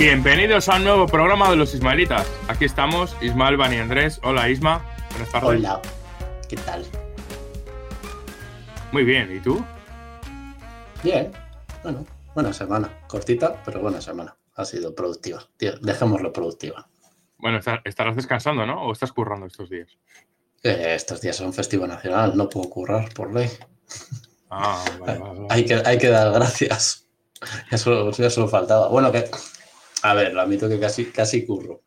Bienvenidos a un nuevo programa de los Ismaelitas. Aquí estamos, Ismael, Bani Andrés. Hola Isma, buenas tardes. Hola, ¿qué tal? Muy bien, ¿y tú? Bien, bueno, buena semana. Cortita, pero buena semana. Ha sido productiva. Tío, dejémoslo productiva. Bueno, estarás descansando, ¿no? ¿O estás currando estos días? Eh, estos días son festivo nacional, no puedo currar por ley. Ah, vale, vale, vale. Hay que, hay que dar gracias. Eso, eso solo faltaba. Bueno, que, a ver, lo admito que casi, casi curro.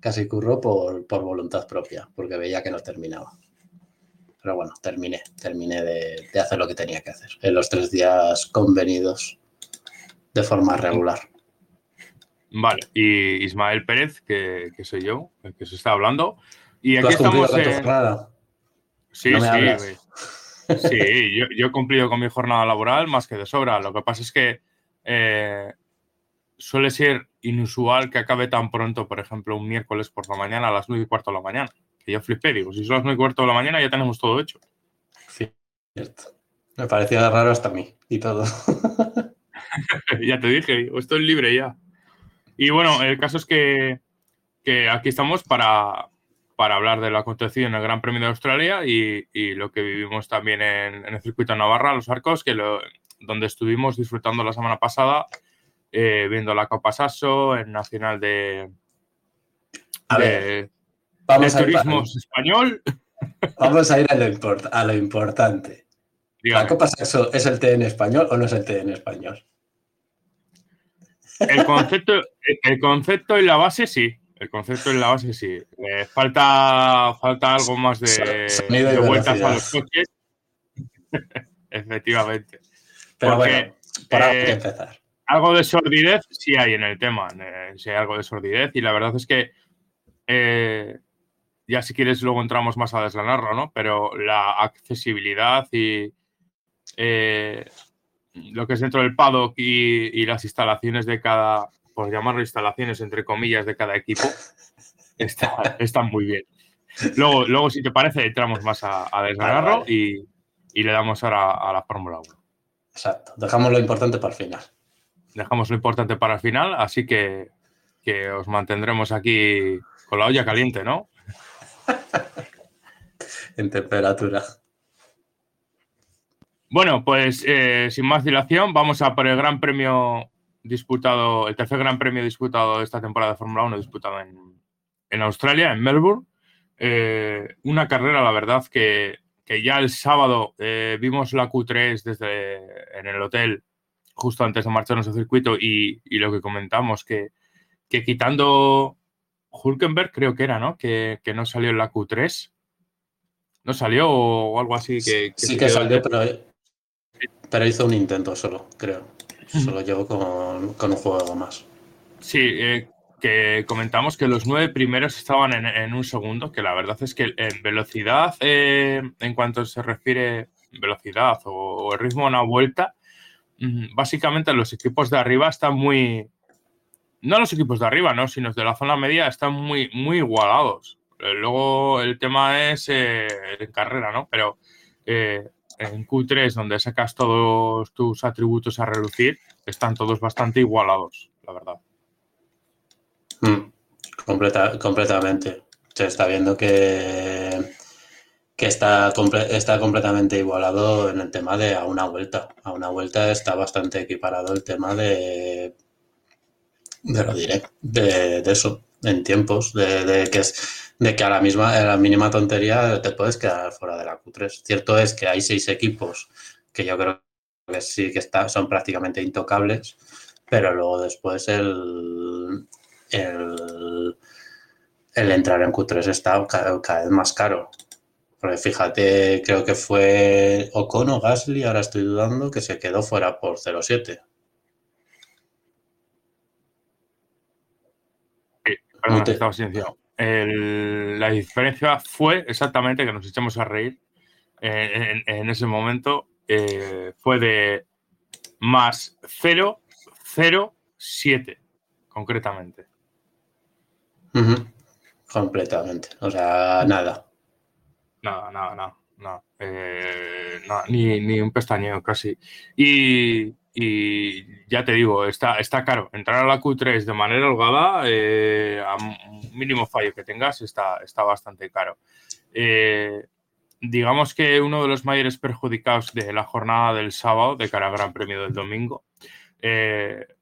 Casi curro por, por voluntad propia, porque veía que no terminaba. Pero bueno, terminé, terminé de, de hacer lo que tenía que hacer en los tres días convenidos de forma regular. Vale, y Ismael Pérez, que, que soy yo, el que se está hablando. Y ¿Tú aquí estamos. en- jornada? Sí, No sí. Sí, yo, yo he cumplido con mi jornada laboral más que de sobra. Lo que pasa es que eh, suele ser inusual que acabe tan pronto, por ejemplo, un miércoles por la mañana a las 9 y cuarto de la mañana. Que yo flipé, digo, si son las 9 y cuarto de la mañana ya tenemos todo hecho. Cierto. Me parecía raro hasta a mí y todo. ya te dije, digo, estoy libre ya. Y bueno, el caso es que, que aquí estamos para, para hablar de lo acontecido en el Gran Premio de Australia y, y lo que vivimos también en, en el circuito de Navarra, Los Arcos, que lo- donde estuvimos disfrutando la semana pasada, eh, viendo la Copa Sasso, el Nacional de, A de- ver, de vamos ir, Turismo Español. vamos a ir a lo, import- a lo importante. ¿La. Copa Saxo es el TN español o no es el TN español? El concepto, el concepto y la base sí. El concepto y la base sí. Eh, falta, falta algo más de, de vueltas a los coches. Efectivamente. Pero Porque, bueno, hay eh, empezar. Algo de sordidez sí hay en el tema. eh, sí hay algo de sordidez. Y la verdad es que eh, ya si quieres luego entramos más a desgranarlo, ¿no? Pero la accesibilidad y eh, lo que es dentro del paddock y, y las instalaciones de cada, por llamarlo instalaciones entre comillas, de cada equipo, está- están muy bien. Luego, luego, si te parece, entramos más a, a desgranarlo Vale, vale. Y, y le damos ahora a la Fórmula 1. Exacto. Dejamos lo importante para el final. Dejamos lo importante para el final, así que, que os mantendremos aquí con la olla caliente, ¿no? En temperatura. Bueno, pues eh, sin más dilación, vamos a por el Gran Premio disputado, el tercer Gran Premio disputado de esta temporada de Fórmula 1, disputado en, en Australia, en Melbourne. Eh, una carrera, la verdad, que, que ya el sábado eh, vimos la Q3 desde en el hotel, justo antes de marcharnos al circuito, y, y lo que comentamos, que, que quitando Hulkenberg, creo que era, ¿no? Que, que no salió en la Q3. ¿No salió o algo así? Que, sí que salió, pero, pero hizo un intento solo, creo. Solo llegó con, con un juego más. Sí, eh, que comentamos que los nueve primeros estaban en, en un segundo, que la verdad es que en velocidad, eh, en cuanto se refiere velocidad o, o el ritmo de una vuelta, básicamente los equipos de arriba están muy, no los equipos de arriba, ¿no? sino de la zona media están muy, muy igualados. Eh, luego el tema es eh, en carrera, ¿no? Pero eh, en Q3, donde sacas todos tus atributos a relucir, están todos bastante igualados, la verdad. Mm, completa- completamente. Se está viendo que, que está, comple- está completamente igualado en el tema de a una vuelta. A una vuelta está bastante equiparado el tema de, de lo diré, de, de eso, en tiempos, de, de que es, de que a la misma, a la mínima tontería te puedes quedar fuera de la Q3. Cierto es que hay seis equipos que yo creo que sí que está, son prácticamente intocables, pero luego después el, el, el entrar en Q3 está cada vez más caro. Porque fíjate, creo que fue Ocon o Gasly, ahora estoy dudando, que se quedó fuera por 0,7. Sí, perdón, estaba silenciado. la diferencia fue exactamente que nos echamos a reír eh, en, ese momento. Eh, fue de más 0,07, concretamente. Completamente. O sea, nada. Nada, nada, nada. Eh, ni, ni, un pestañeo casi. Y, ya te digo, está, está caro. Entrar a la Q3 de manera holgada, eh, a mínimo fallo que tengas, está, está bastante caro. Eh, digamos que uno de los mayores perjudicados de la jornada del sábado, de cara al Gran Premio del domingo,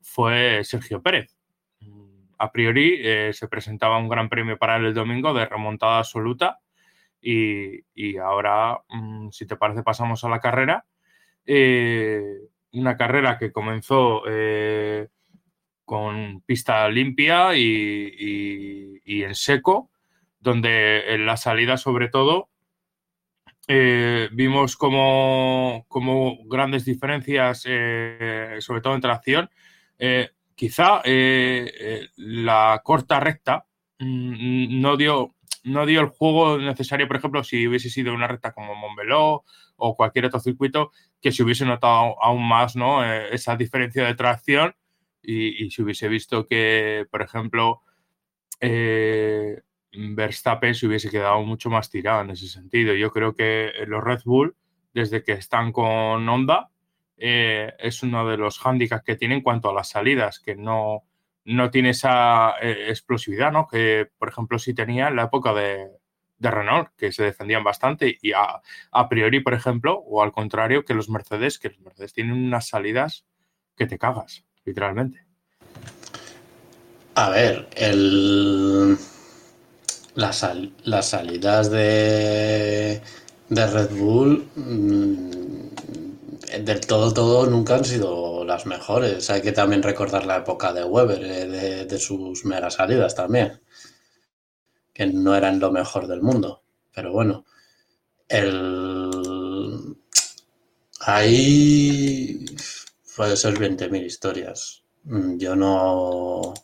fue Sergio Pérez. A priori se presentaba un Gran Premio para él el domingo de remontada absoluta y, ahora, mm, si te parece, pasamos a la carrera. Eh, una carrera que comenzó eh, con pista limpia y, en seco, donde en la salida sobre todo eh, vimos como, como, grandes diferencias, sobre todo en tracción. quizá la corta recta mm, no dio no dio el juego necesario, por ejemplo, si hubiese sido una recta como Montbeló o cualquier otro circuito, que se hubiese notado aún más ¿no? Eh, esa diferencia de tracción y, se hubiese visto que, por ejemplo, eh, Verstappen se hubiese quedado mucho más tirado en ese sentido. Yo creo que los Red Bull, desde que están con Honda, eh, es uno de los hándicaps que tienen en cuanto a las salidas, que no, no tiene esa eh, explosividad, ¿no? Que, por ejemplo, sí tenía en la época de, Renault, que se defendían bastante, y a, priori, por ejemplo, o al contrario, que los Mercedes, que los Mercedes tienen unas salidas que te cagas, literalmente. A ver, el... las, salidas de, de Red Bull mm, del todo, todo nunca han sido las mejores. Hay que también recordar la época de Weber, eh, de, sus mega salidas también, que no eran lo mejor del mundo. Pero bueno, el... ahí puede ser 20.000 historias. Mm, yo no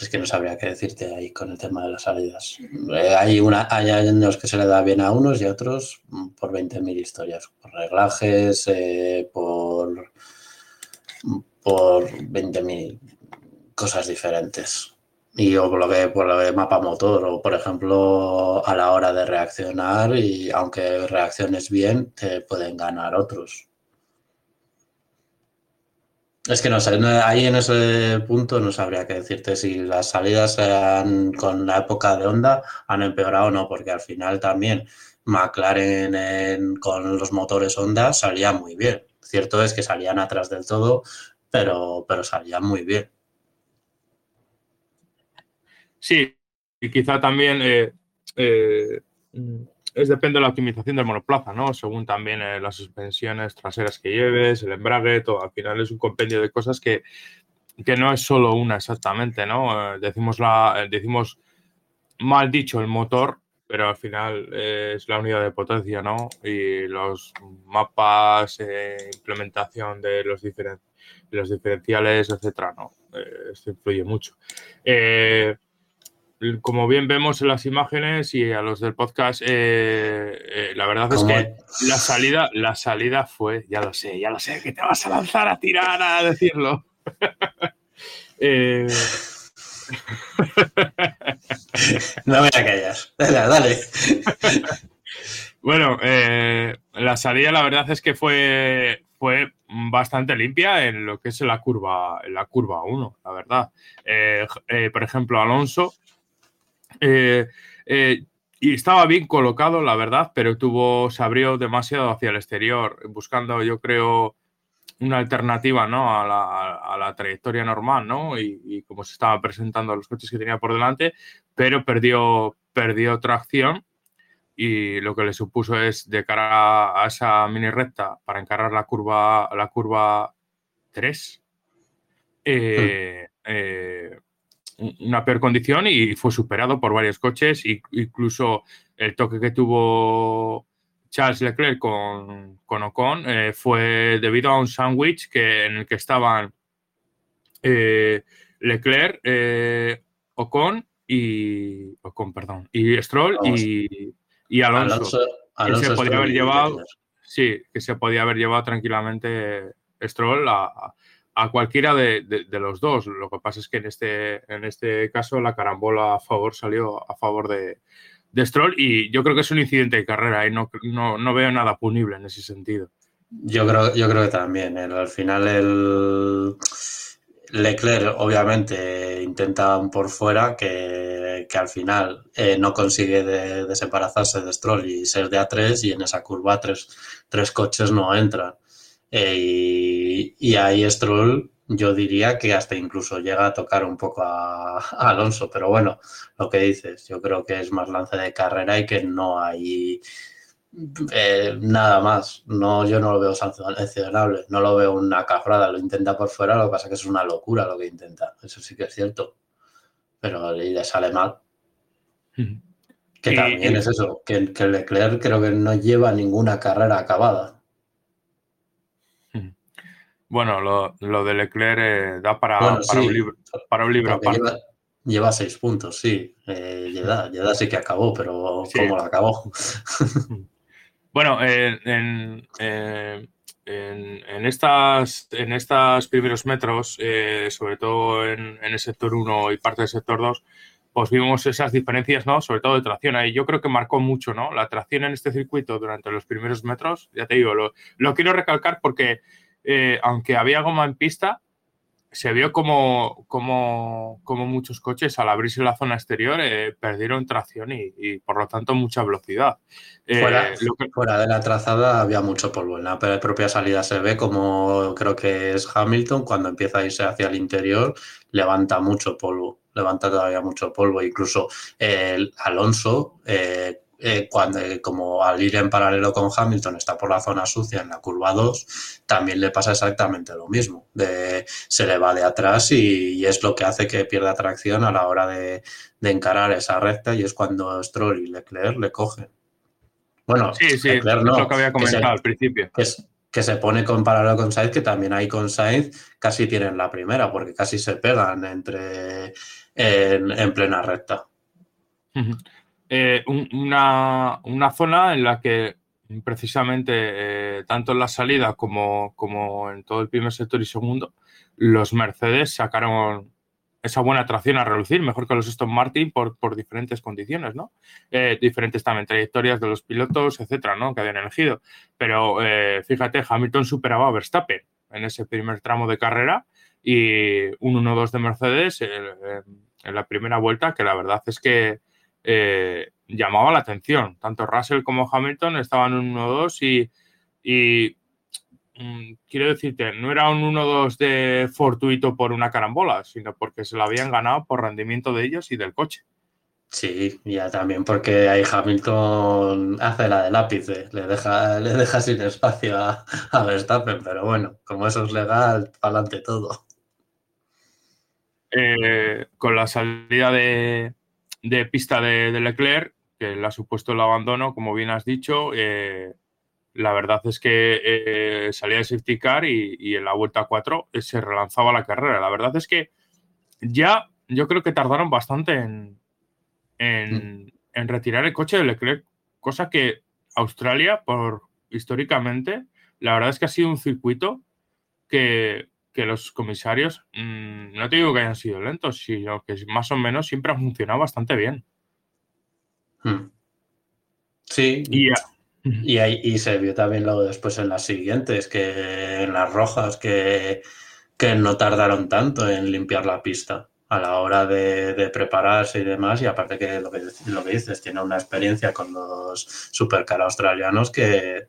es que no sabría qué decirte ahí con el tema de las salidas. Eh, hay, una, hay años que se le da bien a unos y a otros por 20.000 historias, por reglajes, eh, por, por 20.000 cosas diferentes. Y o por lo que por lo de mapa motor, o por ejemplo, a la hora de reaccionar, y aunque reacciones bien, te pueden ganar otros. Es que no sé, ahí en ese punto no sabría qué decirte si las salidas con la época de Honda han empeorado o no, porque al final también McLaren con los motores Honda salía muy bien. Cierto es que salían atrás del todo, pero, pero salían muy bien. Sí, y quizá también eh, eh, es depende de la optimización del monoplaza, ¿no? Según también eh, las suspensiones traseras que lleves, el embrague, todo. Al final es un compendio de cosas que, que no es solo una exactamente, ¿no? Eh, decimos, la, eh, decimos mal dicho el motor, pero al final es la unidad de potencia, ¿no? Y los mapas, implementación de los, los diferenciales, etcétera, ¿no? esto influye mucho como bien vemos en las imágenes y a los del podcast, eh, eh, la verdad es que la salida, la salida fue, ya lo sé, ya lo sé, que te vas a lanzar a tirar a decirlo. Eh, no me la callas. Dale, dale. bueno, la salida la verdad es que fue, fue bastante limpia en lo que es la curva, en la curva 1, la verdad. por ejemplo, Alonso eh, eh, y estaba bien colocado, la verdad, pero tuvo, se abrió demasiado hacia el exterior, buscando, yo creo, una alternativa ¿no? a, la, trayectoria normal, ¿no? Y, como se estaba presentando los coches que tenía por delante, pero perdió, perdió tracción y lo que le supuso es de cara a esa mini recta para encarar la curva, la curva 3, una peor condición y fue superado por varios coches, incluso el toque que tuvo Charles Leclerc con, con Ocon eh, fue debido a un sándwich que, en el que estaban eh, Leclerc, eh, Ocon y Ocon, perdón, y Stroll y, y, Alonso, que se podía haber llevado, sí, que se podía haber llevado tranquilamente Stroll a, a cualquiera de, los dos. Lo que pasa es que en este, en este caso la carambola a favor salió a favor de, Stroll y yo creo que es un incidente de carrera y no, no, veo nada punible en ese sentido. Yo creo, yo creo que también. al final el Leclerc obviamente intenta por fuera que, al final eh, no consigue desembarazarse de Stroll y ser de A3 y en esa curva tres, tres coches no entran. Eh, y, ahí Stroll yo diría que hasta incluso llega a tocar un poco a, Alonso, pero bueno, lo que dices, yo creo que es más lance de carrera y que no hay eh, nada más. No, yo no lo veo sancionable, no lo veo una cafrada, lo intenta por fuera, lo que pasa es que es una locura lo que intenta, eso sí que es cierto, pero le sale mal. Que también es eso, que, que Leclerc creo que no lleva ninguna carrera acabada. Bueno, lo, lo de Leclerc eh, da para, para, un libro, para un libro aparte. Lleva, seis puntos, sí. Eh, Yeda, sí que acabó, pero ¿cómo lo acabó? bueno, en, en, en, estas, en estos primeros metros, eh, sobre todo en, el sector 1 y parte del sector 2, pues vimos esas diferencias, ¿no? Sobre todo de tracción. Ahí yo creo que marcó mucho, ¿no? La tracción en este circuito durante los primeros metros, ya te digo, lo, lo quiero recalcar porque eh, aunque había goma en pista, se vio como, como, como, muchos coches al abrirse la zona exterior eh, perdieron tracción y, por lo tanto mucha velocidad. Eh, fuera, de la trazada había mucho polvo. En la propia salida se ve como creo que es Hamilton cuando empieza a irse hacia el interior levanta mucho polvo, levanta todavía mucho polvo. Incluso el Alonso eh, cuando, eh, como al ir en paralelo con Hamilton está por la zona sucia en la curva 2, también le pasa exactamente lo mismo. De, se le va de atrás y, es lo que hace que pierda tracción a la hora de, encarar esa recta y es cuando Stroll y Leclerc le cogen. Bueno, sí, sí, Leclerc no, lo que había comentado al principio. Que, que, se pone con paralelo con Sainz, que también hay con Sainz, casi tienen la primera, porque casi se pegan entre en, plena recta. Eh, una, zona en la que precisamente eh, tanto en la salida como, como, en todo el primer sector y segundo, los Mercedes sacaron esa buena tracción a relucir, mejor que los Aston Martin por, por diferentes condiciones, ¿no? Eh, diferentes también trayectorias de los pilotos, etcétera, ¿no? Que habían elegido. Pero fíjate, Hamilton superaba a Verstappen en ese primer tramo de carrera y un 1-2 de Mercedes en la primera vuelta, que la verdad es que eh, llamaba la atención. Tanto Russell como Hamilton estaban en 1-2 y, y mm, quiero decirte, no era un 1-2 de fortuito por una carambola, sino porque se lo habían ganado por rendimiento de ellos y del coche. Sí, ya también porque ahí Hamilton hace la de lápiz, le, deja, le deja sin espacio a, a Verstappen, pero bueno, como eso es legal, para adelante todo. Eh, con la salida de, de pista de, Leclerc, que le ha supuesto el abandono, como bien has dicho. Eh, la verdad es que eh, salía de safety car y, en la vuelta 4 eh, se relanzaba la carrera. La verdad es que ya yo creo que tardaron bastante en, en, mm. retirar el coche de Leclerc, cosa que Australia, por históricamente, la verdad es que ha sido un circuito que, que los comisarios, mm, no te digo que hayan sido lentos, sino que más o menos siempre han funcionado bastante bien. Hmm. Sí. Y, y, y, se vio también luego después en las siguientes, que en las rojas, que, que no tardaron tanto en limpiar la pista a la hora de, prepararse y demás. Y aparte que lo, que lo que dices, tiene una experiencia con los supercar australianos que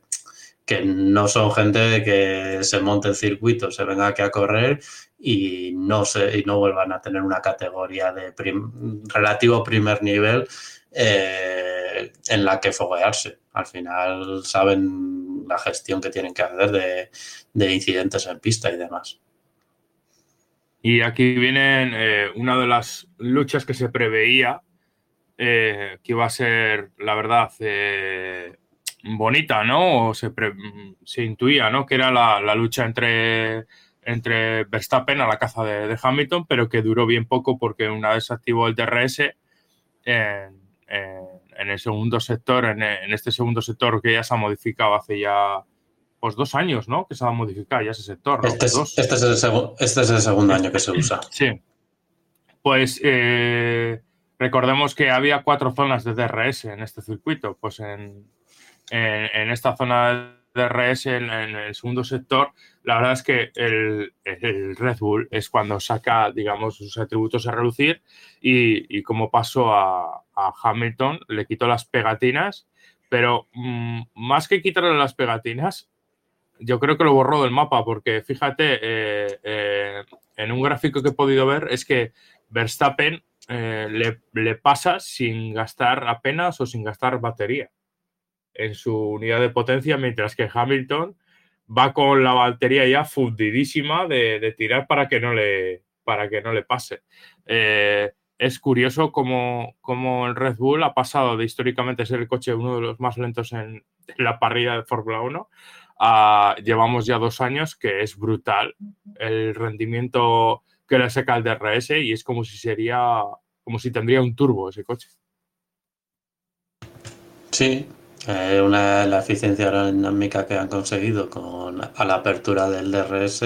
que no son gente que se monte el circuito, se venga aquí a correr y no, se, y no vuelvan a tener una categoría de relativo primer nivel eh, en la que foguearse. Al final saben la gestión que tienen que hacer de, incidentes en pista y demás. Y aquí vienen eh, una de las luchas que se preveía, eh, que iba a ser, la verdad, bonita, ¿no? O se, se, intuía, ¿no? Que era la, la, lucha entre, entre Verstappen a la caza de, de, Hamilton, pero que duró bien poco porque una vez activó el DRS en, en, en el segundo sector, en, en, este segundo sector que ya se ha modificado hace ya pues dos años, ¿no? Que se ha modificado ya ese sector. ¿no? Este, es, este, es el este, es el segundo año que se usa. Sí. Pues eh, recordemos que había cuatro zonas de DRS en este circuito. Pues en, en, esta zona de DRS, en, el segundo sector, la verdad es que el, Red Bull es cuando saca, digamos, sus atributos a relucir y, como pasó a, Hamilton, le quitó las pegatinas, pero mmm, más que quitarle las pegatinas, yo creo que lo borró del mapa porque fíjate, eh, eh, en un gráfico que he podido ver es que Verstappen eh, le, pasa sin gastar apenas o sin gastar batería en su unidad de potencia, mientras que Hamilton va con la batería ya fundidísima de, tirar para que no le, para que no le pase. Eh, es curioso cómo, cómo, el Red Bull ha pasado de históricamente ser el coche uno de los más lentos en, en la parrilla de Fórmula 1 a llevamos ya dos años que es brutal el rendimiento que le saca el DRS y es como si sería como si tendría un turbo ese coche. Sí, eh, una la eficiencia aerodinámica que han conseguido con a la apertura del DRS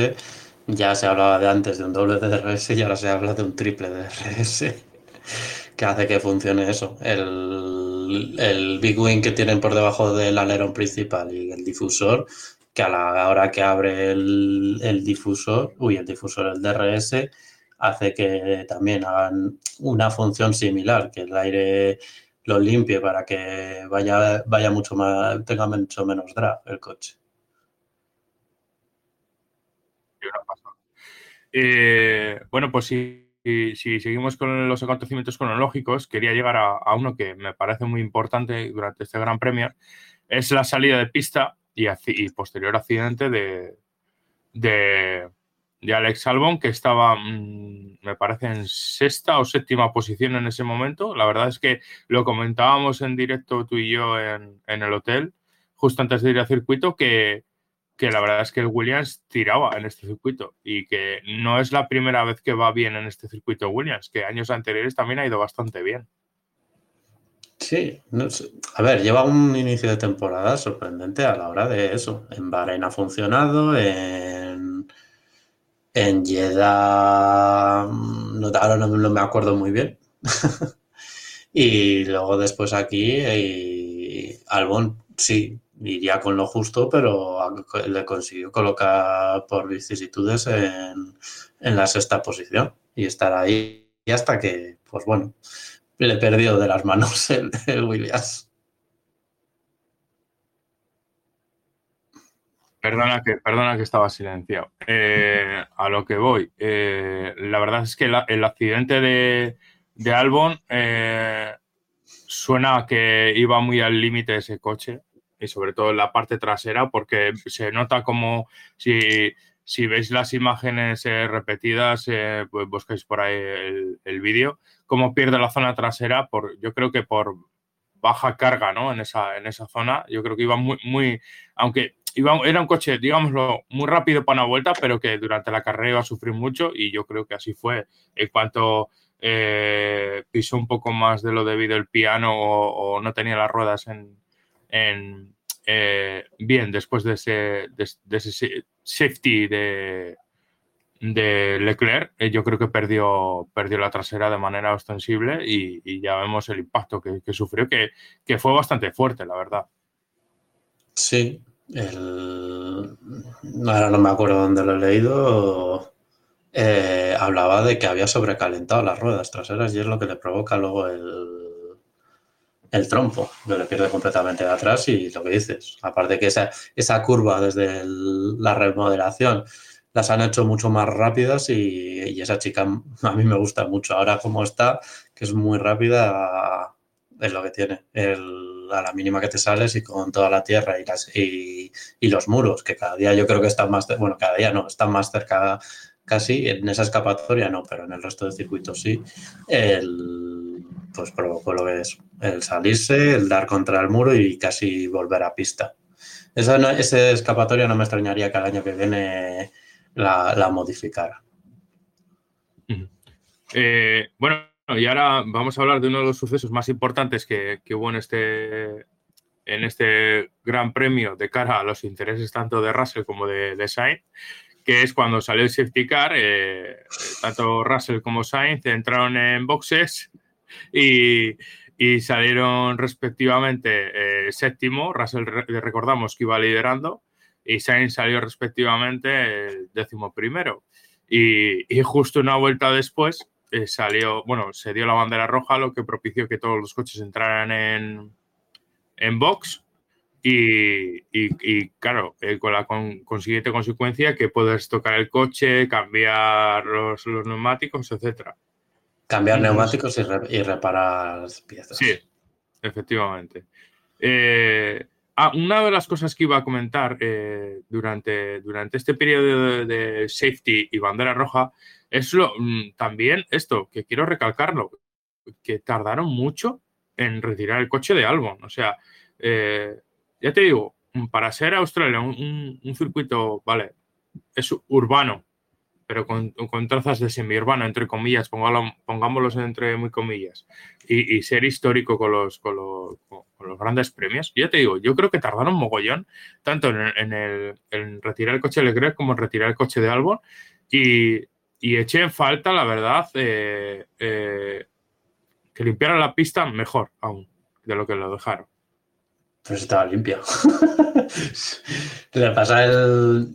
ya se hablaba de antes de un doble DRS y ahora se habla de un triple DRS que hace que funcione eso. El, el Big Wing que tienen por debajo del alerón principal y el difusor, que a la hora que abre el, el difusor, uy, el difusor, el DRS, hace que también hagan una función similar, que el aire lo limpie para que vaya, vaya mucho más, tenga mucho menos drag el coche. Eh, bueno, pues si, si, seguimos con los acontecimientos cronológicos, quería llegar a, uno que me parece muy importante durante este Gran Premio, es la salida de pista y, y posterior accidente de, de, de, Alex Albon, que estaba, mmm, me parece, en sexta o séptima posición en ese momento. La verdad es que lo comentábamos en directo tú y yo en, en el hotel, justo antes de ir al circuito, que, que la verdad es que el Williams tiraba en este circuito y que no es la primera vez que va bien en este circuito Williams, que años anteriores también ha ido bastante bien. Sí, a ver, lleva un inicio de temporada sorprendente a la hora de eso. En Bahrein ha funcionado, en, en Jeddah, no, ahora no, me acuerdo muy bien. y luego después aquí, y Albon, sí, iría con lo justo, pero le consiguió colocar por vicisitudes en, en, la sexta posición y estar ahí hasta que, pues bueno, le perdió de las manos el Williams. Perdona que, perdona que estaba silenciado. Eh, a lo que voy, eh, la verdad es que el accidente de, de Albon eh, suena que iba muy al límite ese coche y sobre todo en la parte trasera, porque se nota como si, si veis las imágenes repetidas, pues buscáis por ahí el, el vídeo, cómo pierde la zona trasera, por, yo creo que por baja carga ¿no? en, esa, en esa zona. Yo creo que iba muy, muy aunque era un coche, digámoslo, muy rápido para una vuelta, pero que durante la carrera iba a sufrir mucho y yo creo que así fue. En cuanto eh, pisó un poco más de lo debido el piano o, no tenía las ruedas en, eh, bien después de ese, safety de, Leclerc, eh, yo creo que perdió, perdió la trasera de manera ostensible y, ya vemos el impacto que, sufrió, que, fue bastante fuerte, la verdad. Sí, el... ahora no me acuerdo dónde lo he leído. Eh, hablaba de que había sobrecalentado las ruedas traseras y es lo que le provoca luego el, el trompo, que le pierde completamente de atrás y lo que dices, aparte que esa, esa curva desde la remodelación las han hecho mucho más rápidas y, y, esa chica a mí me gusta mucho. Ahora como está, que es muy rápida, es lo que tiene. El, a la mínima que te sales y con toda la tierra y, las, y, los muros, que cada día yo creo que están más, bueno, cada día no, están más cerca casi, en esa escapatoria no, pero en el resto del circuito sí, el, pues provocó lo que es el salirse, el dar contra el muro y casi volver a pista. Esa, esa escapatoria no me extrañaría que el año que viene la, la modificara. Eh, bueno, y ahora vamos a hablar de uno de los sucesos más importantes que, que hubo en este, en este gran premio de cara a los intereses tanto de Russell como de, de Sainz, que es cuando salió el safety car, eh, tanto Russell como Sainz entraron en boxes y, y salieron respectivamente eh, séptimo, Russell recordamos que iba liderando y Sainz salió respectivamente el décimo primero. Y, y justo una vuelta después eh, salió, bueno, se dio la bandera roja, lo que propició que todos los coches entraran en, en box y, y, claro, eh, con la con, consiguiente consecuencia que puedes tocar el coche, cambiar los, los neumáticos, etcétera. Cambiar neumáticos y, re, y, reparar piezas. Sí, efectivamente. Eh, ah, una de las cosas que iba a comentar durante, durante este periodo de, de, safety y bandera roja es lo, mm, también esto, que quiero recalcarlo, que tardaron mucho en retirar el coche de Albon. O sea, eh, ya te digo, para ser Australia un, un, un, circuito, vale, es urbano, pero con, con trazas de semi-urbano, entre comillas, pongalo, pongámoslos entre muy comillas, y, ser histórico con los, con, los, grandes premios. Ya te digo, yo creo que tardaron mogollón, tanto en, en retirar el coche de Leclerc como en retirar el coche de Albon, y, y eché en falta, la verdad, eh, eh, que limpiara la pista mejor aún de lo que lo dejaron. Pues estaba limpia. Le pasa el.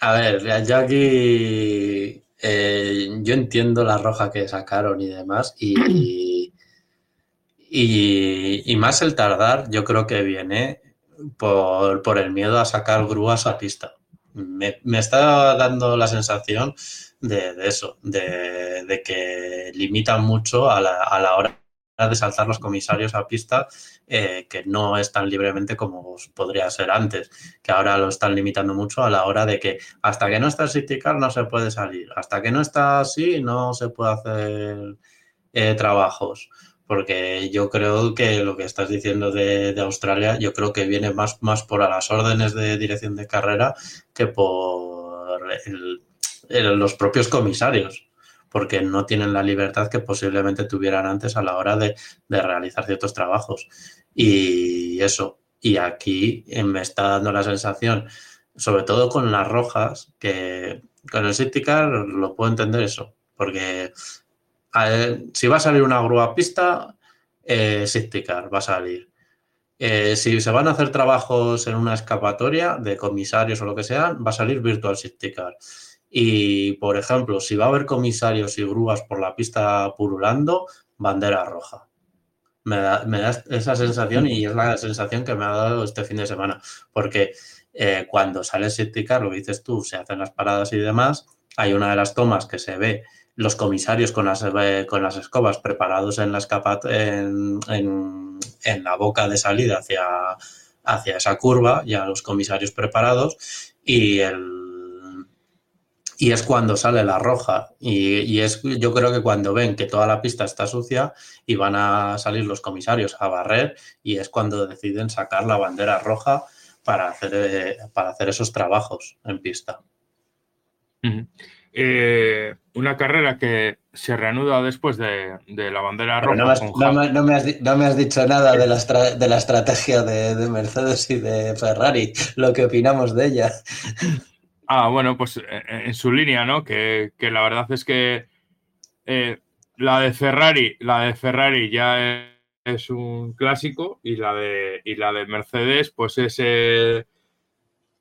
A ver, yo aquí. Eh, yo entiendo la roja que sacaron y demás. Y, y, y, más el tardar, yo creo que viene por, por el miedo a sacar grúas a pista. Me, me, está dando la sensación de, de eso, de, que limitan mucho a la, a la hora de saltar los comisarios a pista, eh, que no es tan libremente como podría ser antes, que ahora lo están limitando mucho a la hora de que hasta que no está el car no se puede salir, hasta que no está así no se puede hacer eh, trabajos. Porque yo creo que lo que estás diciendo de, de, Australia, yo creo que viene más, más por a las órdenes de dirección de carrera que por el, los propios comisarios porque no tienen la libertad que posiblemente tuvieran antes a la hora de, de realizar ciertos trabajos. Y eso, y aquí me está dando la sensación, sobre todo con las rojas, que con el City Car lo puedo entender eso, porque si va a salir una grúa pista, eh, City Car va a salir. Eh, si se van a hacer trabajos en una escapatoria de comisarios o lo que sea, va a salir Virtual Safety Car. Y, por ejemplo, si va a haber comisarios y grúas por la pista purulando, bandera roja. Me da, me da esa sensación y es la sensación que me ha dado este fin de semana. Porque eh, cuando sale City Car, lo dices tú, se hacen las paradas y demás, hay una de las tomas que se ve los comisarios con las, eh, con las escobas preparados en la, escapat en, en, en la boca de salida hacia, hacia esa curva, ya los comisarios preparados, y el y es cuando sale la roja. Y, y, es, yo creo que cuando ven que toda la pista está sucia y van a salir los comisarios a barrer, y es cuando deciden sacar la bandera roja para hacer, eh, para hacer esos trabajos en pista. Uh -huh. eh, una carrera que se reanuda después de, de la bandera roja. No me, has, no, me, no, me has, no me, has, dicho nada de la, de la estrategia de, de Mercedes y de Ferrari, lo que opinamos de ella. Ah, bueno, pues eh, en su línea, ¿no? Que, que la verdad es que eh, la de Ferrari, la de Ferrari ya es, es, un clásico y la de, y la de Mercedes, pues es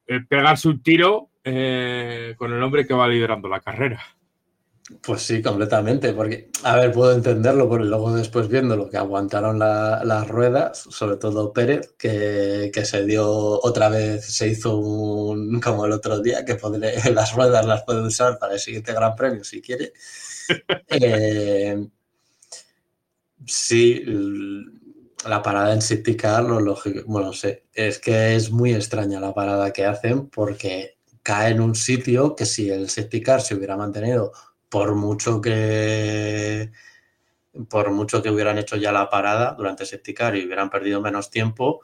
eh, pegarse un tiro eh, con el hombre que va liderando la carrera. Pues sí, completamente, porque, a ver, puedo entenderlo, porque luego después viendo lo que aguantaron la, las ruedas, sobre todo Pérez, que, que, se dio otra vez, se hizo un, como el otro día, que podré, las ruedas las puede usar para el siguiente Gran Premio si quiere. eh, sí, la parada en City Car, lo lógico, bueno, sé, es que es muy extraña la parada que hacen porque cae en un sitio que si el safety car se hubiera mantenido por mucho que por mucho que hubieran hecho ya la parada durante safety car y hubieran perdido menos tiempo,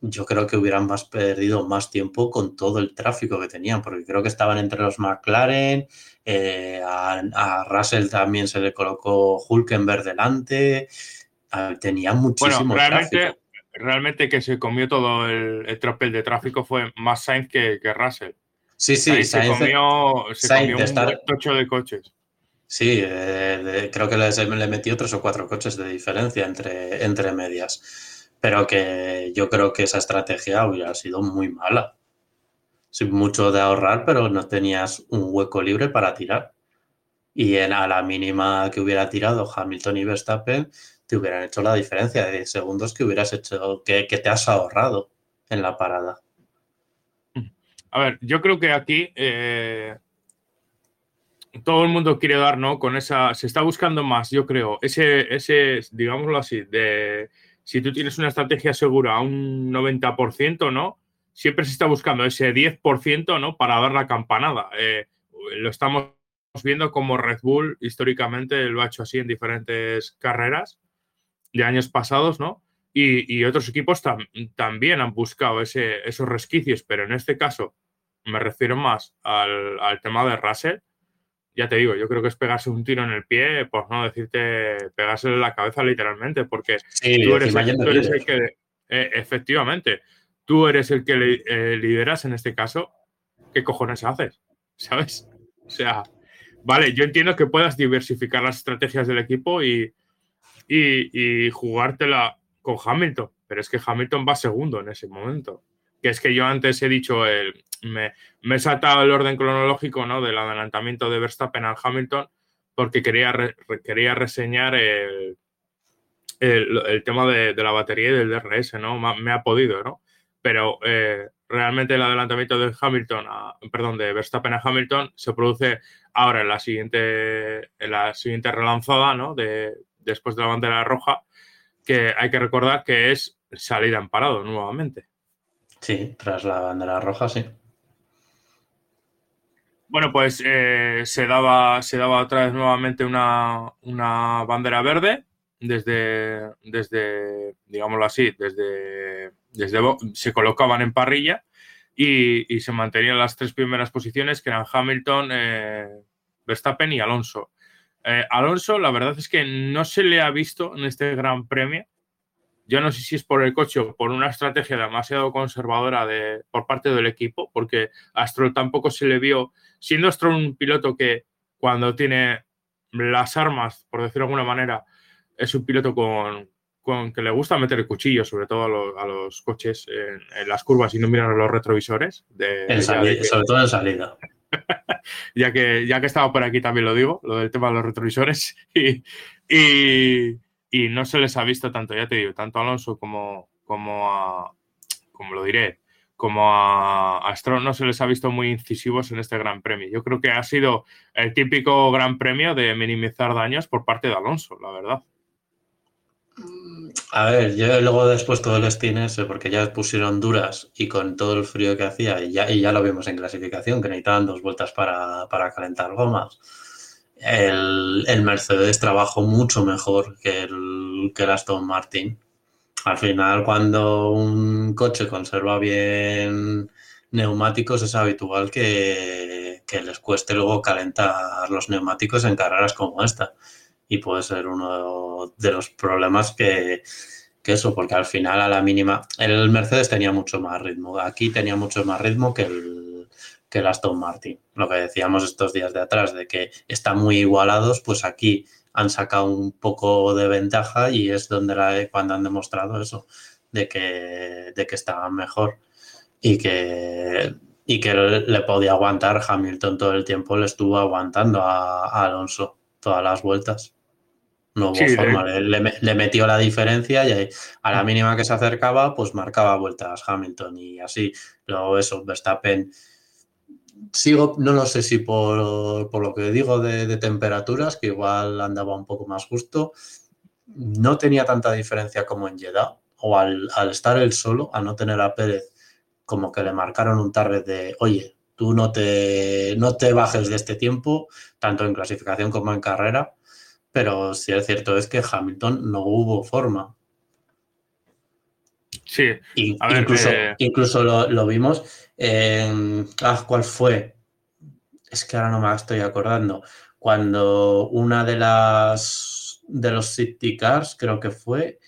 yo creo que hubieran más perdido más tiempo con todo el tráfico que tenían, porque creo que estaban entre los McLaren, eh, a, Russell también se le colocó Hulkenberg delante, tenía muchísimo realmente, Realmente que se comió todo el, tropel de tráfico fue más Sainz que, Russell. Sí, sí, se comió, se un tocho de coches. Sí, eh, creo que le metió tres o cuatro coches de diferencia entre, entre medias. Pero que yo creo que esa estrategia hubiera sido muy mala. Sin mucho de ahorrar, pero no tenías un hueco libre para tirar. Y en, a la mínima que hubiera tirado Hamilton y Verstappen, te hubieran hecho la diferencia de segundos que hubieras hecho, que, te has ahorrado en la parada. A ver, yo creo que aquí eh, todo el mundo quiere dar, ¿no? Con esa, se está buscando más, yo creo, ese, ese, digámoslo así, de si tú tienes una estrategia segura a un 90%, ¿no? Siempre se está buscando ese 10%, ¿no? Para dar la campanada. Eh, lo estamos viendo como Red Bull históricamente lo ha hecho así en diferentes carreras de años pasados, ¿no? Y, otros equipos también han buscado ese, esos resquicios, pero en este caso me refiero más al, tema de Russell. Ya te digo, yo creo que es pegarse un tiro en el pie, pues no decirte pegarse en la cabeza literalmente, porque tú, eres, el que, eh, efectivamente, tú eres el que eh, lideras en este caso. ¿Qué cojones haces? ¿Sabes? O sea, vale, yo entiendo que puedas diversificar las estrategias del equipo y, y, jugártela con Hamilton. Pero es que Hamilton va segundo en ese momento. Que es que yo antes he dicho, me, me, he saltado el orden cronológico ¿no? del adelantamiento de Verstappen al Hamilton porque quería, quería reseñar el, el, tema de, la batería y del DRS, ¿no? Me ha podido, ¿no? Pero eh, realmente el adelantamiento de Hamilton, perdón, de Verstappen a Hamilton se produce ahora en la siguiente, en la siguiente relanzada, ¿no? De, después de la bandera roja, que hay que recordar que es salir en parado nuevamente. Sí, tras la bandera roja, sí. Bueno, pues eh, se, daba, se daba otra vez nuevamente una, bandera verde desde, desde, digámoslo así, desde, desde se colocaban en parrilla y, se mantenían las tres primeras posiciones que eran Hamilton, eh, Verstappen y Alonso. Eh, Alonso, la verdad es que no se le ha visto en este gran premio. Yo no sé si es por el coche o por una estrategia demasiado conservadora de, por parte del equipo, porque a Stroll tampoco se le vio, siendo Stroll un piloto que cuando tiene las armas, por decirlo de alguna manera, es un piloto con, que le gusta meter el cuchillo, sobre todo a, los coches en, las curvas y no mirar los retrovisores. sobre todo en salida. ya, que, ya que estaba por aquí también lo digo, lo del tema de los retrovisores. Y, y, no se les ha visto tanto, ya te digo, tanto a Alonso como, como a, como lo diré, como a, a no se les ha visto muy incisivos en este Gran Premio. Yo creo que ha sido el típico Gran Premio de minimizar daños por parte de Alonso, la verdad. A ver, yo luego después todo el tienes porque ya pusieron duras y con todo el frío que hacía, y ya, y ya lo vimos en clasificación, que necesitaban dos vueltas para, calentar gomas. El, el, Mercedes trabajó mucho mejor que el, que el Aston Martin. Al final, cuando un coche conserva bien neumáticos, es habitual que, que les cueste luego calentar los neumáticos en carreras como esta y puede ser uno de los problemas que, eso, porque al final a la mínima, el Mercedes tenía mucho más ritmo, aquí tenía mucho más ritmo que el, que el Aston Martin. Lo que decíamos estos días de atrás, de que están muy igualados, pues aquí han sacado un poco de ventaja y es donde la, cuando han demostrado eso, de que, de que estaban mejor y que, y que le podía aguantar Hamilton todo el tiempo, le estuvo aguantando a Alonso todas las vueltas. No hubo forma. Le, metió la diferencia y a la mínima que se acercaba, pues marcaba vueltas Hamilton y así. Luego eso, Verstappen. Sigo, no lo sé si por, lo que digo de, temperaturas, que igual andaba un poco más justo, no tenía tanta diferencia como en Jeddah, o al, estar él solo, a no tener a Pérez, como que le marcaron un target de, oye, Tú no te, no te bajes de este tiempo, tanto en clasificación como en carrera, pero sí es cierto es que Hamilton no hubo forma. Sí, incluso, eh, incluso lo, vimos en. Ah, ¿cuál fue? Es que ahora no me estoy acordando. Cuando una de las de los safety cars, creo que fue,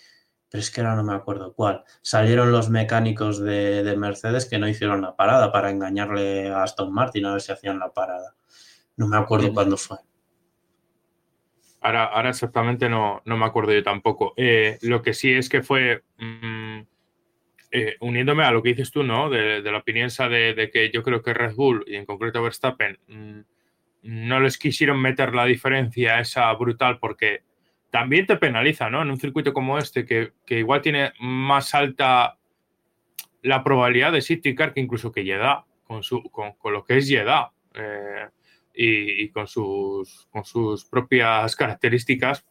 pero es que ahora no me acuerdo cuál. Salieron los mecánicos de, Mercedes que no hicieron la parada para engañarle a Aston Martin a ver si hacían la parada. No me acuerdo cuándo fue. Ahora, ahora exactamente no, no, me acuerdo yo tampoco. Eh, lo que sí es que fue, mm, eh, uniéndome a lo que dices tú, ¿no? De, la opinión de, de, que yo creo que Red Bull y en concreto Verstappen mm, no les quisieron meter la diferencia esa brutal porque también te penaliza, ¿no? En un circuito como este, que, igual tiene más alta la probabilidad de City Car que incluso que Jeddah, con, su, con, lo que es Jeddah eh, y, con, sus, con sus propias características.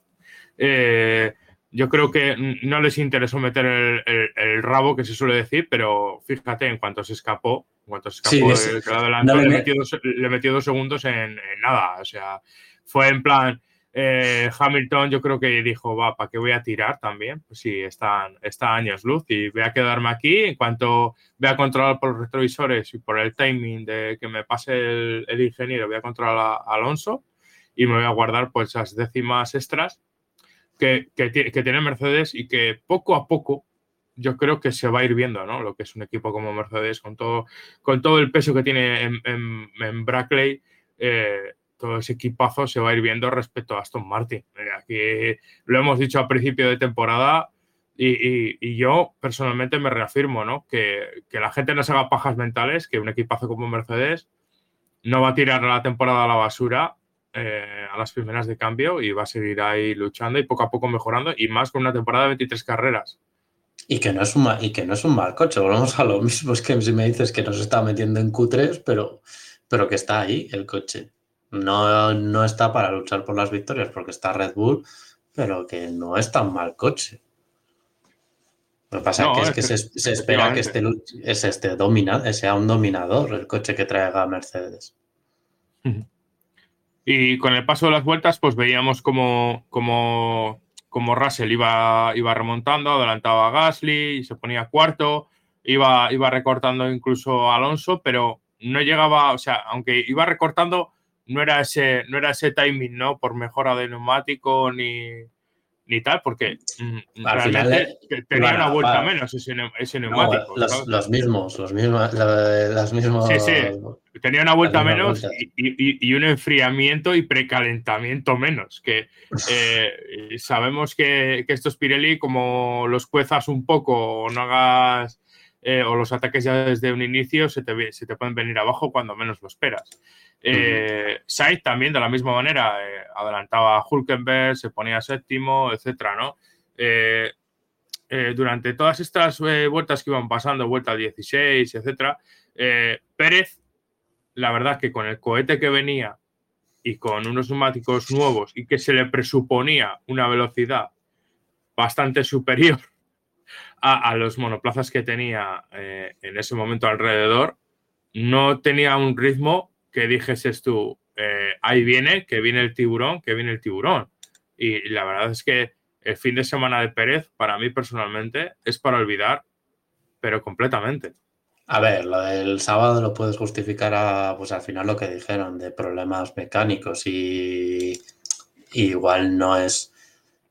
Eh, yo creo que no les interesó meter el, rabo, que se suele decir, pero fíjate, en cuanto se escapó, en cuanto se escapó de, adelante, le, metió dos, segundos en, nada. O sea, fue en plan, eh, Hamilton yo creo que dijo, va, ¿para qué voy a tirar también? Pues sí, están, está años luz y voy a quedarme aquí. En cuanto voy a controlar por los retrovisores y por el timing de que me pase el, ingeniero, voy a controlar a, Alonso y me voy a guardar pues esas décimas extras que, que, tiene Mercedes y que poco a poco yo creo que se va a ir viendo, ¿no? Lo que es un equipo como Mercedes con todo, con todo el peso que tiene en, en, en Brackley. Eh, todo ese equipazo se va a ir viendo respecto a Aston Martin. Eh, aquí lo hemos dicho al principio de temporada y, yo personalmente me reafirmo, ¿no? Que, la gente no se haga pajas mentales, que un equipazo como Mercedes no va a tirar la temporada a la basura eh, a las primeras de cambio y va a seguir ahí luchando y poco a poco mejorando y más con una temporada de 23 carreras. Y que no es un, y que no es un mal coche, volvemos a lo mismo, es que si me dices que no se está metiendo en Q3, pero, pero que está ahí el coche. No, está para luchar por las victorias porque está Red Bull, pero que no es tan mal coche. Lo que pasa es, que, se, espera que este, es este domina, sea un dominador el coche que traiga Mercedes. Y con el paso de las vueltas, pues veíamos como, como, como Russell iba, iba remontando, adelantaba a Gasly, y se ponía cuarto, iba, iba recortando incluso Alonso, pero no llegaba, o sea, aunque iba recortando, no era ese, no era ese timing, ¿no? Por mejora de neumático ni, ni tal, porque mm, Al realmente final, tenía una vuelta menos ese, ese neumático. los, mismos, los mismos, las mismos. Sí, sí. Tenía una vuelta menos y, y, un enfriamiento y precalentamiento menos. Que eh, sabemos que, que, estos Pirelli, como los cuezas un poco o no hagas. Eh, o los ataques ya desde un inicio se te, se te pueden venir abajo cuando menos lo esperas. Eh, Sainz también de la misma manera eh, adelantaba a Hulkenberg, se ponía séptimo, etcétera, ¿no? Eh, durante todas estas vueltas que iban pasando, vuelta 16, etcétera, Pérez, la verdad que con el cohete que venía y con unos neumáticos nuevos y que se le presuponía una velocidad bastante superior a, los monoplazas que tenía en ese momento alrededor, no tenía un ritmo que dijeses tú, eh, ahí viene, que viene el tiburón, que viene el tiburón. Y, la verdad es que el fin de semana de Pérez, para mí personalmente, es para olvidar, pero completamente. A ver, lo del sábado lo puedes justificar a, pues al final lo que dijeron de problemas mecánicos y, igual no es,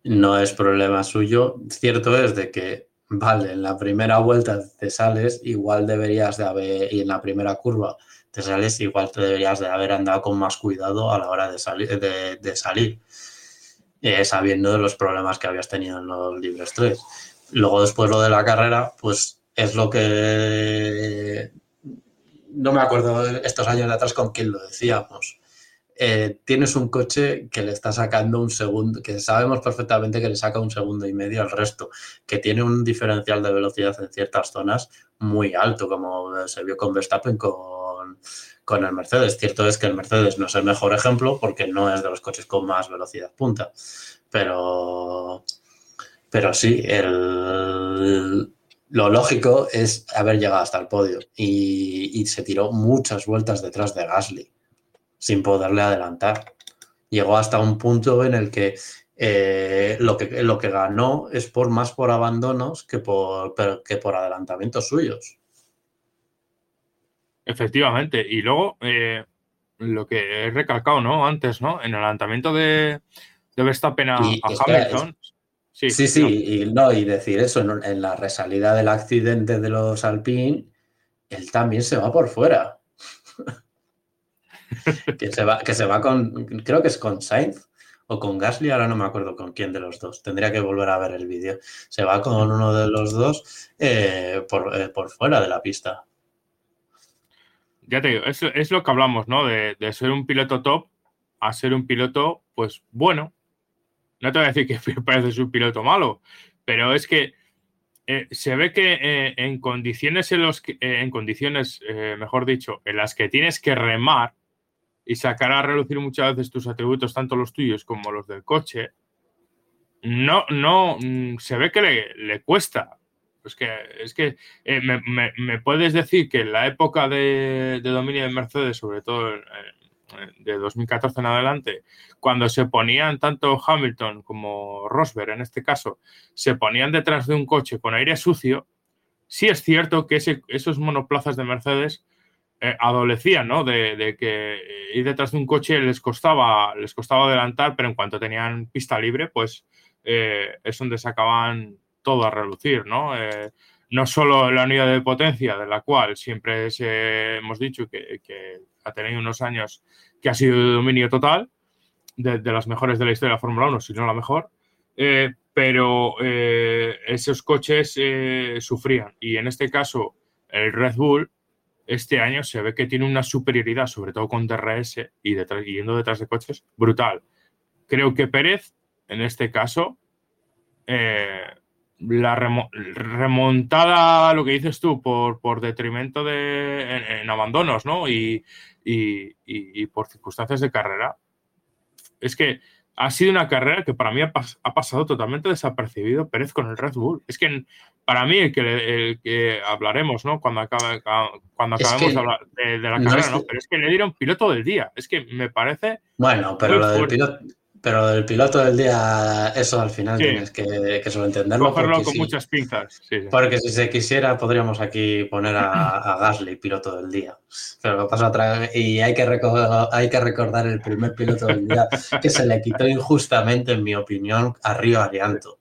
no es problema suyo. Cierto es de que, vale, en la primera vuelta te sales, igual deberías de haber, y en la primera curva te sales, igual te deberías de haber andado con más cuidado a la hora de, salir de, salir, eh, sabiendo de los problemas que habías tenido en los libres 3. Luego después lo de la carrera, pues es lo que no me acuerdo estos años de atrás con quién lo decíamos. Eh, tienes un coche que le está sacando un segundo, que sabemos perfectamente que le saca un segundo y medio al resto, que tiene un diferencial de velocidad en ciertas zonas muy alto, como se vio con Verstappen con, con el Mercedes. Cierto es que el Mercedes no es el mejor ejemplo porque no es de los coches con más velocidad punta, pero, pero sí, el, lo lógico es haber llegado hasta el podio y, se tiró muchas vueltas detrás de Gasly sin poderle adelantar. Llegó hasta un punto en el que, eh, lo, que lo que ganó es por más por abandonos que por, que por adelantamientos suyos. Efectivamente. Y luego, eh, lo que he recalcado, ¿no? Antes, ¿no? En el adelantamiento de, de Verstappen a, Hamilton. Sí, sí, y, no, y decir eso, en, la resalida del accidente de los Alpine, él también se va por fuera. que, se va, que se va con, creo que es con Sainz o con Gasly, ahora no me acuerdo con quién de los dos. Tendría que volver a ver el vídeo. Se va con uno de los dos eh, por, eh, por, fuera de la pista. Ya te digo, es, es lo que hablamos, ¿no? De, de ser un piloto top a ser un piloto, pues bueno, no te voy a decir que parece un piloto malo, pero es que eh, se ve que en condiciones en los que, en condiciones, mejor dicho, en las que tienes que remar y sacar a relucir muchas veces tus atributos, tanto los tuyos como los del coche, no, no, mm, se ve que le, cuesta. Es que, es que me, puedes decir que en la época de, dominio de Mercedes, sobre todo de 2014 en adelante, cuando se ponían tanto Hamilton como Rosberg, en este caso, se ponían detrás de un coche con aire sucio, sí es cierto que esos monoplazas de Mercedes eh, adolecían, ¿no? De, que ir detrás de un coche les costaba, les costaba adelantar, pero en cuanto tenían pista libre, pues eh, es donde sacaban todo a relucir, ¿no? Eh, no solo la unidad de potencia, de la cual siempre hemos dicho que, ha tenido unos años que ha sido de dominio total, de, las mejores de la historia de la Fórmula 1, si no la mejor, eh, pero eh, esos coches eh, sufrían. Y en este caso, el Red Bull, este año se ve que tiene una superioridad, sobre todo con DRS y, detrás, yendo detrás de coches, brutal. Creo que Pérez, en este caso, la remontada, lo que dices tú, por, por detrimento de en, abandonos, ¿no? Y, y, por circunstancias de carrera. Es que ha sido una carrera que para mí ha, pasado totalmente desapercibido Pérez con el Red Bull. Es que para mí el que, que hablaremos, ¿no? Cuando, acabe, cuando acabemos de, la carrera, ¿no? Pero es que le dieron piloto del día. Es que me parece... Bueno, pero lo del piloto pero el piloto del día, eso al final tienes que, que entenderlo. Cogerlo con muchas pinzas. porque si se quisiera, podríamos aquí poner a, Gasly piloto del día. Pero lo pasa otra y hay que, hay que recordar el primer piloto del día que se le quitó injustamente, en mi opinión, a Río Arianto.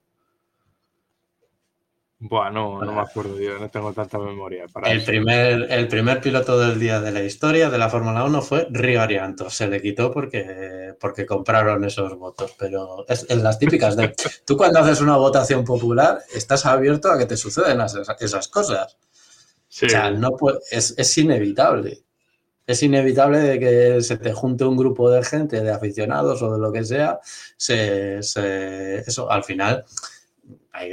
Bueno, no, me acuerdo, yo no tengo tanta memoria. Para el, primer, el primer piloto del día de la historia de la Fórmula 1 fue Río Arianto. Se le quitó porque, porque compraron esos votos, pero es, las típicas de... Tú cuando haces una votación popular estás abierto a que te suceden esas, cosas. O sea, no es, es inevitable. Es inevitable de que se te junte un grupo de gente, de aficionados o de lo que sea, se, se, eso al final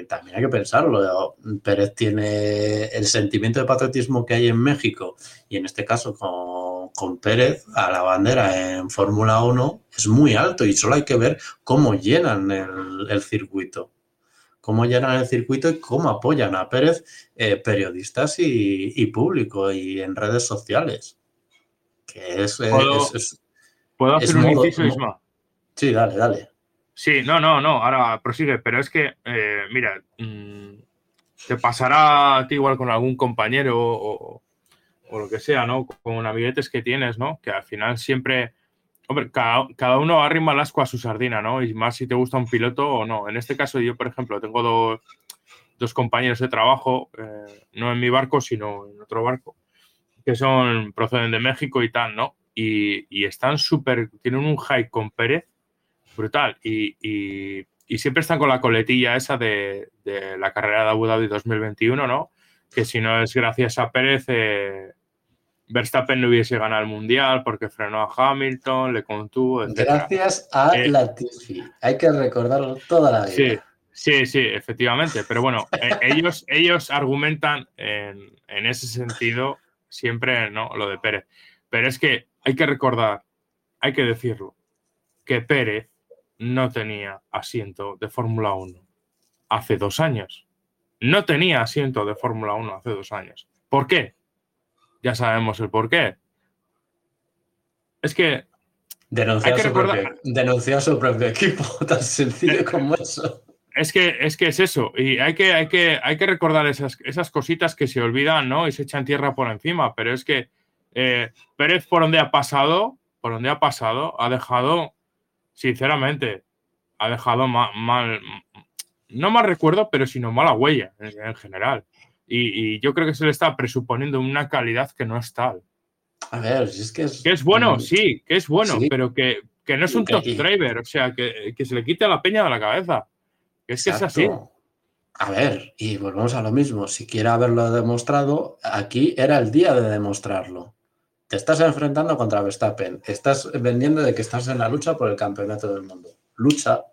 también hay que pensarlo. Pérez tiene el sentimiento de patriotismo que hay en México y en este caso con, Pérez a la bandera en Fórmula 1 es muy alto y solo hay que ver cómo llenan el, circuito. Cómo llenan el circuito y cómo apoyan a Pérez eh, periodistas y, público y en redes sociales. Que es. ¿Puedo, hacer un inciso, Sí, dale, dale. Sí, no, no, no, ahora prosigue, pero es que, eh, mira, mm, te pasará a ti igual con algún compañero o, lo que sea, ¿no? Con amiguetes que tienes, ¿no? Que al final siempre, hombre, cada, uno arrima el asco a su sardina, ¿no? Y más si te gusta un piloto o no. En este caso yo, por ejemplo, tengo dos, compañeros de trabajo, eh, no en mi barco, sino en otro barco, que son, proceden de México y tal, ¿no? Y, y están súper, tienen un high con Pérez brutal. Y, siempre están con la coletilla esa de, la carrera de Abu Dhabi 2021, ¿no? Que si no es gracias a Pérez, eh, Verstappen no hubiese ganado el Mundial porque frenó a Hamilton, le contuvo, etc. Gracias a eh, Latifi. Hay que recordarlo toda la vida. Sí, sí, sí, efectivamente. Pero bueno, eh, ellos, ellos argumentan en, en ese sentido siempre, ¿no? Lo de Pérez. Pero es que hay que recordar, hay que decirlo, que Pérez no tenía asiento de Fórmula 1 hace dos años. no tenía asiento de Fórmula 1 hace dos años. ¿Por qué? Ya sabemos el por qué. Es que. Denunciar, su, propio, su propio equipo, tan sencillo como eso. Es que, es que es eso, y hay que, hay que, hay que recordar esas, esas cositas que se olvidan, ¿no? Y se echan tierra por encima, pero es que eh, Pérez por donde ha pasado, por donde ha pasado, ha dejado, sinceramente, ha dejado mal, no mal recuerdo, pero sino mala huella en, general. Y, yo creo que se le está presuponiendo una calidad que no es tal. A ver, es que es... Que es bueno, sí, que es bueno, pero que, no es un top driver, o sea, que, se le quite la peña de la cabeza. Que es que es así. A ver, y volvemos a lo mismo. Si quiere haberlo demostrado, aquí era el día de demostrarlo. Te estás enfrentando contra Verstappen. Estás vendiendo de que estás en la lucha por el campeonato del mundo. Lucha,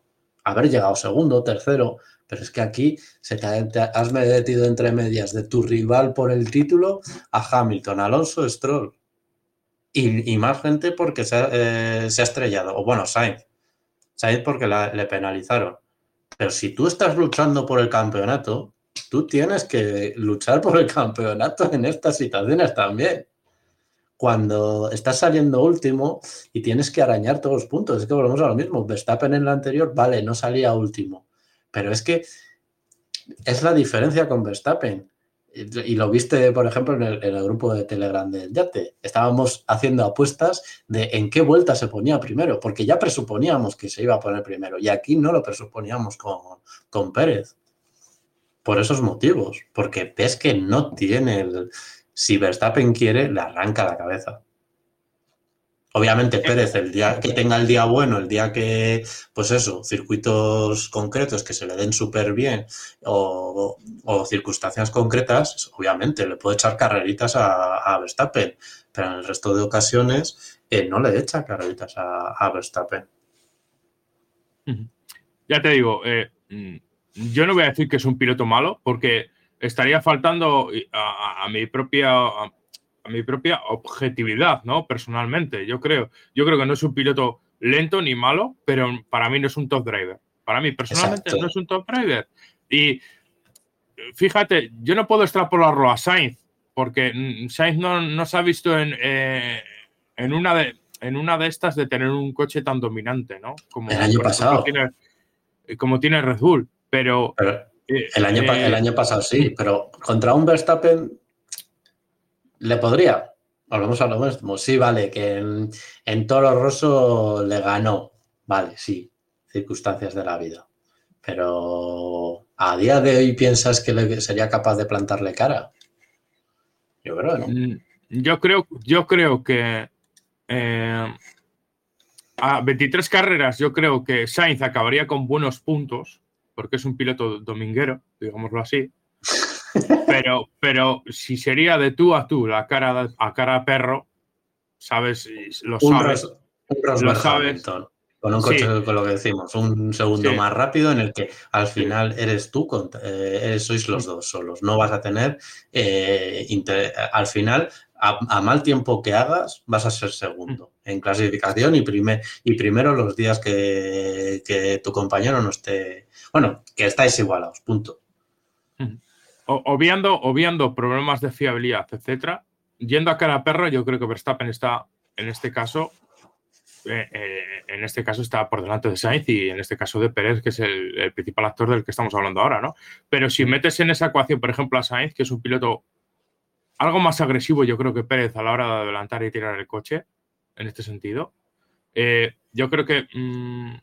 haber llegado segundo, tercero, pero es que aquí se te, has metido entre medias de tu rival por el título a Hamilton, Alonso, Stroll. Y, más gente porque eh, se, ha estrellado. O bueno, Sainz. Sainz porque le penalizaron. Pero si tú estás luchando por el campeonato, tú tienes que luchar por el campeonato en estas situaciones también. Cuando estás saliendo último y tienes que arañar todos los puntos, es que volvemos a lo mismo. Verstappen en la anterior, vale, no salía último. Pero es que es la diferencia con Verstappen y lo viste, por ejemplo, en el, grupo de Telegram del Yate. Estábamos haciendo apuestas de en qué vuelta se ponía primero, porque ya presuponíamos que se iba a poner primero y aquí no lo presuponíamos con, con Pérez. Por esos motivos, porque ves que no tiene el... Si Verstappen quiere, le arranca la cabeza. Obviamente Pérez, el día que tenga el día bueno, el día que, pues eso, circuitos concretos que se le den súper bien o, circunstancias concretas, obviamente le puede echar carreritas a, Verstappen, pero en el resto de ocasiones eh, no le echa carreritas a, Verstappen. Ya te digo, eh, mm, yo no voy a decir que es un piloto malo porque estaría faltando a, mi propia mi propia objetividad, ¿no? Personalmente, yo creo. Yo creo que no es un piloto lento ni malo, pero para mí no es un top driver. Para mí, personalmente, no es un top driver. Y fíjate, yo no puedo extrapolarlo a Sainz, porque Sainz no, se ha visto en, eh, en, una de, en una de estas de tener un coche tan dominante, ¿no? Como, el año pasado. Tiene, como tiene Red Bull, pero... el, año, el eh, año pasado sí, pero contra un Verstappen le podría. Volvemos a lo mismo. Sí, vale, que en, Toro Rosso le ganó. Vale, sí, circunstancias de la vida. Pero a día de hoy piensas que le, sería capaz de plantarle cara. Yo creo, ¿no? Mm, yo creo, yo creo que eh, a 23 carreras, yo creo que Sainz acabaría con buenos puntos, porque es un piloto dominguero, digámoslo así. Pero, pero si sería de tú a tú, la cara a cara perro, sabes, lo sabes. lo sabes. Con un coche, con lo que decimos, un segundo más rápido en el que al final eres tú, eh, sois los dos solos. No vas a tener, eh, al final, a, mal tiempo que hagas, vas a ser segundo mm. en clasificación y, primer, y primero los días que, que tu compañero no esté, bueno, que estáis igualados, punto obviando, obviando problemas de fiabilidad, etcétera, yendo a cara a perro, yo creo que Verstappen está en este caso, eh, eh, en este caso está por delante de Sainz y en este caso de Pérez, que es el, principal actor del que estamos hablando ahora, ¿no? Pero si metes en esa ecuación, por ejemplo, a Sainz, que es un piloto algo más agresivo, yo creo que Pérez a la hora de adelantar y tirar el coche, en este sentido, eh, yo creo que mm,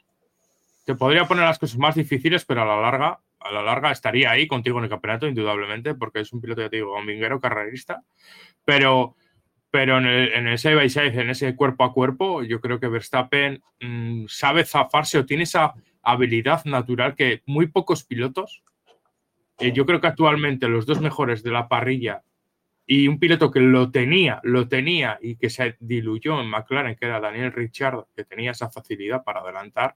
te podría poner las cosas más difíciles, pero a la larga a la larga estaría ahí contigo en el campeonato, indudablemente, porque es un piloto, ya te digo, dominguero, carrerista. Pero, pero en el, en el side by en ese cuerpo a cuerpo, yo creo que Verstappen mm, sabe zafarse o tiene esa habilidad natural que muy pocos pilotos. Eh, yo creo que actualmente los dos mejores de la parrilla y un piloto que lo tenía, lo tenía y que se diluyó en McLaren, que era Daniel Richard, que tenía esa facilidad para adelantar.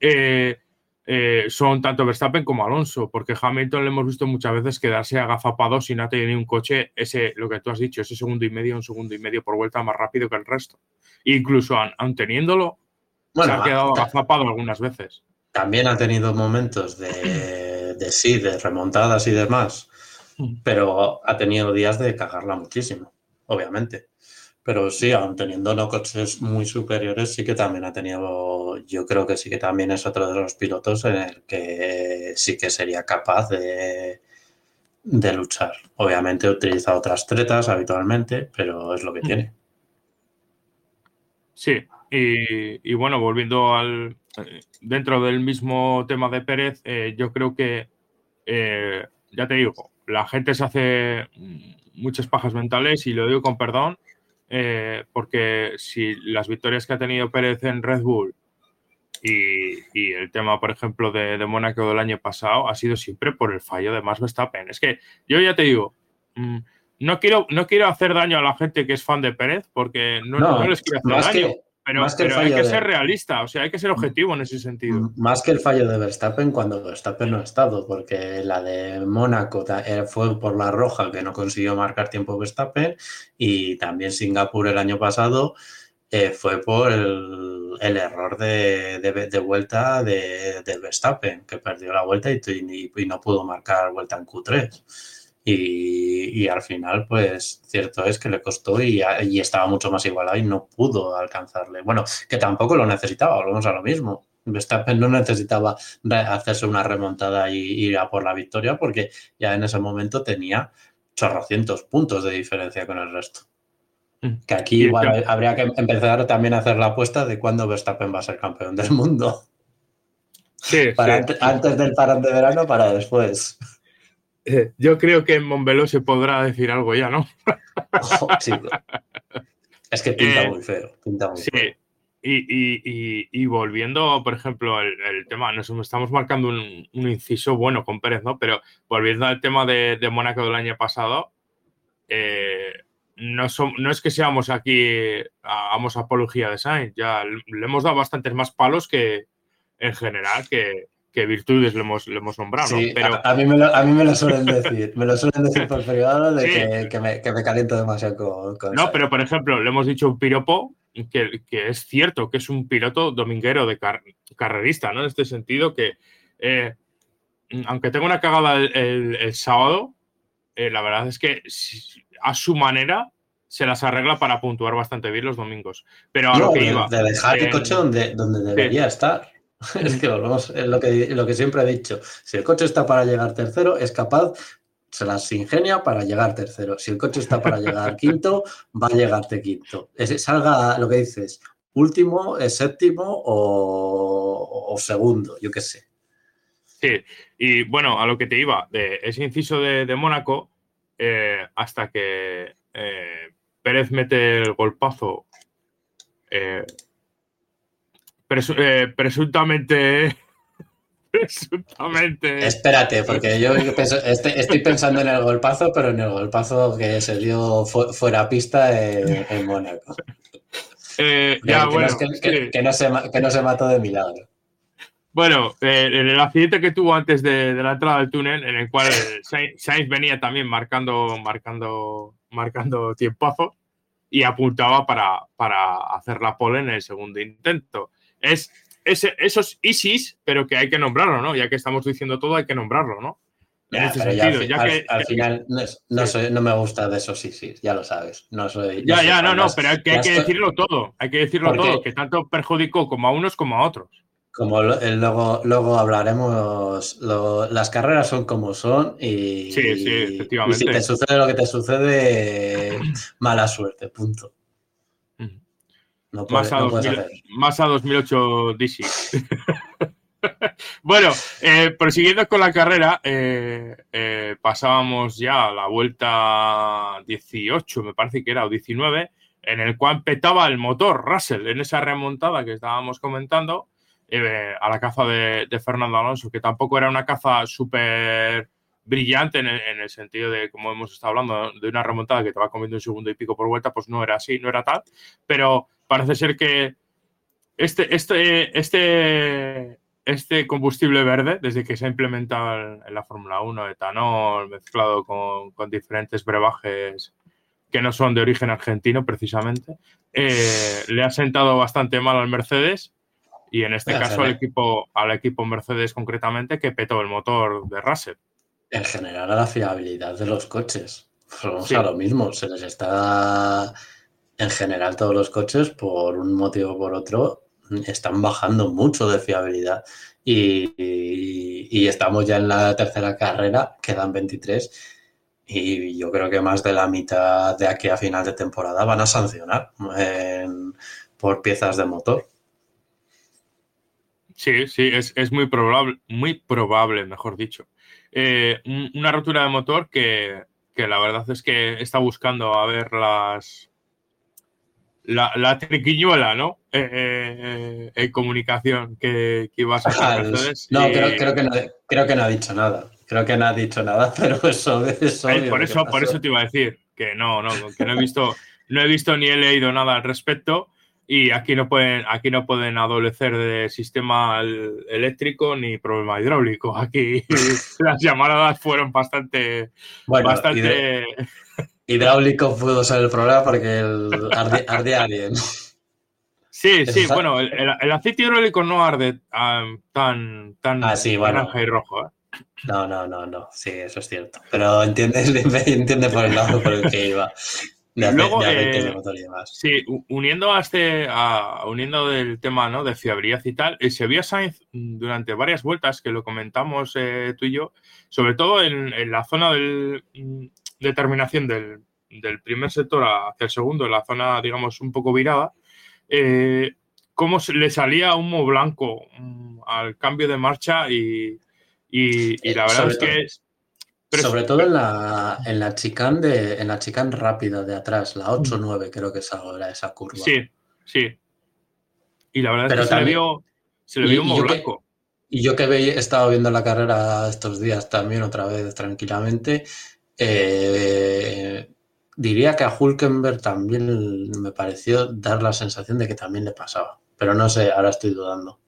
Eh, eh, son tanto Verstappen como Alonso, porque Hamilton le hemos visto muchas veces quedarse agazapado sin no tener un coche, ese, lo que tú has dicho, ese segundo y medio, un segundo y medio por vuelta más rápido que el resto. Incluso aun teniéndolo, se ha quedado agazapado algunas veces. También ha tenido momentos de, de sí, de remontadas y demás. Pero ha tenido días de cagarla muchísimo, obviamente. Pero sí, aun teniendo no coches muy superiores, sí que también ha tenido, yo creo que sí que también es otro de los pilotos en el que sí que sería capaz de, de luchar. Obviamente utiliza otras tretas habitualmente, pero es lo que Mm. tiene. Sí, y, y bueno, volviendo al. eh, Dentro del mismo tema de Pérez, eh, yo creo que, eh, ya te digo, la gente se hace muchas pajas mentales y lo digo con perdón, eh, porque si las victorias que ha tenido Pérez en Red Bull y, y el tema, por ejemplo, de, de Mónaco del año pasado ha sido siempre por el fallo de Max Verstappen. Es que yo ya te digo, mm, no quiero, no quiero hacer daño a la gente que es fan de Pérez, porque no, No, no les quiero hacer daño. que, Pero, más que el pero hay que de- ser realista, o sea, hay que ser objetivo en ese sentido. Más que el fallo de Verstappen cuando Verstappen no ha estado, porque la de Mónaco eh, fue por la roja que no consiguió marcar tiempo Verstappen y también Singapur el año pasado eh, fue por el, el error de, de- de vuelta de, de Verstappen, que perdió la vuelta y, y- y no pudo marcar vuelta en Q3. Y, y al final, pues cierto es que le costó y, y estaba mucho más igualado y no pudo alcanzarle. Bueno, que tampoco lo necesitaba, volvemos a lo mismo. Verstappen no necesitaba hacerse una remontada y ir a por la victoria porque ya en ese momento tenía chorrocientos puntos de diferencia con el resto. Mm. Que aquí igual habría que empezar también a hacer la apuesta de cuándo Verstappen va a ser campeón del mundo. Sí, Para sí. ante- antes del parón de verano, para después. Eh, Yo creo que en Montbeló se podrá decir algo ya, ¿no? Sí. Es que pinta Eh, muy feo. Pinta muy Sí. feo. Y, y- y- y volviendo, por ejemplo, el, el tema, nos estamos marcando un, un inciso bueno con Pérez, ¿no? Pero volviendo al tema de, de Mónaco del año pasado, eh, no, es que seamos aquí, hagamos apología de Sainz, ya le, le hemos dado bastantes más palos que en general que, que virtudes le hemos, le hemos nombrado, ¿no? Sí, Pero, a, a mí me lo, a mí me lo suelen decir. Me lo suelen decir por privado de Sí. que, que me, que me caliento demasiado con, con No, pero por ejemplo, le hemos dicho un piropo que, que es cierto que es un piloto dominguero de car- carrerista, ¿no? En este sentido que, eh, aunque tenga una cagada el, el- el sábado, eh, la verdad es que a su manera se las arregla para puntuar bastante bien los domingos. Pero a No, lo que iba. de dejar el eh, coche donde, donde debería estar. Es que volvemos, es lo que, lo que siempre he dicho. Si el coche está para llegar tercero, es capaz, se las ingenia para llegar tercero. Si el coche está para llegar quinto, va a llegarte quinto. Es- salga lo que dices, último, séptimo o, o segundo, yo qué sé. Sí, y bueno, a lo que te iba, de ese inciso de, de Mónaco, eh, hasta que eh, Pérez mete el golpazo, eh, presu- eh, presuntamente, presuntamente, Espérate, porque yo este- estoy pensando en el golpazo, pero en el golpazo que se dio fu- fuera pista en, en Mónaco. eh, Que- ya que no bueno, es que, que- sí. que no se, que no se mató de milagro. Bueno, eh, en el accidente que tuvo antes de, de la entrada del túnel, en el cual eh, Sainz Sainz venía también marcando, marcando, marcando tiempazo y apuntaba para, para hacer la pole en el segundo intento. Es esos ISIS, pero que hay que nombrarlo, ¿no? Ya que estamos diciendo todo, hay que nombrarlo, ¿no? En Ya, pero sentido, ya al- que- al final no, es- no, soy- no me gusta de esos sí, ya lo sabes. No soy, Ya, soy ya, no, no, pero hay que, hay que decirlo todo, hay que decirlo todo, que tanto perjudicó como a unos como a otros. Como luego, luego hablaremos, lo- las carreras son como son y, Sí, sí, y si te sucede lo que te sucede, mala suerte, punto. No, puede- Más a, no puedes 2000 hacer. más a 2008 DC. bueno, eh, prosiguiendo con la carrera, eh, eh, pasábamos ya a la vuelta 18, me parece que era, o 19, en el cual petaba el motor Russell en esa remontada que estábamos comentando a la caza de, de Fernando Alonso, que tampoco era una caza súper brillante en el, en el sentido de, como hemos estado hablando, de una remontada que te va comiendo un segundo y pico por vuelta, pues no era así, no era tal, pero parece ser que este, este, este, este combustible verde, desde que se ha implementado en, la Fórmula 1, etanol mezclado con, con diferentes brebajes que no son de origen argentino precisamente, eh, le ha sentado bastante mal al Mercedes Y en este caso al equipo, al equipo Mercedes concretamente que petó el motor de Russell. En general a la fiabilidad de los coches. Vamos Sí. a lo mismo, se les está en general todos los coches por un motivo o por otro están bajando mucho de fiabilidad y, estamos ya en la tercera carrera, quedan 23 y yo creo que más de la mitad de aquí a final de temporada van a sancionar por piezas de motor. Sí, sí, es, es muy probable, muy probable, mejor dicho. Eh, un- una rotura de motor que, que la verdad es que está buscando a ver las la, la triquiñuela, ¿no? Eh, eh, en comunicación que, que iba a sacar. No, y- creo, creo que no, creo que no ha dicho nada. Creo que no ha dicho nada, pero eso es Ay, obvio por eso, por eso te iba a decir que no, no, que no he visto, no he visto ni he leído nada al respecto y aquí no pueden, aquí no pueden adolecer de sistema el- eléctrico ni problema hidráulico. Aquí las llamadas fueron bastante, Bueno, bastante. Hidráulico pudo ser el problema porque el arde- ardía bien. Sí, sí, bueno, el, aceite hidráulico no arde tan, tan Ah, sí, bueno. naranja y rojo. ¿eh? No, no, no, no. Sí, eso es cierto. Pero entiende, entiende por el lado por el que iba. De, Luego, de eh, de. Sí, uniendo a este, a- uniendo del tema ¿no? de fiabilidad y tal, eh, se vio a Sainz durante varias vueltas, que lo comentamos eh, tú y yo, sobre todo en, en la zona del, mm, de terminación del, del primer sector hacia el segundo, en la zona, digamos, un poco virada, eh, cómo se- le salía humo blanco mm, al cambio de marcha y, y- y la Eh, verdad sobre es que es- pero- Sobre todo en la, en la chicane de, en la chicane rápida de atrás, la 8-9 creo que es ahora esa curva. Sí, sí. Y la verdad Pero es que se le vio, se le vio y humo que- blanco. Y yo que he estado viendo la carrera estos días también otra vez tranquilamente, eh, diría que a Hulkenberg también me pareció dar la sensación de que también le pasaba. Pero no sé, ahora estoy dudando.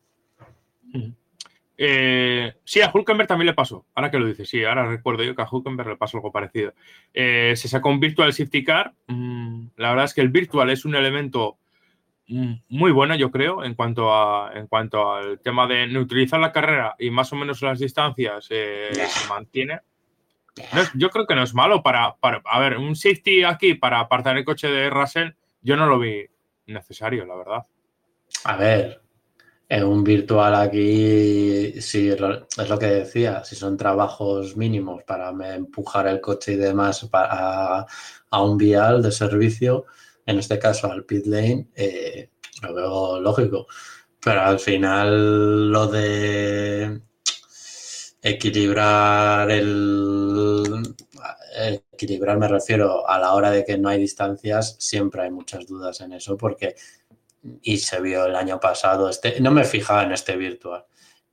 Eh, sí, a Hulkenberg también le pasó. Ahora que lo dices, sí, ahora recuerdo yo que a Hulkenberg le pasó algo parecido. Eh, se sacó un Virtual Safety Car. Mm, la verdad es que el Virtual es un elemento mm, muy bueno, yo creo, en cuanto, a, en cuanto al tema de neutralizar la carrera y más o menos las distancias eh, se mantiene. No yo creo que no es malo para, para. A ver, un safety aquí para apartar el coche de Russell, yo no lo vi necesario, la verdad. A ver, en un virtual aquí, sí, es lo, que decía, si son trabajos mínimos para empujar el coche y demás para, a, a un vial de servicio, en este caso al pit lane, eh, lo veo lógico. Pero al final lo de equilibrar el... Equilibrar me refiero a la hora de que no hay distancias, siempre hay muchas dudas en eso porque y se vio el año pasado. Este, no me fijaba en este virtual,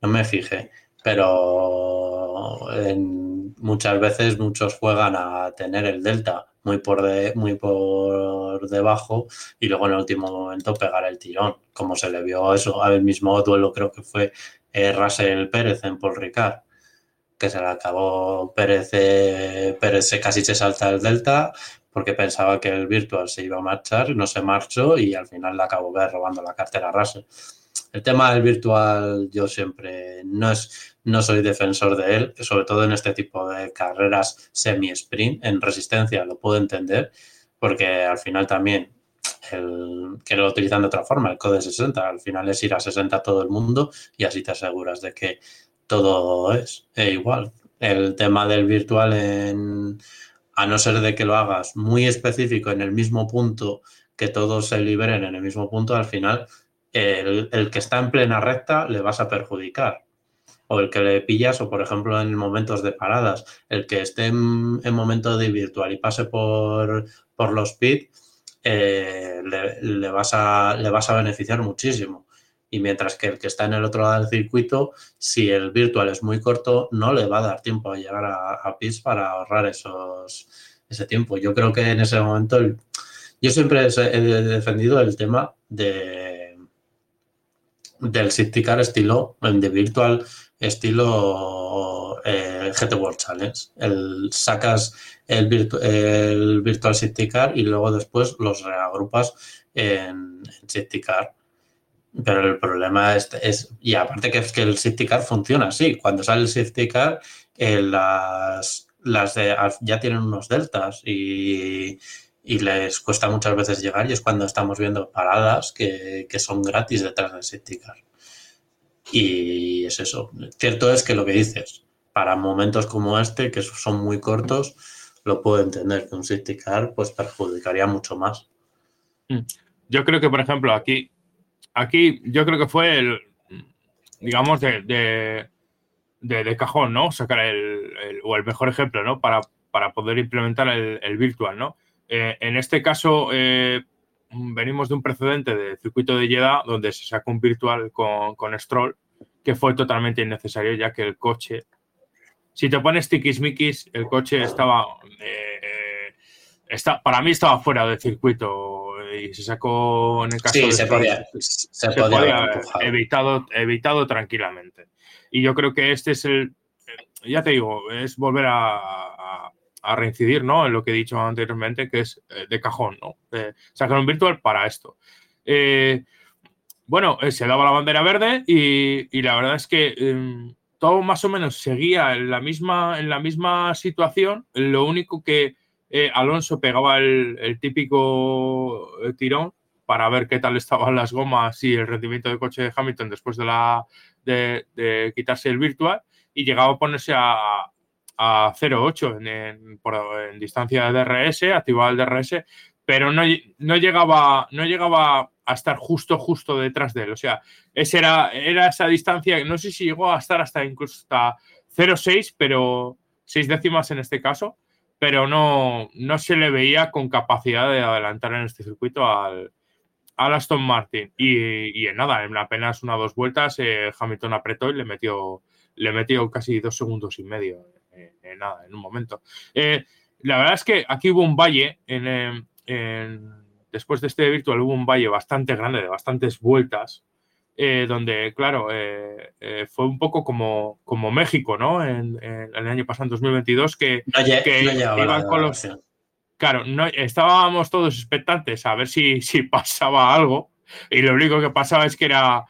no me fijé, pero en- muchas veces muchos juegan a tener el delta muy por, de- muy por debajo y luego en el último momento pegar el tirón, como se le vio eso al mismo duelo, creo que fue eh, Russell Pérez en Paul Ricard que se le acabó Pérez, eh, Pérez casi se salta el delta porque pensaba que el virtual se iba a marchar, no se marchó y al final le acabó robando la cartera a Russell. El tema del virtual yo siempre no, es, no soy defensor de él, sobre todo en este tipo de carreras semi-sprint, en resistencia lo puedo entender, porque al final también el, que lo utilizan de otra forma, el code 60, al final es ir a 60 a todo el mundo y así te aseguras de que todo es eh, igual. El tema del virtual, en, a no ser de que lo hagas muy específico en el mismo punto, que todos se liberen en el mismo punto, al final el, que está en plena recta le vas a perjudicar. O el que le pillas, o por ejemplo en momentos de paradas, el que esté en, en momento de virtual y pase por, por los pit, eh, le vas a, le vas a beneficiar muchísimo. Y mientras que el que está en el otro lado del circuito, si el virtual es muy corto, no le va a dar tiempo a llegar a, a para ahorrar esos, ese tiempo. Yo creo que en ese momento, yo siempre he defendido el tema de del car estilo, de virtual estilo eh, GT World Challenge. El, sacas el, virtu- el virtual safety car y luego después los reagrupas en, en car Pero el problema es, es y aparte que es que el safety car funciona así. Cuando sale el safety car, eh, las, las de, ya tienen unos deltas y, y, les cuesta muchas veces llegar y es cuando estamos viendo paradas que, que son gratis detrás del safety car. Y es eso. Cierto es que lo que dices, para momentos como este, que son muy cortos, lo puedo entender que un safety car pues perjudicaría mucho más. Mm. Yo creo que, por ejemplo, aquí aquí yo creo que fue el, digamos, de, de, cajón, ¿no? Sacar el, o el mejor ejemplo, ¿no? Para, para poder implementar el, virtual, ¿no? Eh, en este caso, eh, venimos de un precedente de circuito de Jeddah donde se sacó un virtual con, con Stroll que fue totalmente innecesario ya que el coche, si te pones tiquismiquis, el coche estaba, eh, está, para mí estaba fuera del circuito y se sacó en el caso de se podía, se, podía, evitado, evitado tranquilamente. Y yo creo que este es el, ya te digo, es volver a, a, reincidir ¿no? en lo que he dicho anteriormente, que es eh, de cajón, ¿no? sacar un virtual para esto. Eh, bueno, eh, se daba la bandera verde y, y la verdad es que em, todo más o menos seguía en la misma, en la misma situación. Lo único que eh, Alonso pegaba el, típico eh, tirón para ver qué tal estaban las gomas y el rendimiento del coche de Hamilton después de, la, de, quitarse el virtual y llegaba a ponerse a, a 0,8 en, distancia de DRS, activaba el DRS, pero no, llegaba, no llegaba a estar justo, justo detrás de él. O sea, esa era, era esa distancia, no sé si llegó a estar hasta incluso hasta 0,6, pero seis décimas en este caso pero no, no se le veía con capacidad de adelantar en este circuito al, Aston Martin. Y, en nada, en apenas una o dos vueltas, eh, Hamilton apretó y le metió, le metió casi dos segundos y medio. Eh, en nada, en un momento. Eh, la verdad es que aquí hubo un valle, en, después de este virtual hubo un valle bastante grande, de bastantes vueltas, eh, donde, claro, eh, eh, fue un poco como, como México, ¿no? En, el año pasado, en 2022, que, iban con los... Claro, no, estábamos todos expectantes a ver si, si pasaba algo y lo único que pasaba es que era,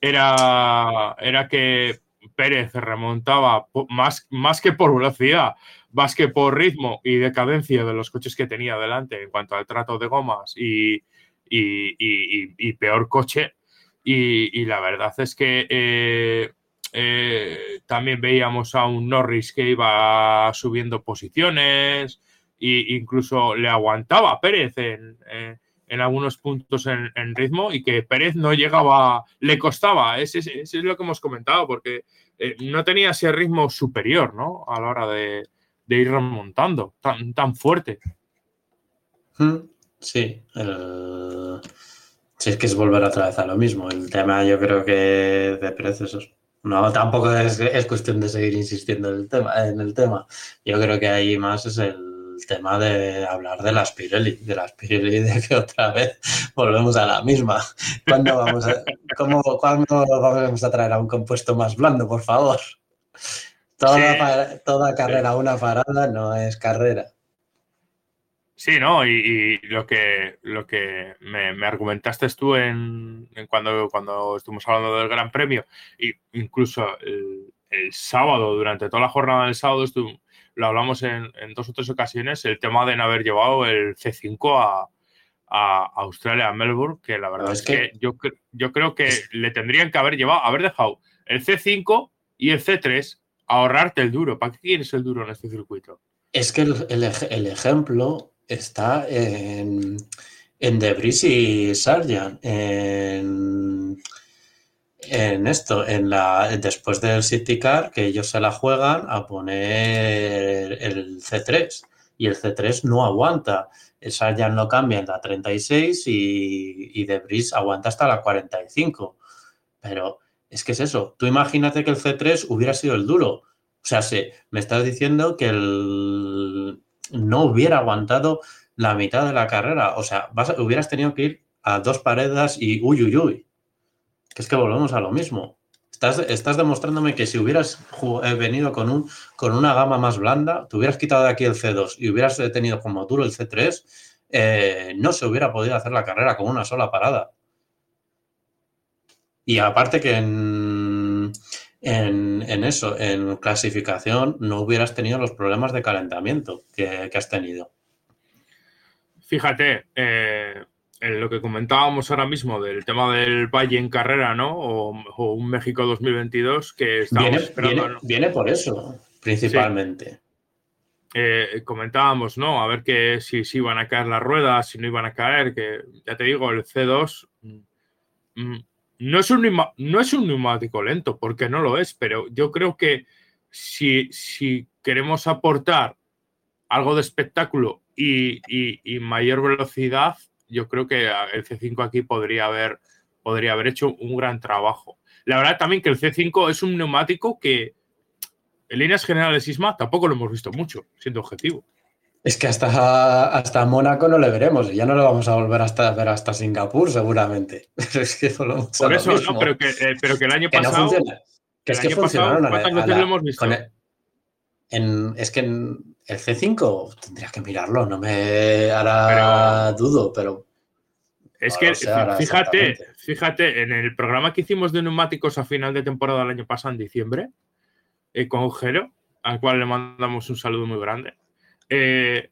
era, era que Pérez remontaba más, más que por velocidad, más que por ritmo y decadencia de los coches que tenía delante en cuanto al trato de gomas y, y peor coche, y, la verdad es que eh, eh, también veíamos a un Norris que iba subiendo posiciones e incluso le aguantaba a Pérez en, en algunos puntos en, ritmo y que Pérez no llegaba, le costaba, ese, es lo que hemos comentado, porque eh, no tenía ese ritmo superior ¿no? a la hora de, ir remontando tan, tan fuerte. Hmm, sí, el si es que es volver otra vez a lo mismo. El tema yo creo que de precios no, tampoco es, es, cuestión de seguir insistiendo en el, tema, en el tema. Yo creo que ahí más es el tema de hablar de las Pirelli, de las Pirelli, de que otra vez volvemos a la misma. ¿Cuándo vamos a, cómo, ¿cuándo vamos a traer a un compuesto más blando, por favor? Toda, toda carrera, una parada no es carrera. Sí, ¿no? Y, lo que, lo que me, argumentaste tú en, cuando, cuando estuvimos hablando del Gran Premio, y incluso el, sábado, durante toda la jornada del sábado, lo hablamos en, dos o tres ocasiones, el tema de no haber llevado el C5 a, Australia, a Melbourne, que la verdad es, que, yo, yo creo que le tendrían que haber llevado, haber dejado el C5 y el C3, ahorrarte el duro. ¿Para qué quieres el duro en este circuito? Es que el, el ejemplo está en, en Debris y Sargent, en, en esto, en la, después del City Car, que ellos se la juegan a poner el C3 y el C3 no aguanta. Sargent lo cambia en la 36 y, y Debris aguanta hasta la 45. Pero es que es eso. Tú imagínate que el C3 hubiera sido el duro. O sea, se, me estás diciendo que el, no hubiera aguantado la mitad de la carrera. O sea, hubieras tenido que ir a dos paredes y uy, uy, uy. Que es que volvemos a lo mismo. Estás, demostrándome que si hubieras eh, venido con, un, con una gama más blanda, te hubieras quitado de aquí el C2 y hubieras tenido como duro el C3, eh, no se hubiera podido hacer la carrera con una sola parada. Y aparte que en, en, eso, en clasificación, no hubieras tenido los problemas de calentamiento que, has tenido. Fíjate, eh, en lo que comentábamos ahora mismo del tema del Valle en carrera, ¿no? O, un México 2022 que estamos viene, esperando. Viene, por eso, principalmente. Eh, comentábamos, ¿no? A ver que si, si iban a caer las ruedas, si no iban a caer, que ya te digo, el C2 mm, mm, no, es un, no es un neumático lento, porque no lo es, pero yo creo que si, si queremos aportar algo de espectáculo y, y mayor velocidad, yo creo que el C5 aquí podría haber, podría haber hecho un gran trabajo. La verdad también que el C5 es un neumático que en líneas generales Sisma tampoco lo hemos visto mucho, siendo objetivo. Es que hasta, hasta Mónaco no le veremos, ya no lo vamos a volver hasta ver hasta Singapur seguramente. es que Por eso, no, pero que, eh, pero que el año pasado... Que es que funcionaron ¿Cuántas veces lo hemos visto? en, es que en, el C5 tendría que mirarlo, no me hará dudo, pero. Es que, fíjate, fíjate, en el programa que hicimos de neumáticos a final de temporada del año pasado, en diciembre, eh, con Jero, al cual le mandamos un saludo muy grande, eh,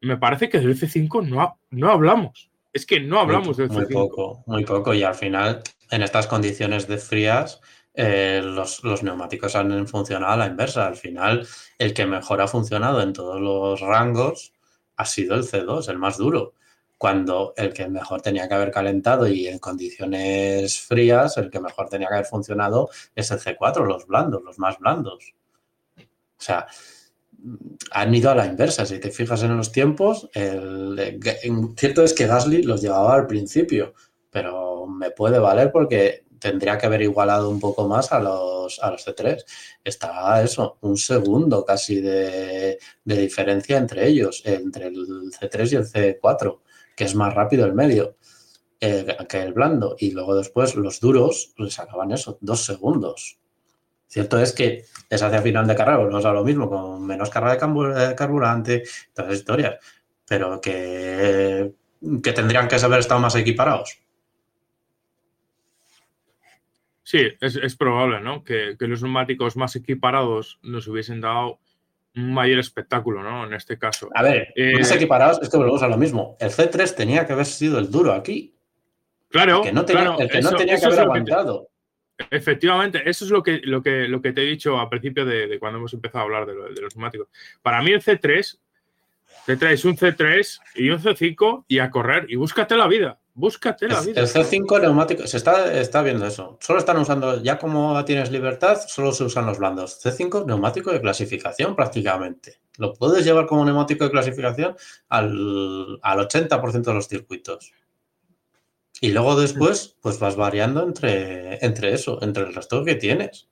me parece que del C5 no, no hablamos. Es que no hablamos del C5. Muy poco, muy poco. Y al final, en estas condiciones de frías, eh, los, neumáticos han funcionado a la inversa. Al final, el que mejor ha funcionado en todos los rangos ha sido el C2, el más duro. Cuando el que mejor tenía que haber calentado y en condiciones frías, el que mejor tenía que haber funcionado es el C4, los blandos, los más blandos. O sea, han ido a la inversa. Si te fijas en los tiempos, el, cierto es que Gasly los llevaba al principio, pero me puede valer porque tendría que haber igualado un poco más a los, a los C3. Está eso, un segundo casi de, diferencia entre ellos, entre el C3 y el C4, que es más rápido el medio eh, que el blando. Y luego después los duros les sacaban eso, dos segundos. Cierto es que es hacia final de carrera, no es lo mismo, con menos carga de carburante, todas las historias, pero que, que tendrían que haber estado más equiparados. Sí, es, probable, ¿no? Que, los neumáticos más equiparados nos hubiesen dado un mayor espectáculo, ¿no? En este caso. A ver, eh, más equiparados es que volvemos a lo mismo. El C3 tenía que haber sido el duro aquí. Claro, el que no tenía, que haber aguantado. Efectivamente, eso es lo que, lo, que, lo que te he dicho al principio de, cuando hemos empezado a hablar de, de, los neumáticos. Para mí el C3, te traes un C3 y un C5 y a correr y búscate la vida. Búscate la vida. El C5 neumático, se está, está viendo eso. Solo están usando, ya como tienes libertad, solo se usan los blandos. C5 neumático de clasificación prácticamente. Lo puedes llevar como neumático de clasificación al, al 80% de los circuitos. Y luego después, pues vas variando entre, entre eso, entre el resto que tienes.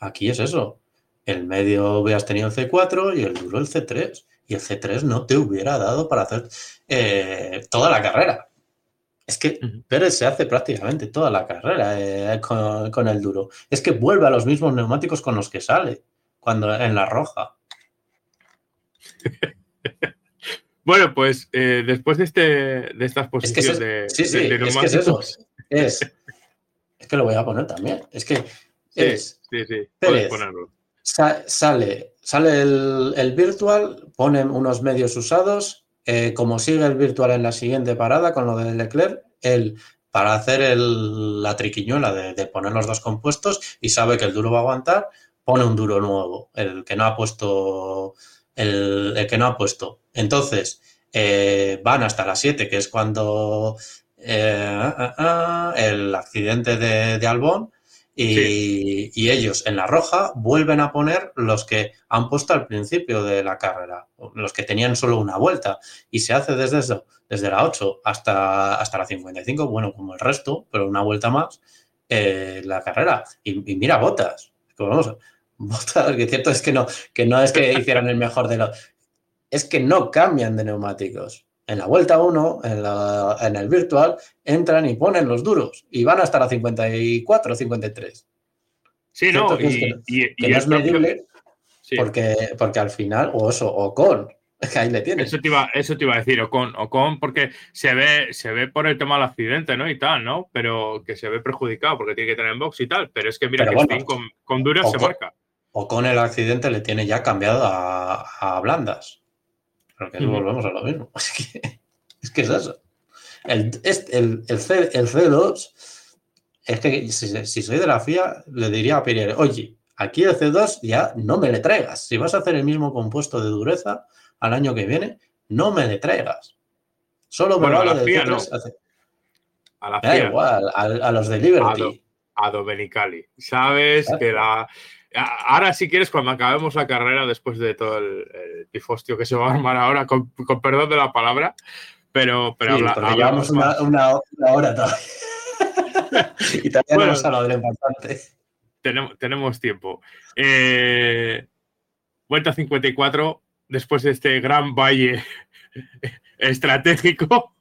Aquí es eso. El medio hubieras tenido el C4 y el duro el C3. Y el C3 no te hubiera dado para hacer eh, toda la carrera. Es que Pérez se hace prácticamente toda la carrera eh, con, el duro. Es que vuelve a los mismos neumáticos con los que sale cuando en la roja. bueno, pues eh, después de, este, de estas posiciones de, sí, sí, Es que es eso. Es, que lo voy a poner también. Es que es, sí, Pérez, sale, sale el, el virtual, ponen unos medios usados eh, como sigue el virtual en la siguiente parada con lo de Leclerc, él para hacer la triquiñuela de, poner los dos compuestos y sabe que el duro va a aguantar, pone un duro nuevo, el que no ha puesto, el, que no ha puesto. Entonces, eh, van hasta las 7, que es cuando eh, ah, ah, el accidente de, de Albón, y, ellos en la roja vuelven a poner los que han puesto al principio de la carrera, los que tenían solo una vuelta. Y se hace desde eso, desde la 8 hasta, hasta la 55, bueno, como el resto, pero una vuelta más, eh, la carrera. Y, mira, botas. Vamos, botas, que cierto es que no, que no es que hicieran el mejor de los. Es que no cambian de neumáticos en la vuelta 1, en, el virtual, entran y ponen los duros y van hasta la 54 53. Sí, no, y, es medible porque, porque al final, o eso, o con Es que ahí le tienes. Eso te iba, eso te iba a decir, Ocon, Ocon, porque se ve, se ve por el tema del accidente, ¿no? Y tal, ¿no? Pero que se ve perjudicado porque tiene que tener en box y tal. Pero es que mira Pero que bueno, con, con duras se marca. O con el accidente le tiene ya cambiado a, a blandas. Porque Ujú. volvemos a lo mismo. Es que es, que es eso. El, el, el, C, el C2, es que si, si soy de la FIA, le diría a Pirelli, oye, aquí el C2 ya no me le traigas. Si vas a hacer el mismo compuesto de dureza al año que viene, no me le traigas. Solo me Bueno, a la FIA C3 no. hace- A la Me da FIA, igual, a, a los de Liberty. A a Domenicali. Sabes Claro. que la. Ahora, si quieres, cuando acabemos la carrera, después de todo el, el pifostio que se va a armar ahora, con, con perdón de la palabra, pero, pero Sí, habla- llevamos una, una- una hora todavía. y no Bueno. hemos hablado del importante. tenemos, tenemos tiempo. Eh, vuelta 54, después de este gran valle estratégico.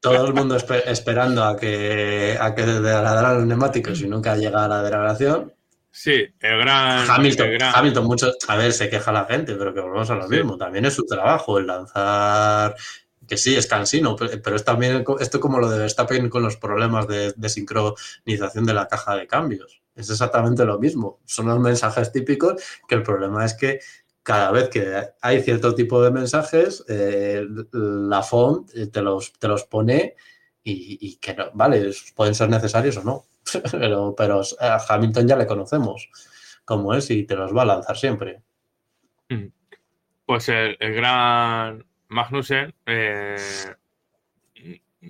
Todo el mundo espe- esperando a que, a que degradaran los neumáticos y nunca llega a la degradación. Sí, el gran. Hamilton, el gran- Hamilton, mucho, a ver, se queja la gente, pero que volvemos a lo Sí. mismo. También es su trabajo el lanzar, que sí, es cansino, pero, es también esto como lo de Verstappen con los problemas de, de sincronización de la caja de cambios. Es exactamente lo mismo. Son los mensajes típicos que el problema es que cada vez que hay cierto tipo de mensajes, eh, la font eh, te los, te los pone y, y que no, vale, pueden ser necesarios o no. pero, pero a Hamilton ya le conocemos como es y te los va a lanzar siempre. Pues el, el gran Magnussen eh,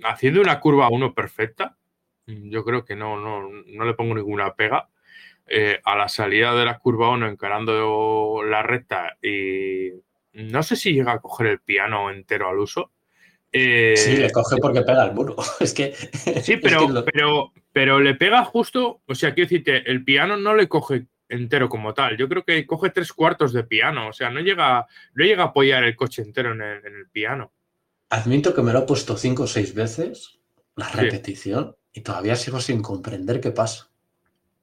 haciendo una curva 1 perfecta. Yo creo que no, no, no le pongo ninguna pega. Eh, a la salida de la curva 1 encarando la recta y no sé si llega a coger el piano entero al uso. Eh, Sí, le coge porque pega el muro. Es que. Sí, es pero, que lo- pero, pero le pega justo, o sea, quiero decirte, el piano no le coge entero como tal. Yo creo que coge tres cuartos de piano, o sea, no llega, no llega a apoyar el coche entero en el, en el piano. Admito que me lo he puesto cinco o seis veces, la Sí. repetición, y todavía sigo sin comprender qué pasa.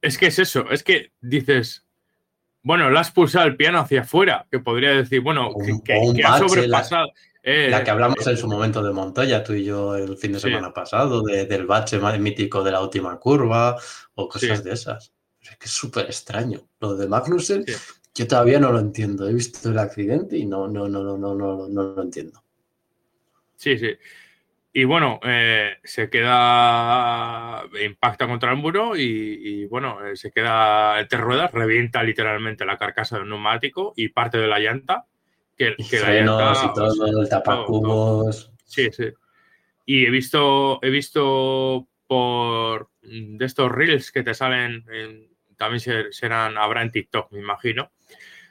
Es que es eso, es que dices, bueno, le has pulsado el piano hacia afuera, que podría decir, bueno, que, ha la- sobrepasado. Eh, La que hablamos en su momento de Montoya, tú y yo, el fin de Sí. semana pasado, de- del bache más mítico de la última curva o cosas Sí. de esas. Es que es súper extraño. Lo de Magnussen, Sí. yo todavía no lo entiendo. He visto el accidente y no, no, no, no, no, no, no lo entiendo. Sí, sí. Y bueno, eh, se queda, impacta contra el muro y, y, bueno, eh, se queda entre ruedas, revienta literalmente la carcasa del neumático y parte de la llanta. Que, Y que frenos y todo, el tapacubos. Sí, sí. Y he visto, he visto por mm, de estos reels que te salen, en- también se- serán, habrá en TikTok, me imagino,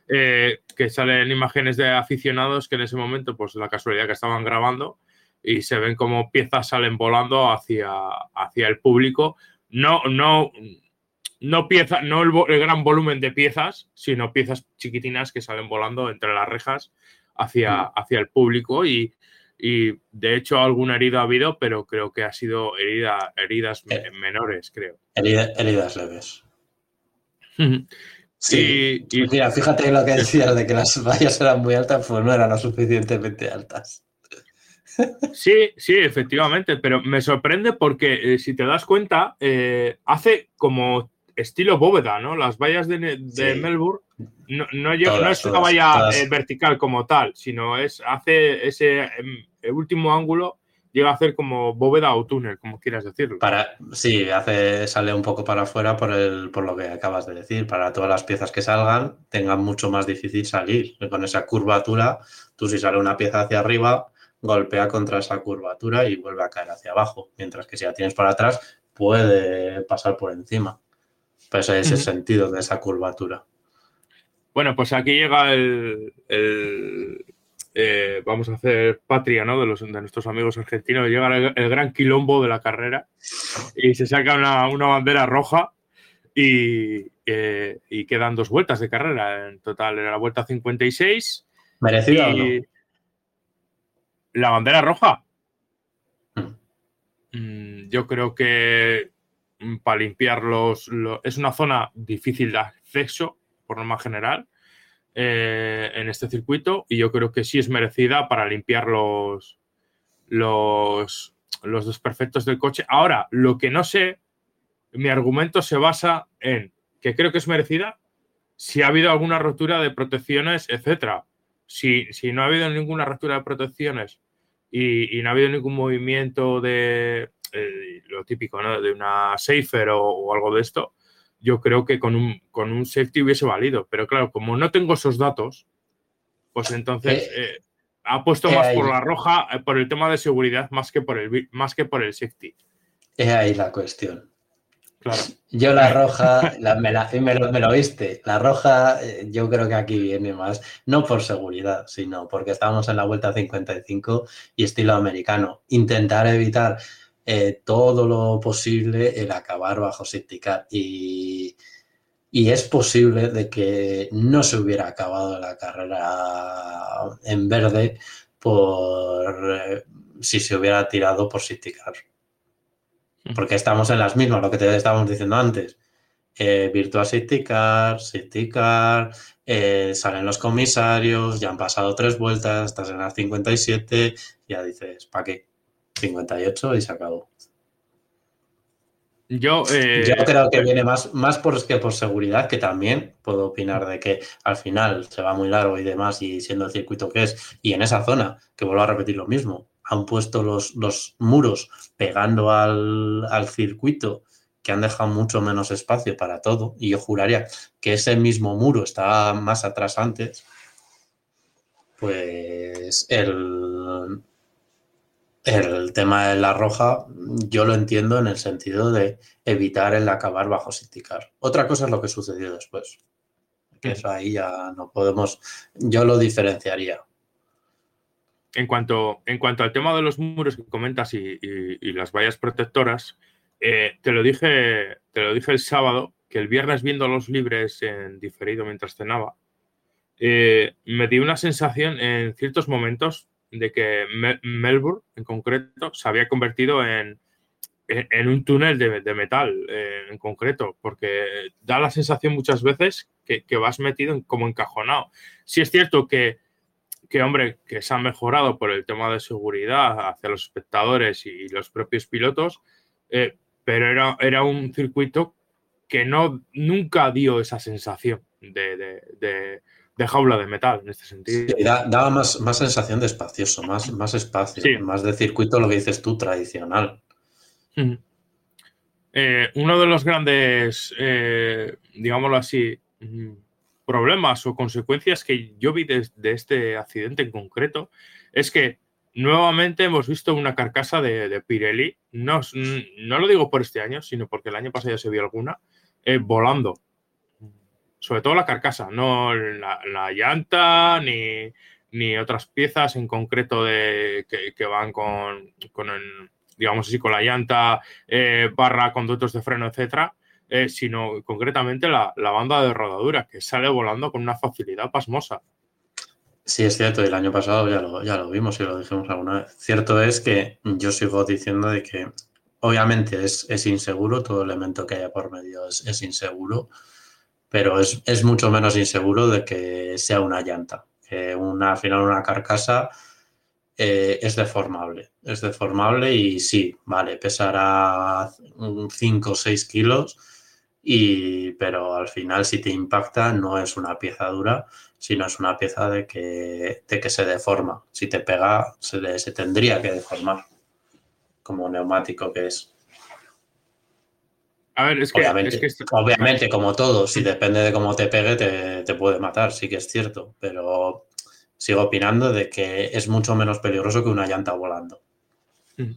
eh, que salen imágenes de aficionados que en ese momento, pues la casualidad que estaban grabando y se ven como piezas salen volando hacia, hacia el público. No, no, no pieza, no el, gran volumen de piezas, sino piezas chiquitinas que salen volando entre las rejas hacia, hacia el público y, y, de hecho alguna herida ha habido, pero creo que ha sido herida, heridas Eh. menores, creo. Herida- heridas leves. Sí. Y- y- Mira, fíjate lo que decías de que las vallas eran muy altas, pues no eran lo suficientemente altas. Sí, sí, efectivamente, pero me sorprende porque eh, si te das cuenta, eh, hace como estilo bóveda, ¿no? Las vallas de, de Sí. Melbourne no, no, no es una todas, valla todas. eh, vertical como tal, sino es hace ese em, el último ángulo llega a hacer como bóveda o túnel, como quieras decirlo. Para, sí, hace, sale un poco para afuera por, el, por lo que acabas de decir. Para todas las piezas que salgan, tengan mucho más difícil salir. Con esa curvatura, tú si sale una pieza hacia arriba, golpea contra esa curvatura y vuelve a caer hacia abajo. Mientras que si la tienes para atrás, puede pasar por encima. Pues ese sentido de esa curvatura. Bueno, pues aquí llega el, el, eh, vamos a hacer patria, ¿no? De, los, de nuestros amigos argentinos. Llega el, el gran quilombo de la carrera y se saca una, una bandera roja y, eh, y quedan dos vueltas de carrera. En total era la vuelta 56 ¿Merecida o no? la bandera roja. Mm. Mm, Yo creo que para limpiar los, lo- es una zona difícil de acceso por norma general en este circuito y yo creo que sí es merecida para limpiar los, los, los desperfectos del coche. Ahora, lo que no sé, mi argumento se basa en que creo que es merecida si ha habido alguna rotura de protecciones, etcétera. Si, si no ha habido ninguna rotura de protecciones y, no ha habido ningún movimiento de eh, lo típico, ¿no? De una safer o, algo de esto, yo creo que con un, con un safety hubiese valido. Pero claro, como no tengo esos datos, pues entonces eh, eh, ha puesto más por la roja por el tema de seguridad más que por el, más que por el safety. Es ahí la cuestión. Yo la roja, me, la, me, lo, me, lo, viste, la roja yo creo que aquí viene más, no por seguridad, sino porque estamos en la vuelta 55 y estilo americano. Intentar evitar eh, todo lo posible el acabar bajo Safety Y, y es posible de que no se hubiera acabado la carrera en verde por eh, si se hubiera tirado por Safety Porque estamos en las mismas, lo que te estábamos diciendo antes. Eh, Virtual Safety Car, Safety Car, salen los comisarios, ya han pasado tres vueltas, estás en las 57, ya dices, ¿para qué? 58 y se acabó. Yo, eh, Yo creo que viene más, más por, que por seguridad, que también puedo opinar de que al final se va muy largo y demás, y siendo el circuito que es, y en esa zona, que vuelvo a repetir lo mismo, han puesto los, los muros pegando al, al circuito que han dejado mucho menos espacio para todo, y yo juraría que ese mismo muro estaba más atrás antes, pues el, el tema de la roja, yo lo entiendo en el sentido de evitar el acabar bajo sindicar. Otra cosa es lo que sucedió después. Que eso ahí ya no podemos, yo lo diferenciaría. En cuanto, en cuanto al tema de los muros que comentas y, las vallas protectoras, eh, te, lo dije, te lo dije el sábado, que el viernes viendo los libres en diferido mientras cenaba, eh, me dio una sensación en ciertos momentos de que Melbourne, en concreto, se había convertido en, en, un túnel de, metal, eh, en concreto, porque da la sensación muchas veces que, vas metido como encajonado. Sí es cierto que, que, hombre, que se ha mejorado por el tema de seguridad hacia los espectadores y los propios pilotos, eh, pero era, era un circuito que no, nunca dio esa sensación de jaula de metal en este sentido. daba más, más sensación de espacioso, más, más espacio, más de circuito, lo que dices tú, tradicional. Eh, uno de los grandes, eh, digámoslo así, problemas o consecuencias que yo vi de, este accidente en concreto es que nuevamente hemos visto una carcasa de, Pirelli, no, no, lo digo por este año, sino porque el año pasado ya se vio alguna, eh, volando sobre todo la carcasa, no la, llanta ni, otras piezas en concreto de, que, van con, digamos así, con la llanta, eh, barra, conductos de freno, etcétera, eh, sino concretamente la, banda de rodadura, que sale volando con una facilidad pasmosa. Sí, es cierto, el año pasado ya lo, ya lo vimos y lo dijimos alguna vez. Cierto es que yo sigo diciendo de que obviamente es, inseguro, todo elemento que haya por medio es, es inseguro, pero es, mucho menos inseguro de que sea una llanta. Que una, al final una carcasa eh, es deformable. Es deformable y sí, vale, pesará 5 o 6 kilos, y, pero al final si te impacta no es una pieza dura, sino es una pieza de que, de que se deforma. Si te pega, se, se tendría que deformar, como neumático que es. A ver, es que. Obviamente, como todo, si depende de cómo te pegue, te, puede matar, sí que es cierto. Pero sigo opinando de que es mucho menos peligroso que una llanta volando. Mm.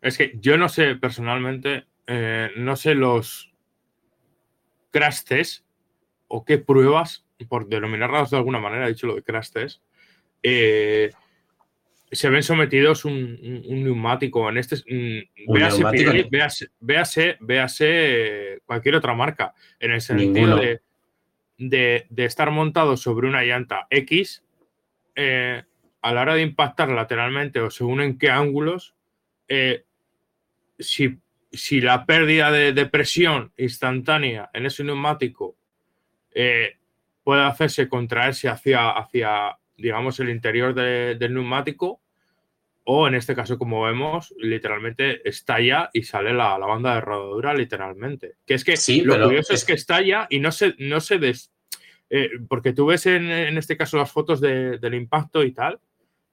Es que yo no sé personalmente, eh, no sé los crash test o qué pruebas, por denominarlas de alguna manera, he dicho lo de crash test, eh, se ven sometidos un, neumático en este. Mm, véase, véase, cualquier otra marca, en el sentido de, estar montado sobre una llanta X, eh, a la hora de impactar lateralmente o según en qué ángulos, eh, si, la pérdida de, presión instantánea en ese neumático eh, puede hacerse contraerse hacia, hacia digamos, el interior del neumático o en este caso, como vemos, literalmente estalla y sale la, banda de rodadura literalmente. Que es que lo curioso es... que estalla y no se, no se des... Eh, porque tú ves en, este caso las fotos del impacto y tal,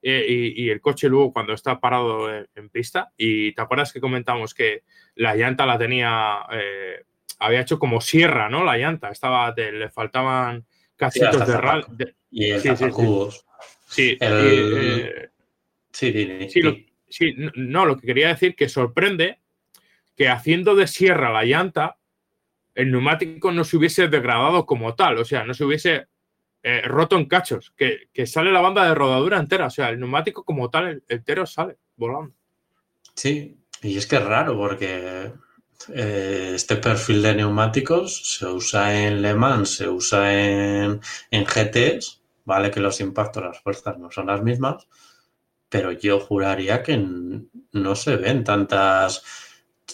eh, y, el coche luego cuando está parado en, pista, y te acuerdas que comentamos que la llanta la tenía, eh, había hecho como sierra, ¿no? La llanta, estaba, le faltaban casitos de radio. Y el sí, sí, Sí, sí, no, lo que quería decir que sorprende que haciendo de sierra la llanta, el neumático no se hubiese degradado como tal, o sea, no se hubiese eh, roto en cachos, que, sale la banda de rodadura entera, o sea, el neumático como tal entero sale volando. Sí, y es que es raro porque eh, este perfil de neumáticos se usa en Le Mans, se usa en, en GTs, vale que los impactos, las fuerzas no son las mismas, pero yo juraría que no se ven tantas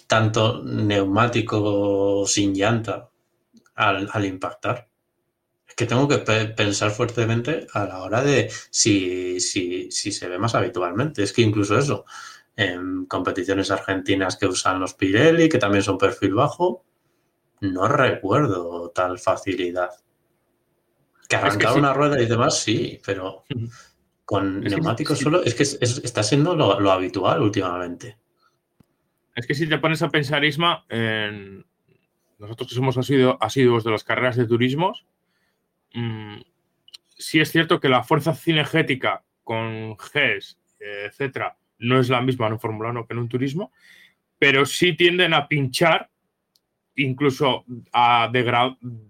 tanto neumático sin llanta al, impactar. Es que tengo que pensar fuertemente a la hora de si, si, si, se ve más habitualmente. Es que incluso eso, en competiciones argentinas que usan los Pirelli, que también son perfil bajo, no recuerdo tal facilidad. Que arrancar una rueda y demás, sí, pero con neumáticos solo, es que está siendo lo, habitual últimamente. Es que si te pones a pensar, Isma, en nosotros que somos asiduos de las carreras de turismos, mm, sí es cierto que la fuerza cinegética con GES, etcétera, no es la misma en un Fórmula 1 que en un turismo, pero sí tienden a pinchar, incluso a degradar. Mm,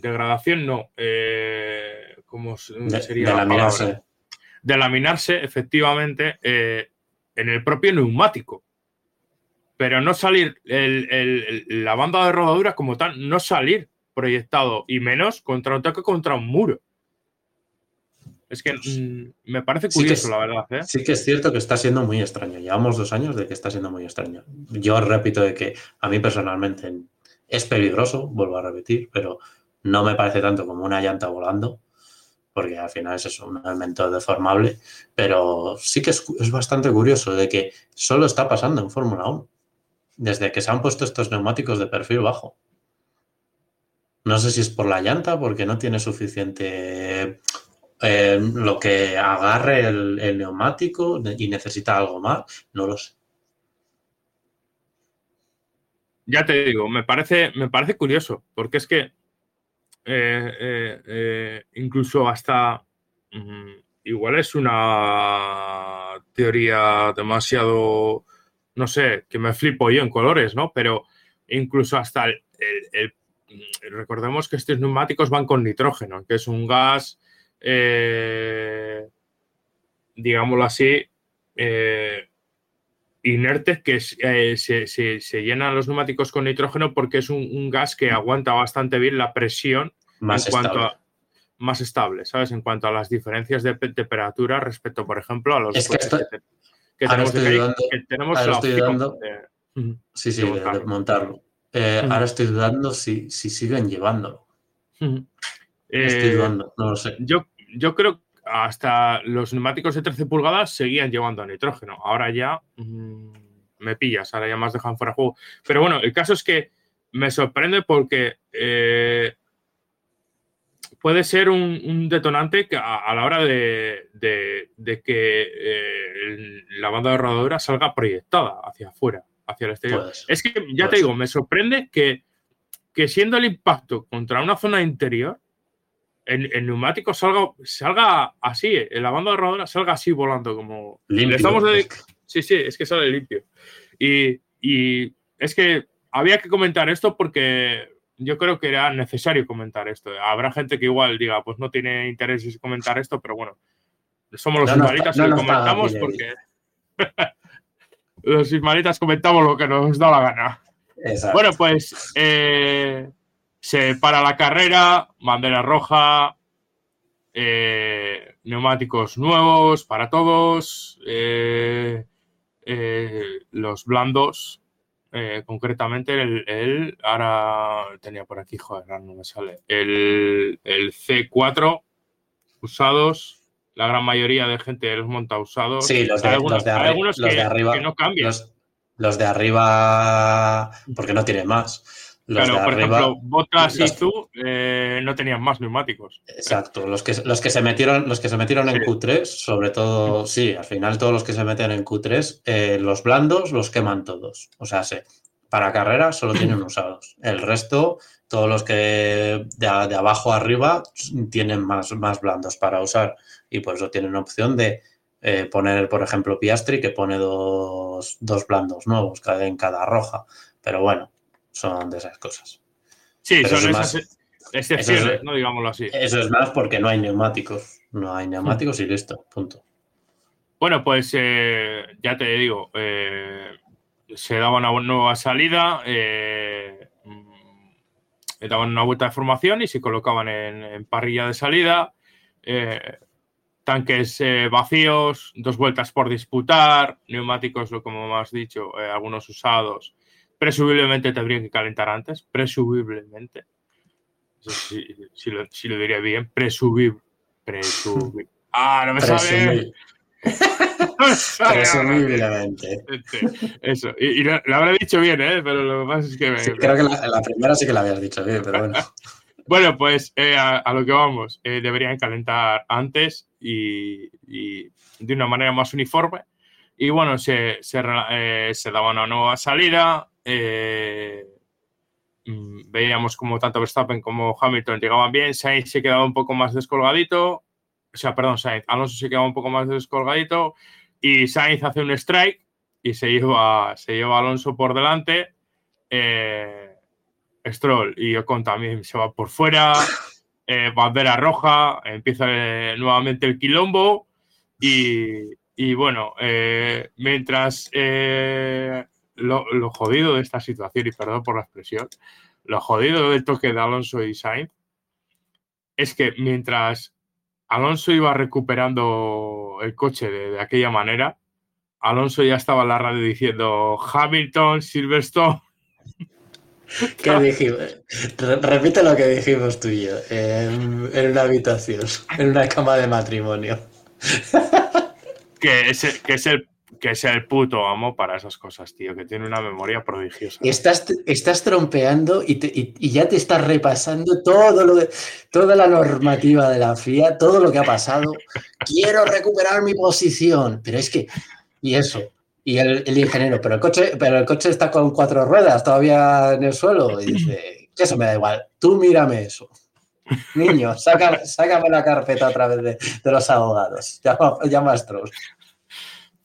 degradación, no. Eh, ¿cómo sería? De, laminarse. De laminarse, efectivamente, eh, en el propio neumático. Pero no salir, la banda de rodadura como tal, no salir proyectado, y menos contra un toque contra un muro. Es que mm, me parece curioso, la verdad. ¿eh? Sí que es cierto que está siendo muy extraño. Llevamos dos años de que está siendo muy extraño. Yo repito de que a mí personalmente es peligroso, vuelvo a repetir, pero no me parece tanto como una llanta volando porque al final es un elemento deformable, pero sí que es, bastante curioso de que solo está pasando en Fórmula 1, desde que se han puesto estos neumáticos de perfil bajo. No sé si es por la llanta, porque no tiene suficiente eh, lo que agarre el, neumático y necesita algo más, no lo sé. Ya te digo, me parece, me parece curioso, porque es que eh, eh, eh, incluso hasta, mm, igual es una teoría demasiado, no sé, que me flipo yo en colores, ¿no? Pero incluso hasta el, recordemos que estos neumáticos van con nitrógeno, que es un gas, digámoslo así, inerte que se, llenan los neumáticos con nitrógeno porque es un, gas que aguanta bastante bien la presión más en cuanto a más estable, ¿sabes? En cuanto a las diferencias de temperatura respecto, por ejemplo, a los es que, tenemos, estoy dudando, sí, sí, de montarlo. Eh, ahora estoy dudando si, si siguen llevándolo. estoy eh, dudando, no lo sé. Yo, yo creo que hasta los neumáticos de 13 pulgadas seguían llevando nitrógeno. Ahora ya mm, me pillas, ahora ya más dejan fuera de juego. Pero bueno, el caso es que me sorprende porque eh, puede ser un, detonante a, la hora de, que eh, la banda de rodadura salga proyectada hacia afuera, hacia el exterior. es que, ya te digo, me sorprende que, que, siendo el impacto contra una zona interior, el, neumático salga, salga así, en la banda de rodadura salga así volando como... Limpio. estamos Sí, sí, es que sale limpio. Y, y es que había que comentar esto porque yo creo que era necesario comentar esto. Habrá gente que igual diga, pues no tiene interés en comentar esto, pero bueno, somos los ismalitas y lo comentamos porque los ismalitas comentamos lo que nos da la gana. Bueno, pues eh, se para la carrera, bandera roja, eh, neumáticos nuevos para todos, eh, los blandos eh, concretamente el, ahora tenía por aquí, joder, no me sale, el, el C4 usados, la gran mayoría de gente los monta usados. Sí, los de, algunos, de, algunos que, arriba, no cambian. Los, de arriba, porque no tienen más. Los por ejemplo, Botas y tú eh, no tenían más neumáticos. Exacto, los que, los que se metieron, los que se metieron en Q3, sobre todo, sí, al final todos los que se meten en Q3, eh, los blandos los queman todos. O sea, sí, para carrera solo tienen usados. El resto, todos los que de, abajo arriba tienen más, más blandos para usar y por eso tienen opción de eh, poner, por ejemplo, Piastri, que pone dos, dos blandos nuevos en cada roja. Pero bueno, son de esas cosas. Sí, son esas excepciones, no digámoslo así. Eso es más porque no hay neumáticos. No hay neumáticos y listo, punto. Bueno, pues eh, ya te digo, eh, se daba una nueva salida, mm, daban una vuelta de formación y se colocaban en, parrilla de salida tanques eh, vacíos, dos vueltas por disputar, neumáticos, como has dicho, eh, algunos usados. Presumiblemente tendrían que calentar antes, presumiblemente. Si, lo, diría bien, presumible. Ah, no me sale. Presumiblemente. Eso. Y, lo, habré dicho bien, ¿eh? Pero lo que pasa es que. creo que la, la, primera sí que la habías dicho bien, pero bueno. Bueno, pues eh, a, lo que vamos, eh, deberían calentar antes y, de una manera más uniforme. Y bueno, se, se, eh, daba una nueva salida. Mm, veíamos como tanto Verstappen como Hamilton llegaban bien. Sainz se quedaba un poco más descolgadito. O sea, perdón, Sainz. Alonso se quedaba un poco más descolgadito. Y Sainz hace un strike y se lleva, se lleva Alonso por delante. Eh, Stroll y Ocon también se va por fuera, eh, bandera roja, empieza eh, nuevamente el quilombo y, bueno, eh, mientras lo, jodido de esta situación, y perdón por la expresión, lo jodido del toque de Alonso y Sainz es que mientras Alonso iba recuperando el coche de, aquella manera, Alonso ya estaba en la radio diciendo Hamilton, Silverstone ¿Qué dijimos? Repite lo que dijimos tú y yo en, una habitación, en una cama de matrimonio. Que es, que es el que es el puto amo para esas cosas, tío, que tiene una memoria prodigiosa. Estás, estás trompeando y, ya te estás repasando todo lo toda la normativa de la FIA, todo lo que ha pasado. Quiero recuperar mi posición, pero es que, y eso, y el, ingeniero, pero el, coche, pero el coche está con cuatro ruedas todavía en el suelo. Y dice, eso me da igual, tú mírame eso. Niño, sácame, la carpeta a través de, los abogados. Llama, llama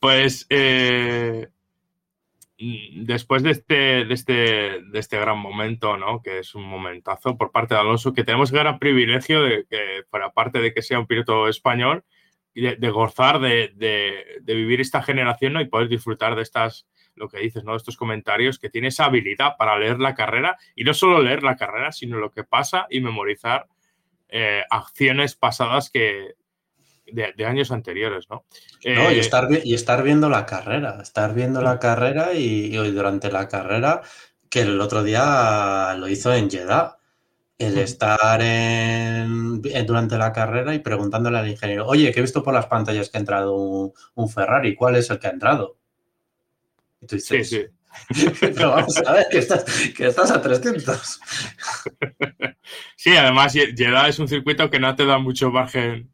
Pues eh, después de este, de, este, de este gran momento, ¿no? que es un momentazo por parte de Alonso, que tenemos gran privilegio de que, por aparte de que sea un piloto español, de, gozar de, vivir esta generación ¿no? y poder disfrutar de estas, lo que dices, ¿no? estos comentarios, que tiene esa habilidad para leer la carrera y no solo leer la carrera, sino lo que pasa y memorizar eh, acciones pasadas que de, años anteriores, ¿no? y, eh, estar, y estar viendo la carrera, estar viendo la carrera y, y durante la carrera, que el otro día lo hizo en Jeddah el estar durante la carrera y preguntándole al ingeniero, oye, que he visto por las pantallas que ha entrado un, Ferrari, ¿cuál es el que ha entrado? Y tú dices, sí, sí. Pero vamos a ver, que estás, que estás a 300. Sí, además, Jeddah es un circuito que no te da mucho margen,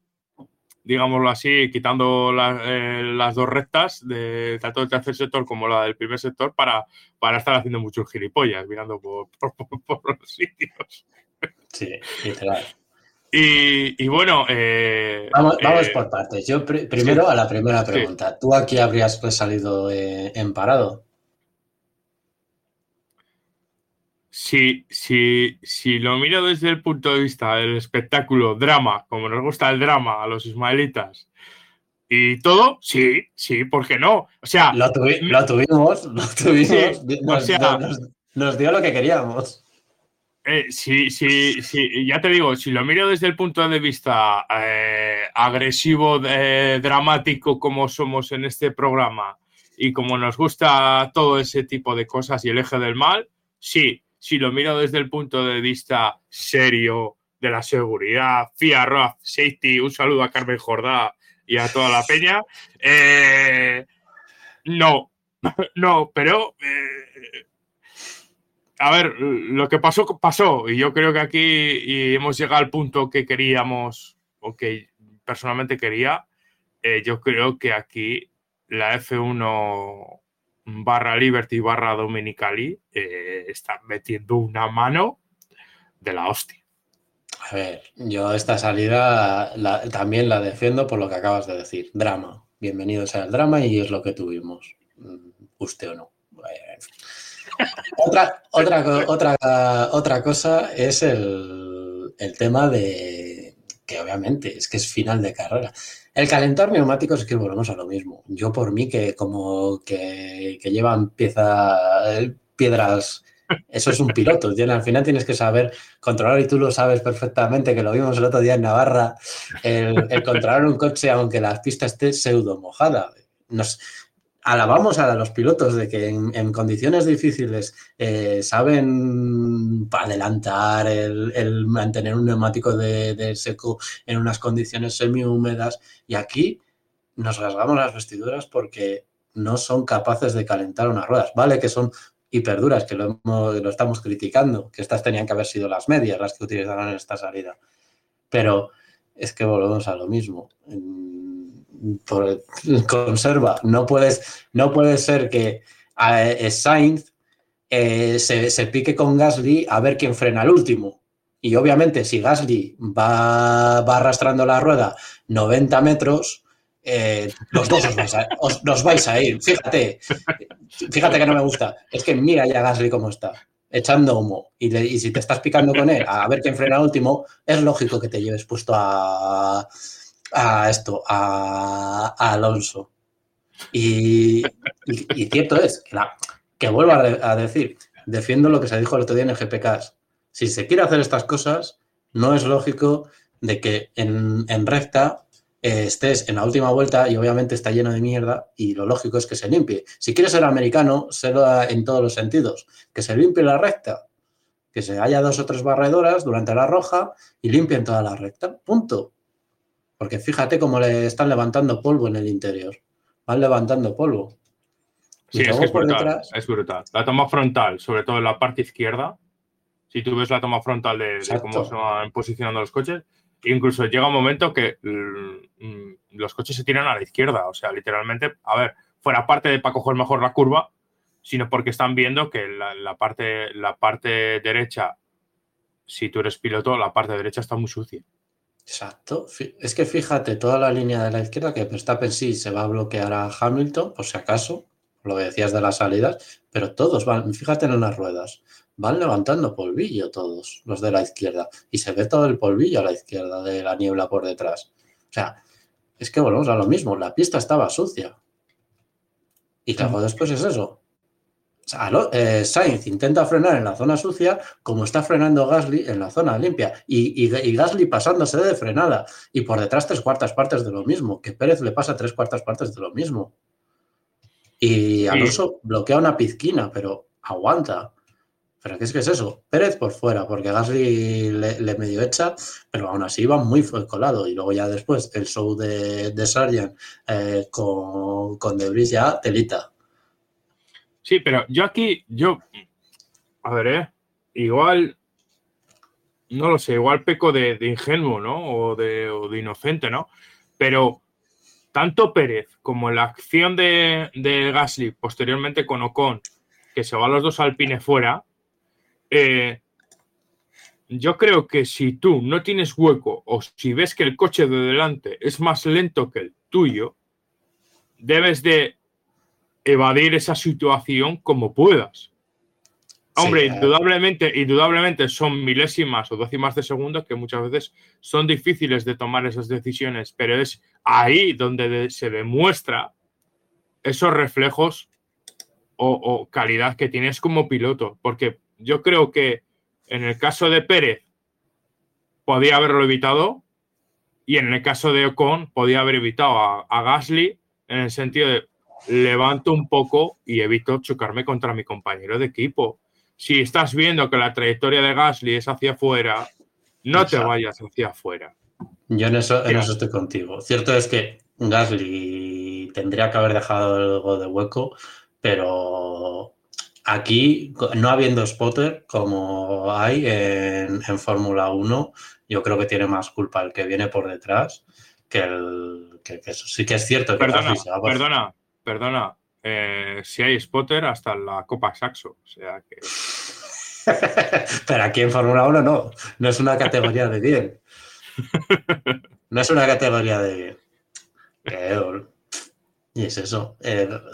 digámoslo así, quitando eh, las dos rectas, de, tanto del tercer sector como la del primer sector, para, para estar haciendo muchos gilipollas, mirando por, por los sitios. Sí, literal. Y, bueno. Eh, vamos, eh, por partes. Yo primero a la primera pregunta. ¿Tú aquí habrías pues, salido en parado? Si, si, si lo miro desde el punto de vista del espectáculo, drama, como nos gusta el drama a los ismaelitas, y todo, sí, sí, ¿por qué no? O sea. Lo, tuvimos, lo tuvimos. nos dio lo que queríamos. Eh, sí, sí, sí, ya te digo, si lo miro desde el punto de vista eh, agresivo, dramático como somos en este programa y como nos gusta todo ese tipo de cosas y el eje del mal, sí, si lo miro desde el punto de vista serio de la seguridad, FIA, RAF, Safety, un saludo a Carmen Jordá y a toda la peña, eh, no, no, pero eh, a ver, lo que pasó, pasó. Y yo creo que aquí hemos llegado al punto que queríamos, o que personalmente quería. Eh, yo creo que aquí la F1 barra Liberty barra Dominicali eh, está metiendo una mano de la hostia. A ver, yo esta salida también la defiendo por lo que acabas de decir. Drama. Bienvenidos al drama y es lo que tuvimos. Mm, usted o no. otra, otra, otra, otra cosa es el, tema de que obviamente es que es final de carrera. El calentar neumáticos es que volvemos a lo mismo. Yo por mí que como que, llevan pieza, piedras, eso es un piloto. Al final tienes que saber controlar y tú lo sabes perfectamente, que lo vimos el otro día en Navarra, el, el controlar un coche aunque la pista esté pseudo mojada. Nos, alabamos a los pilotos de que en, condiciones difíciles eh, saben adelantar, el, mantener un neumático de, seco en unas condiciones semi-húmedas y aquí nos rasgamos las vestiduras porque no son capaces de calentar unas ruedas. Vale que son hiperduras, que lo, lo estamos criticando, que estas tenían que haber sido las medias las que utilizaron en esta salida. Pero es que volvemos a lo mismo conserva. No, puedes, no puede ser que eh, Sainz eh, se, pique con Gasly a ver quién frena el último. Y obviamente, si Gasly va, arrastrando la rueda 90 metros, eh, los dos os vais, a, ir. Fíjate, fíjate que no me gusta. Es que mira ya Gasly cómo está, echando humo. Y, si te estás picando con él a ver quién frena último, es lógico que te lleves puesto a, a esto, a, Alonso. Y, cierto es que, que vuelvo a, decir, defiendo lo que se dijo el otro día en el GPK. Si se quiere hacer estas cosas, no es lógico de que en, recta eh, estés en la última vuelta y obviamente está lleno de mierda y lo lógico es que se limpie. Si quieres ser americano, serlo en todos los sentidos. Que se limpie la recta, que se haya dos o tres barredoras durante la roja y limpien toda la recta. Punto. Porque fíjate cómo le están levantando polvo en el interior. Van levantando polvo. Sí, es que es brutal, es brutal. La toma frontal, sobre todo en la parte izquierda, si tú ves la toma frontal de, cómo se van posicionando los coches, incluso llega un momento que mm, los coches se tiran a la izquierda. O sea, literalmente, a ver, fuera parte de para coger mejor la curva, sino porque están viendo que la, parte, la parte derecha, si tú eres piloto, la parte derecha está muy sucia. Exacto. Es que fíjate, toda la línea de la izquierda que Verstappen sí se va a bloquear a Hamilton, por si acaso, lo que decías de las salidas, pero todos van, fíjate en las ruedas, van levantando polvillo todos los de la izquierda y se ve todo el polvillo a la izquierda de la niebla por detrás. O sea, es que volvemos a lo mismo, la pista estaba sucia. Y luego después es eso, eh, Sainz intenta frenar en la zona sucia como está frenando Gasly en la zona limpia y, Gasly pasándose de frenada y por detrás tres cuartas partes de lo mismo, que Pérez le pasa tres cuartas partes de lo mismo. Y Alonso bloquea una pizquina, pero aguanta. ¿Pero qué es que es eso? Pérez por fuera, porque Gasly le, medio echa, pero aún así va muy colado. Y luego ya después el show de, de Sargent eh, con, con Debris ya telita. Sí, pero yo aquí, yo, a ver, ¿eh? igual, no lo sé, igual peco de, ingenuo, ¿no? O de, inocente, ¿no? Pero tanto Pérez como la acción de, Gasly posteriormente con Ocon, que se van los dos alpines fuera, eh, yo creo que si tú no tienes hueco o si ves que el coche de delante es más lento que el tuyo, debes de evadir esa situación como puedas. Hombre, indudablemente, indudablemente son milésimas o décimas de segundo que muchas veces son difíciles de tomar esas decisiones, pero es ahí donde se demuestra esos reflejos o, calidad que tienes como piloto. Porque yo creo que en el caso de Pérez podía haberlo evitado y en el caso de Ocon podía haber evitado a Gasly en el sentido de levanto un poco y evito chocarme contra mi compañero de equipo. Si estás viendo que la trayectoria de Gasly es hacia afuera, no te vayas hacia afuera. Yo en eso, en eso estoy contigo. Cierto es que Gasly tendría que haber dejado algo de hueco, pero aquí, no habiendo spotter como hay en, Fórmula 1, yo creo que tiene más culpa el que viene por detrás que el que, eso. Sí que es cierto que perdona, perdona, perdona. Eh, si hay spotter, hasta la Copa Saxo. O sea que. Pero aquí en Fórmula 1 no. No es una categoría de bien. No es una categoría de bien. Y es eso.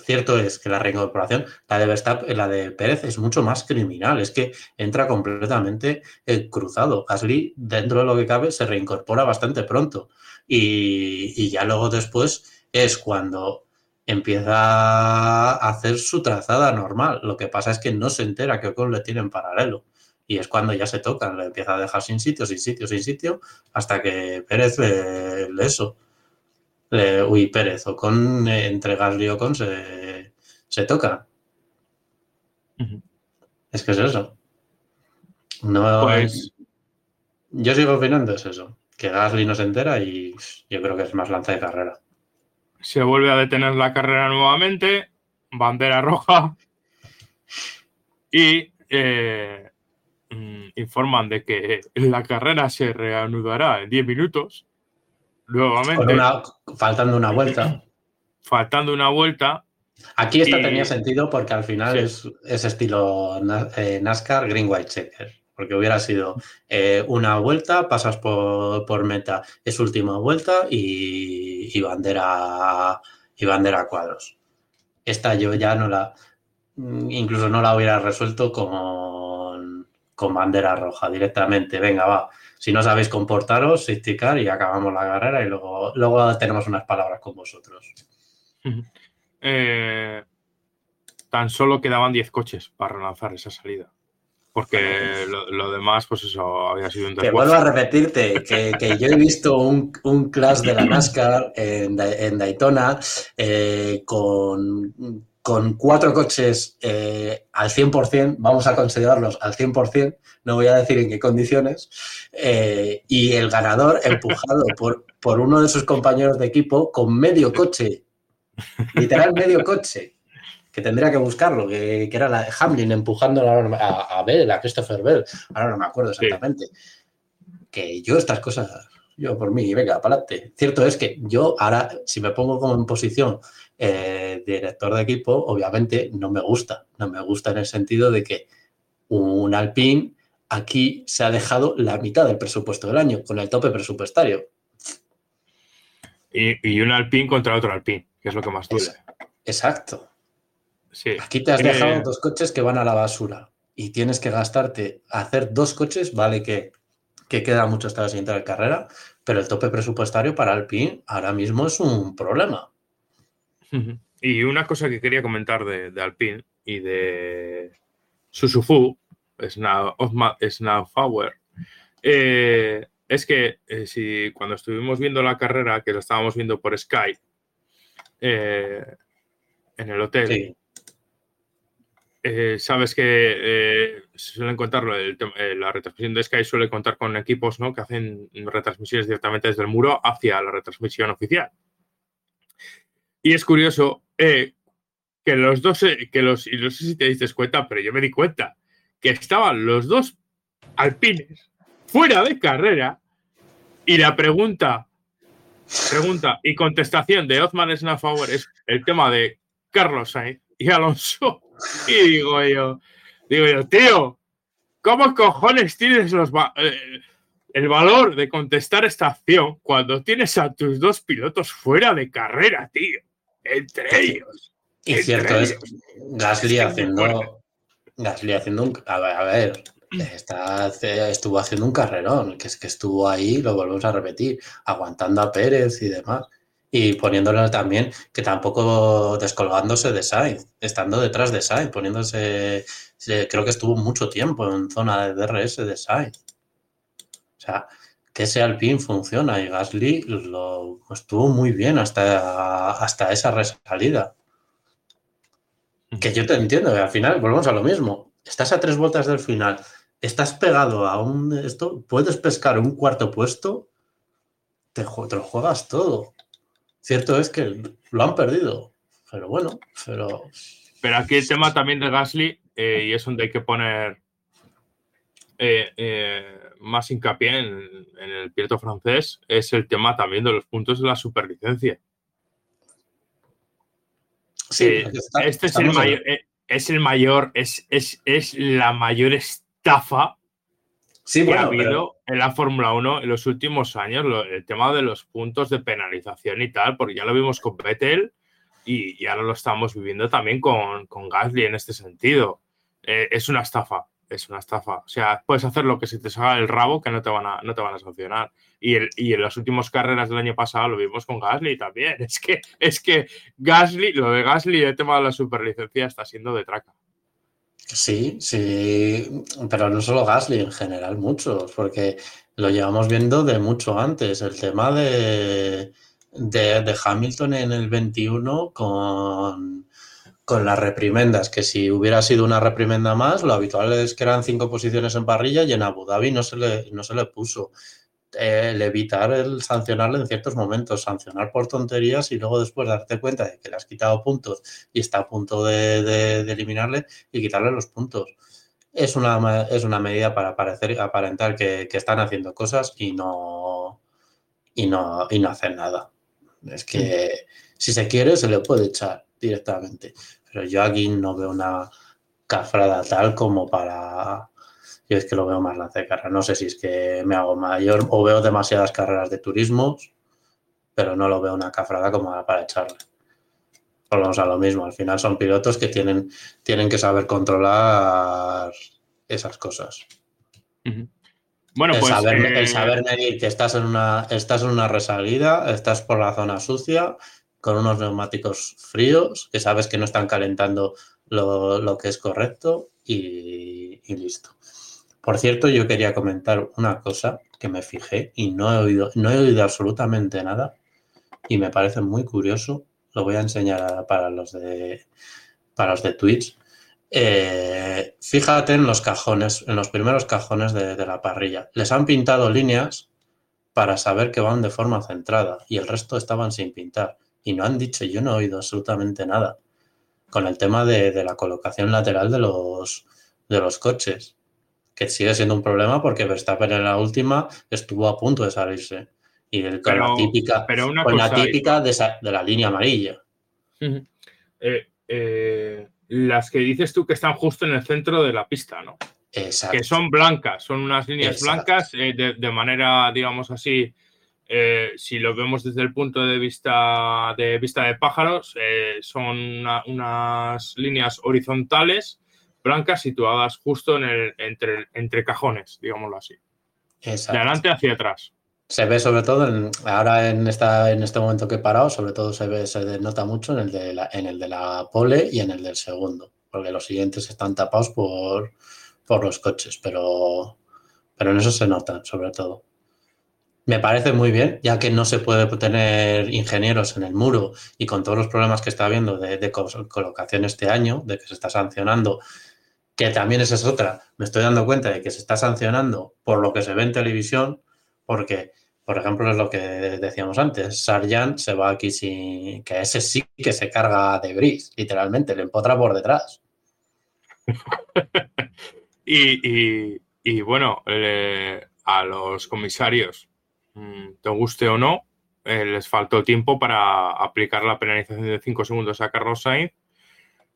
Cierto es que la reincorporación, la de Verstappen, la de Pérez, es mucho más criminal. Es que entra completamente eh, cruzado. Gasly, dentro de lo que cabe, se reincorpora bastante pronto. Y, ya luego después es cuando empieza a hacer su trazada normal. Lo que pasa es que no se entera que Ocon le tiene en paralelo. Y es cuando ya se tocan, le empieza a dejar sin sitio, sin sitio, sin sitio, hasta que Pérez le, le eso uy, Pérez, o con eh, entre Gasly o con se, se toca. Es que es eso. No, pues... Yo sigo opinando, es eso. Que Gasly no se entera y yo creo que es más lanza de carrera. Se vuelve a detener la carrera nuevamente, bandera roja y eh, informan de que la carrera se reanudará en 10 minutos nuevamente. faltando una vuelta. Faltando una vuelta. Aquí esto tenía sentido porque al final es, estilo eh, NASCAR Green White Checker. Porque hubiera sido eh, una vuelta, pasas por, meta, es última vuelta y, bandera y bandera cuadros. Esta yo ya no la, incluso no la hubiera resuelto con, con bandera roja directamente. Venga, va, si no sabéis comportaros, car y acabamos la carrera y luego, luego tenemos unas palabras con vosotros. Eh, tan solo quedaban 10 coches para relanzar esa salida. Porque lo, demás, pues eso, había sido un Que vuelvo a repetirte, que, yo he visto un, un class de la NASCAR en, Daytona eh, con con cuatro coches eh, al 100%, vamos a considerarlos al 100%, no voy a decir en qué condiciones, eh, y el ganador empujado por, por uno de sus compañeros de equipo con medio coche, literal medio coche, que tendría que buscarlo, que, era la de Hamlin empujando a, a Bell, a Christopher Bell, ahora no me acuerdo exactamente. Que yo estas cosas, yo por mí, venga, para adelante. Cierto es que yo ahora, si me pongo como en posición eh, director de equipo, obviamente no me gusta. No me gusta en el sentido de que un Alpine aquí se ha dejado la mitad del presupuesto del año con el tope presupuestario. Y, un Alpine contra otro Alpine, que es lo que más duele. exacto. Aquí te has eh, dejado dos coches que van a la basura y tienes que gastarte, hacer dos coches, vale que, que queda mucho hasta la siguiente carrera, pero el tope presupuestario para Alpine ahora mismo es un problema. Y una cosa que quería comentar de, Alpine y de Susufu, Snowflower, eh, es que eh, si cuando estuvimos viendo la carrera, que lo estábamos viendo por Skype, eh, en el hotel, sabes que suelen contarlo, la retransmisión de Sky suele contar con equipos ¿no? que hacen retransmisiones directamente desde el muro hacia la retransmisión oficial. Y es curioso eh, que los dos, eh, que los, y no sé si te diste cuenta, pero yo me di cuenta que estaban los dos alpines fuera de carrera y la pregunta, pregunta y contestación de Othman Snafauer es el tema de Carlos Sainz y Alonso. Y digo yo, digo yo, tío, ¿cómo cojones tienes los... Eh, el valor de contestar esta acción cuando tienes a tus dos pilotos fuera de carrera, tío entre ellos. Y cierto es, Gasly haciendo, Gasly haciendo un, a ver, está, estuvo haciendo un carrerón, que es que estuvo ahí, lo volvemos a repetir, aguantando a Pérez y demás. Y poniéndolo también, que tampoco descolgándose de Sainz, estando detrás de Sainz, poniéndose, creo que estuvo mucho tiempo en zona de DRS de Sainz. O sea, que ese Alpine funciona y Gasly lo estuvo muy bien hasta, hasta esa resalida. Que yo te entiendo, al final volvemos a lo mismo. Estás a tres vueltas del final, estás pegado a un esto, puedes pescar un cuarto puesto, te, te lo juegas todo. Cierto es que lo han perdido, pero bueno, pero... Pero aquí el tema también de Gasly, eh, y es donde hay que poner eh, eh, más hincapié en, el piloto francés, es el tema también de los puntos de la superlicencia. Sí, este es el, mayor, es el mayor, es, es, la mayor estafa sí, ha habido en la Fórmula 1 en los últimos años, el tema de los puntos de penalización y tal, porque ya lo vimos con Vettel y, ahora lo estamos viviendo también con, con Gasly en este sentido. Eh, es una estafa, es una estafa. O sea, puedes hacer lo que se te salga el rabo que no te van a, no te van a sancionar. Y, en las últimas carreras del año pasado lo vimos con Gasly también. Es que, es que Gasly, lo de Gasly, el tema de la superlicencia está siendo de traca. Sí, sí, pero no solo Gasly, en general muchos, porque lo llevamos viendo de mucho antes. El tema de, de, Hamilton en el 21 con, con las reprimendas, que si hubiera sido una reprimenda más, lo habitual es que eran cinco posiciones en parrilla y en Abu Dhabi no se le, no se le puso. El evitar el sancionarle en ciertos momentos, sancionar por tonterías y luego después darte cuenta de que le has quitado puntos y está a punto de, eliminarle y quitarle los puntos. Es una, es una medida para parecer, aparentar que, que están haciendo cosas y no, y no, y no hacen nada. Es que si se quiere, se le puede echar directamente. Pero yo aquí no veo una cafrada tal como para. Yo es que lo veo más la de carrera. No sé si es que me hago mayor o veo demasiadas carreras de turismo, pero no lo veo una cafrada como para echarle. Volvemos a lo mismo. Al final son pilotos que tienen, tienen que saber controlar esas cosas. Bueno, el pues. Saber, El eh, saber medir que estás en, una, estás en una resalida, estás por la zona sucia, con unos neumáticos fríos, que sabes que no están calentando lo, que es correcto y, listo. Por cierto, yo quería comentar una cosa que me fijé y no he oído, no he oído absolutamente nada y me parece muy curioso. Lo voy a enseñar para los de para los de Twitch. Eh, fíjate en los cajones, en los primeros cajones de, la parrilla. Les han pintado líneas para saber que van de forma centrada y el resto estaban sin pintar. Y no han dicho, yo no he oído absolutamente nada con el tema de, la colocación lateral de los, de los coches, que sigue siendo un problema porque Verstappen en la última estuvo a punto de salirse. Y con la típica, con la típica de, la línea amarilla. eh, eh las que dices tú que están justo en el centro de la pista, ¿no? Exacto. Que son blancas, son unas líneas blancas eh, de, manera, digamos así, eh, si lo vemos desde el punto de vista de vista de pájaros, eh, son unas líneas horizontales blancas situadas justo en el, entre, entre cajones, digámoslo así. Exacto. De adelante hacia atrás. Se ve sobre todo, en, ahora en, esta, en este momento que he parado, sobre todo se ve, se nota mucho en el, de la, en el de la pole y en el del segundo, porque los siguientes están tapados por, por los coches, pero, pero en eso se nota sobre todo. Me parece muy bien, ya que no se puede tener ingenieros en el muro y con todos los problemas que está habiendo de, de colocación este año, de que se está sancionando, que también esa es otra. Me estoy dando cuenta de que se está sancionando por lo que se ve en televisión, porque, por ejemplo, es lo que decíamos antes, Sarjan se va aquí sin... que ese sí que se carga de gris, literalmente, le empotra por detrás. y, bueno, a los comisarios, mm, te guste o no, eh, les faltó tiempo para aplicar la penalización de 5 segundos a Carlos Sainz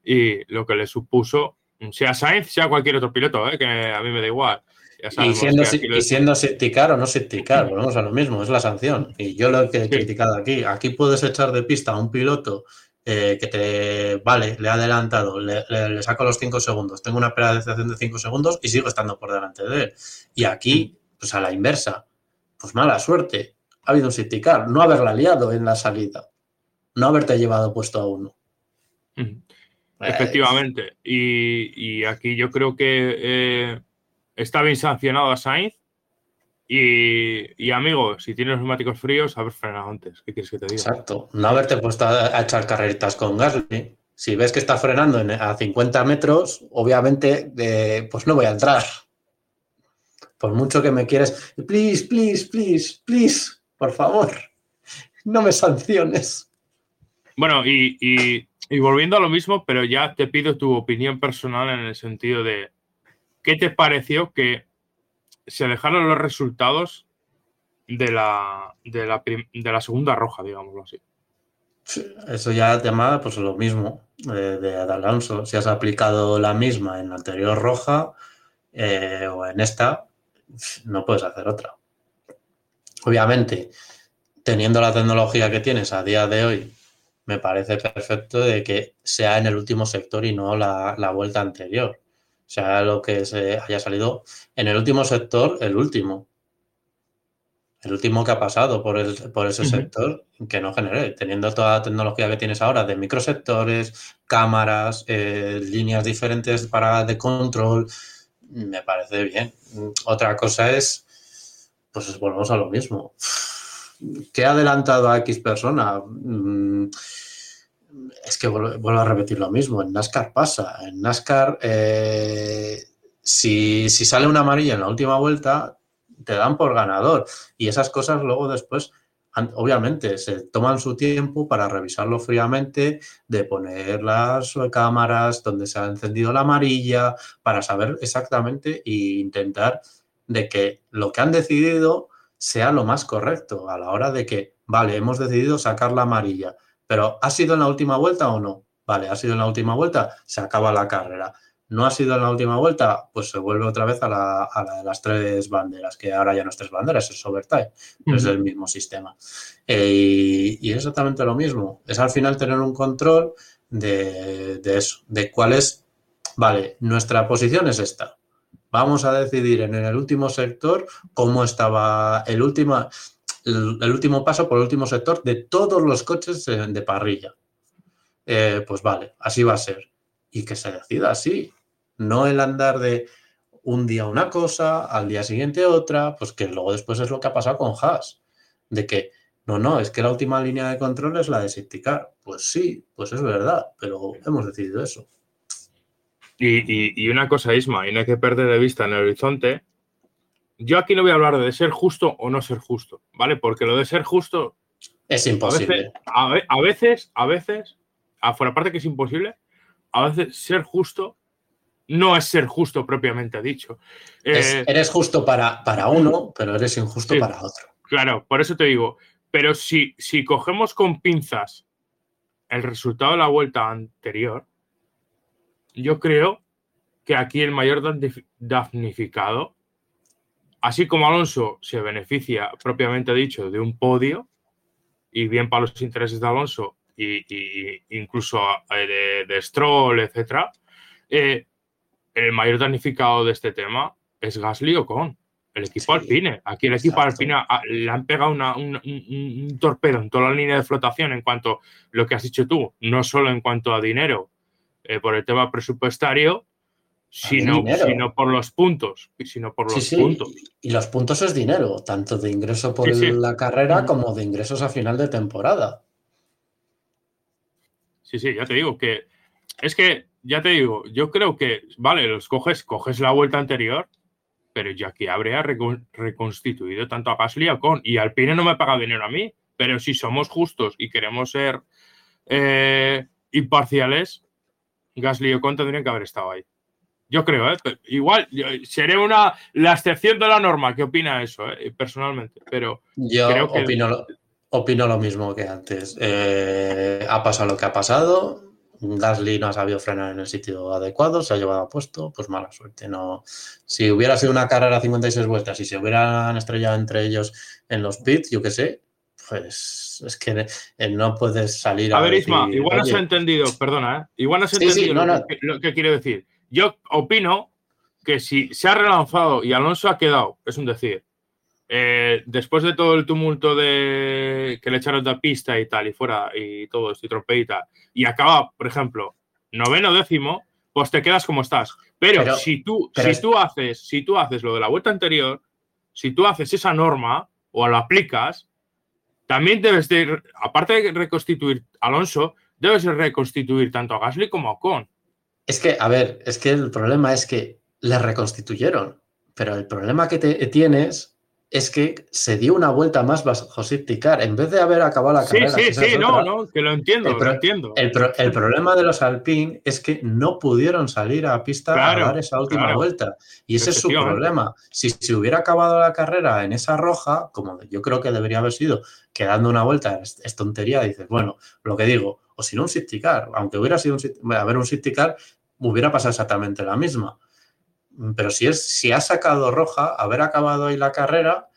y lo que le supuso, sea Sainz, sea cualquier otro piloto, eh, que a mí me da igual, y siendo, y siendo o no septicar, volvemos a lo mismo, es la sanción. Y yo lo que he criticado aquí, aquí puedes echar de pista a un piloto eh, que te, vale, le ha adelantado, le, saco los 5 segundos, tengo una penalización de 5 segundos y sigo estando por delante de él. Y aquí, pues a la inversa, pues mala suerte, ha habido un septicar, no haberla liado en la salida, no haberte llevado puesto a uno. Efectivamente. Y, aquí yo creo que eh, está bien sancionado a Sainz. Y, amigo, si tienes neumáticos fríos, haber frenado antes. ¿Qué quieres que te diga? Exacto. No haberte puesto a, echar carreritas con Gasly. Si ves que está frenando a 50 metros, obviamente, eh, pues no voy a entrar. Por mucho que me quieres, please, please, please, please, por favor, no me sanciones. Bueno, y, volviendo a lo mismo, pero ya te pido tu opinión personal en el sentido de, ¿qué te pareció que se dejaron los resultados de la, de la, de la segunda roja, digámoslo así? Eso ya te llama pues lo mismo eh, de Alonso. Si has aplicado la misma en la anterior roja eh, o en esta, no puedes hacer otra. Obviamente, teniendo la tecnología que tienes a día de hoy, me parece perfecto de que sea en el último sector y no la, vuelta anterior. O sea, lo que se haya salido en el último sector, el último. El último que ha pasado por, ese sector que no genere, teniendo toda la tecnología que tienes ahora de microsectores, cámaras, eh, líneas diferentes para de control, me parece bien. Otra cosa es, pues volvemos a lo mismo. ¿Qué ha adelantado a X persona? Mm, es que vuelvo a repetir lo mismo. En NASCAR pasa. En NASCAR, eh, si, si sale una amarilla en la última vuelta, te dan por ganador. Y esas cosas luego después obviamente se toman su tiempo para revisarlo fríamente, de poner las cámaras donde se ha encendido la amarilla, para saber exactamente e intentar de que lo que han decidido sea lo más correcto a la hora de que, vale, hemos decidido sacar la amarilla, pero ¿ha sido en la última vuelta o no? Vale, ha sido en la última vuelta, se acaba la carrera no ha sido en la última vuelta, pues se vuelve otra vez a la, de las tres banderas, que ahora ya no es tres banderas, es overtime, es el mismo sistema. Eh, y, es exactamente lo mismo, es al final tener un control de, eso, de cuál es, vale, nuestra posición es esta. Vamos a decidir en el último sector cómo estaba el último, el, último paso por el último sector de todos los coches de, parrilla. Eh, pues vale, así va a ser. Y que se decida así no el andar de un día una cosa, al día siguiente otra, pues que luego después es lo que ha pasado con Haas, de que no, no, es que la última línea de control es la de safety Pues sí, pues es verdad, pero hemos decidido eso. Y, una cosa, Isma, y no hay que perder de vista en el horizonte. Yo aquí no voy a hablar de ser justo o no ser justo, ¿vale? Porque lo de ser justo. Es imposible. A veces, a, veces, a veces, afuera parte que es imposible, a veces ser justo no es ser justo propiamente dicho. Eh, eres justo para, para, uno, pero eres injusto para otro. Claro, por eso te digo, pero si, si cogemos con pinzas el resultado de la vuelta anterior, yo creo que aquí el mayor damnificado, así como Alonso se beneficia propiamente dicho de un podio, y bien para los intereses de Alonso y, incluso eh, de, de Stroll, etcétera, eh, el mayor damnificado de este tema es Gasly o con el equipo Alpine. Aquí el equipo Alpine le han pegado un, torpedo en toda la línea de flotación en cuanto a lo que has dicho tú, no solo en cuanto a dinero eh, por el tema presupuestario, sino, sino, por los puntos. Sino por los puntos. Y los puntos es dinero, tanto de ingreso por la carrera como de ingresos a final de temporada. Sí, sí, ya te digo que es que ya te digo, yo creo que, vale, los coges, coges la vuelta anterior, pero ya que habría reconstituido tanto a Gasly a Con. Y Alpine no me paga dinero a mí, pero si somos justos y queremos ser eh, imparciales, Gasly y Ocon tendrían que haber estado ahí. Yo creo, ¿eh? igual seré una la excepción de la norma que opina eso, ¿eh? personalmente, pero yo creo que opino, lo, opino lo mismo que antes. Eh, ha pasado lo que ha pasado, Gasly no ha sabido frenar en el sitio adecuado, se ha llevado a puesto, pues mala suerte. No, si hubiera sido una carrera a 56 vueltas y se hubieran estrellado entre ellos en los pits, yo qué sé, pues es que no puedes salir a. A ver, Isma, igual no se ha entendido, perdona, ¿eh? igual no se ha entendido lo, Que, lo, que, quiero decir. Yo opino que si se ha relanzado y Alonso ha quedado, es un decir, eh, después de todo el tumulto de que le echaron de pista y tal, y fuera, y todo esto, y trompeta, y acaba, por ejemplo, noveno décimo, pues te quedas como estás. Pero, si, tú, si, tú haces, si tú haces lo de la vuelta anterior, si tú haces esa norma o la aplicas, también debes de, aparte de reconstituir Alonso, debes reconstituir tanto a Gasly como a Ocon. Es que, a ver, es que el problema es que le reconstituyeron, pero el problema que te, tienes es que se dio una vuelta más bajo safety car en vez de haber acabado la carrera. Sí, sí, sí, no, no, que lo entiendo, el lo entiendo. El, problema de los Alpine es que no pudieron salir a pista a dar esa última vuelta. Y ese es su problema. Si se hubiera acabado la carrera en esa roja, como yo creo que debería haber sido, quedando una vuelta es, tontería, dices, bueno, lo que digo, o si no un safety car, aunque hubiera sido un, a ver, un safety car, hubiera pasado exactamente la misma pero si, es, si ha sacado roja, haber acabado ahí la carrera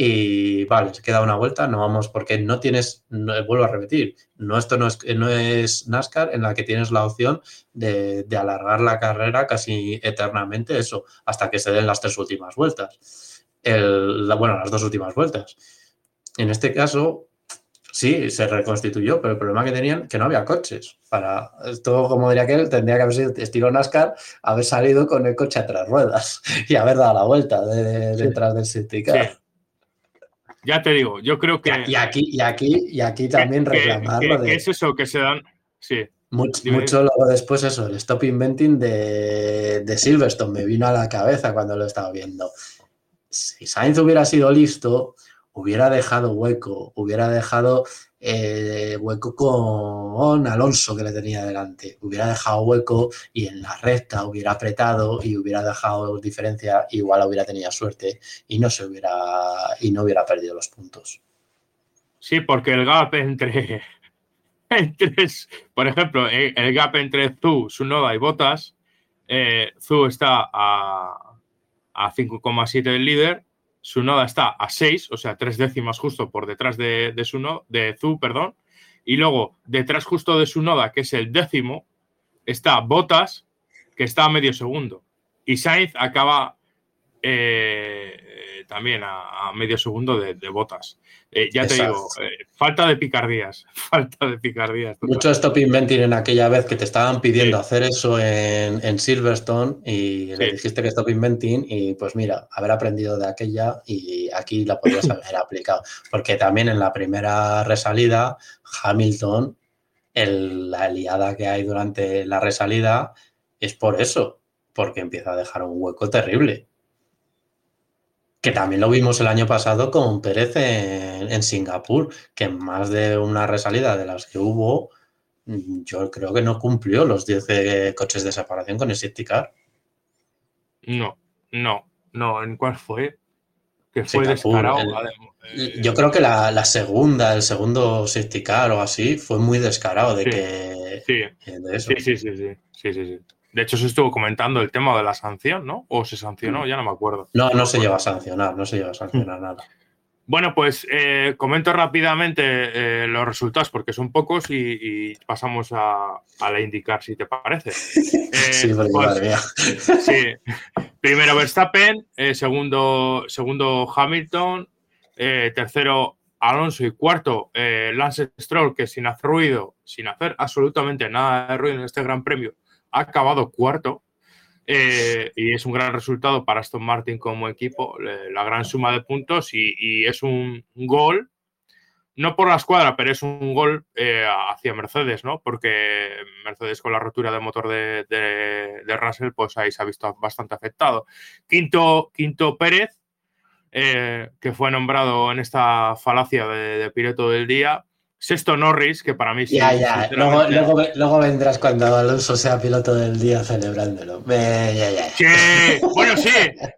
y vale, se queda una vuelta, no vamos, porque no tienes, vuelvo a repetir, no, esto no es, no es NASCAR en la que tienes la opción de, alargar la carrera casi eternamente, eso, hasta que se den las tres últimas vueltas. El, bueno, las dos últimas vueltas. En este caso, Sí, se reconstituyó, pero el problema que tenían que no había coches. Para esto, como diría aquel, tendría que haber sido estilo NASCAR, haber salido con el coche a tres ruedas y haber dado la vuelta detrás del City Ya te digo, yo creo que. Y aquí, y aquí, y aquí también reclamarlo de. es eso que se dan? Sí. Mucho, luego después eso, el stop inventing de, de Silverstone me vino a la cabeza cuando lo estaba viendo. Si Sainz hubiera sido listo, hubiera dejado hueco, hubiera dejado eh, hueco con Alonso que le tenía delante, hubiera dejado hueco y en la recta hubiera apretado y hubiera dejado diferencia, igual hubiera tenido suerte y no se hubiera y no hubiera perdido los puntos. Sí, porque el gap entre, entre por ejemplo, eh, el gap entre Zu, Sunoda y Botas, eh, está a, a 5,7 del líder su noda está a 6, o sea, tres décimas justo por detrás de, de su no, de Zu, perdón. Y luego, detrás justo de su noda, que es el décimo, está Botas, que está a medio segundo. Y Sainz acaba eh, también a, medio segundo de, botas. Eh, ya te digo, eh, falta de picardías, falta de picardías. Mucho stop inventing en aquella vez que te estaban pidiendo hacer eso en, Silverstone y le dijiste que stop inventing y pues mira, haber aprendido de aquella y aquí la podrías haber aplicado. Porque también en la primera resalida, Hamilton, la liada que hay durante la resalida es por eso, porque empieza a dejar un hueco terrible. Que también lo vimos el año pasado con Pérez en, Singapur, que más de una resalida de las que hubo, yo creo que no cumplió los 10 coches de separación con el safety car. No, no, no. ¿En cuál fue? Que fue descarado. Eh, yo creo que la, segunda, el segundo safety car o así, fue muy descarado de que. Sí, sí, sí, sí, sí, sí, sí. De hecho, se estuvo comentando el tema de la sanción, ¿no? ¿O se sancionó? Ya no me acuerdo. No, no se lleva a sancionar, no se lleva a sancionar nada. Bueno, pues eh, comento rápidamente eh, los resultados porque son pocos y, pasamos a, la indicar si te parece. sí, porque pues, sí. Primero Verstappen, eh, segundo, segundo Hamilton, tercero Alonso y cuarto Lance Stroll, que sin hacer ruido, sin hacer absolutamente nada de ruido en este Gran Premio, ha acabado cuarto eh, y es un gran resultado para Aston Martin como equipo, la gran suma de puntos y, es un gol, no por la escuadra, pero es un gol eh, hacia Mercedes, ¿no? Porque Mercedes con la rotura de motor de, de, Russell, pues ahí se ha visto bastante afectado. Quinto, quinto Pérez, eh, que fue nombrado en esta falacia de, de Pireto del día, Sexto Norris, que para mí sí. Ya, ya. Luego, vendrás cuando Alonso sea piloto del día celebrándolo. ya, ya. bueno, sí,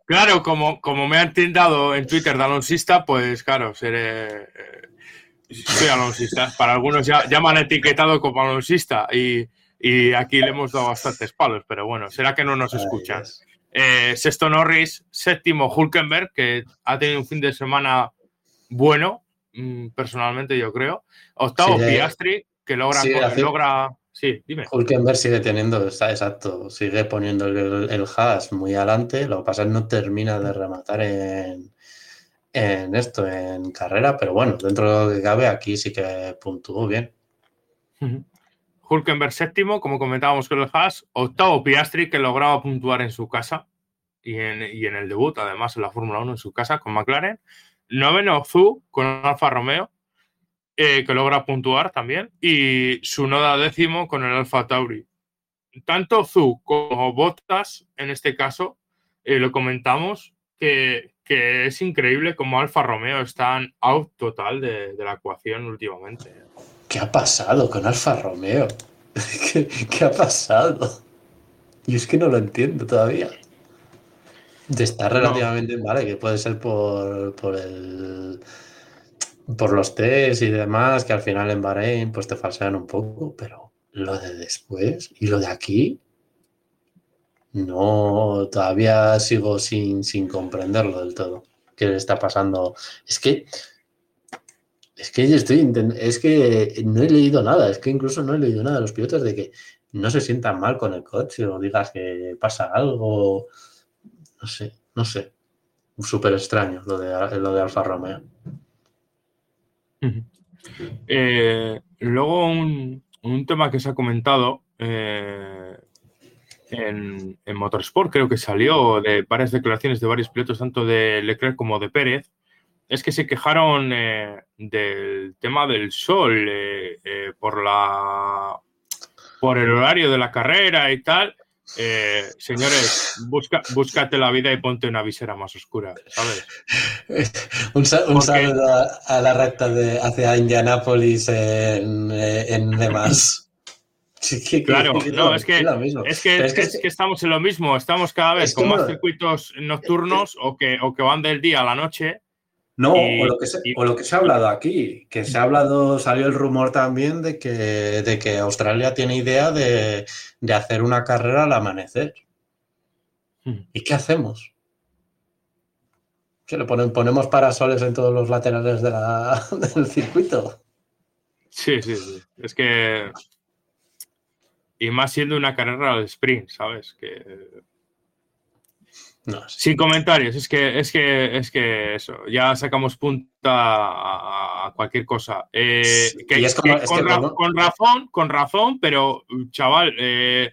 claro, como, como me han tildado en Twitter de alonsista, pues claro, seré. Eh, soy alonsista. Para algunos ya, ya, me han etiquetado como alonsista y, aquí le hemos dado bastantes palos, pero bueno, será que no nos escuchan. Eh, sexto Norris, séptimo Hulkenberg, que ha tenido un fin de semana bueno, personalmente, yo creo. Octavo, Piastri, que logra, logra. Sí, dime. Hulkenberg sigue teniendo, está exacto, sigue poniendo el, el hash muy adelante. Lo que pasa es que no termina de rematar en, en esto, en carrera, pero bueno, dentro de lo que cabe, aquí sí que puntuó bien. Hulkenberg séptimo, como comentábamos con el hash. Octavo, Piastri, que lograba puntuar en su casa y en, y en el debut, además en la Fórmula 1 en su casa con McLaren noveno Zu con Alfa Romeo. eh, que logra puntuar también, y su noda décimo con el Alfa Tauri. Tanto Zu como Bottas, en este caso, eh, lo comentamos, que, que, es increíble como Alfa Romeo están out total de, de la ecuación últimamente. ¿Qué ha pasado con Alfa Romeo? ¿Qué, ¿Qué, ha pasado? Yo es que no lo entiendo todavía. Está relativamente no. vale, que puede ser por, por el por los test y demás, que al final en Bahrein pues te falsean un poco, pero lo de después y lo de aquí, no, todavía sigo sin, sin comprenderlo del todo. ¿Qué le está pasando? Es que es que yo estoy es que no he leído nada, es que incluso no he leído nada de los pilotos de que no se sientan mal con el coche o digas que pasa algo. No sé, no sé. Súper extraño lo de, lo de Alfa Romeo. Eh, luego un, un, tema que se ha comentado eh, en, en, Motorsport, creo que salió de varias declaraciones de varios pilotos, tanto de Leclerc como de Pérez, es que se quejaron eh, del tema del sol por la por el horario de la carrera y tal. Eh, señores, busca, búscate la vida y ponte una visera más oscura, ¿sabes? un, un Porque... saludo a, a, la recta de hacia Indianápolis en, en demás. Sí, que, claro, que, no, es que, es que, es, que, es que estamos en lo mismo, estamos cada vez con más circuitos nocturnos o que, o que van del día a la noche. No, o, lo que se, o lo que se ha hablado aquí, que se ha hablado, salió el rumor también de que, de que Australia tiene idea de, de hacer una carrera al amanecer. Hmm. ¿Y qué hacemos? ¿Que le ponen, ponemos parasoles en todos los laterales de la, del circuito? Sí, sí, sí. Es que. Y más siendo una carrera al sprint, ¿sabes? Que no, sí. Sin comentarios, es que, es que, es que eso, ya sacamos punta a, cualquier cosa. Eh, sí, que, es como, que es con, ra como... con, razón, con razón, pero chaval, eh,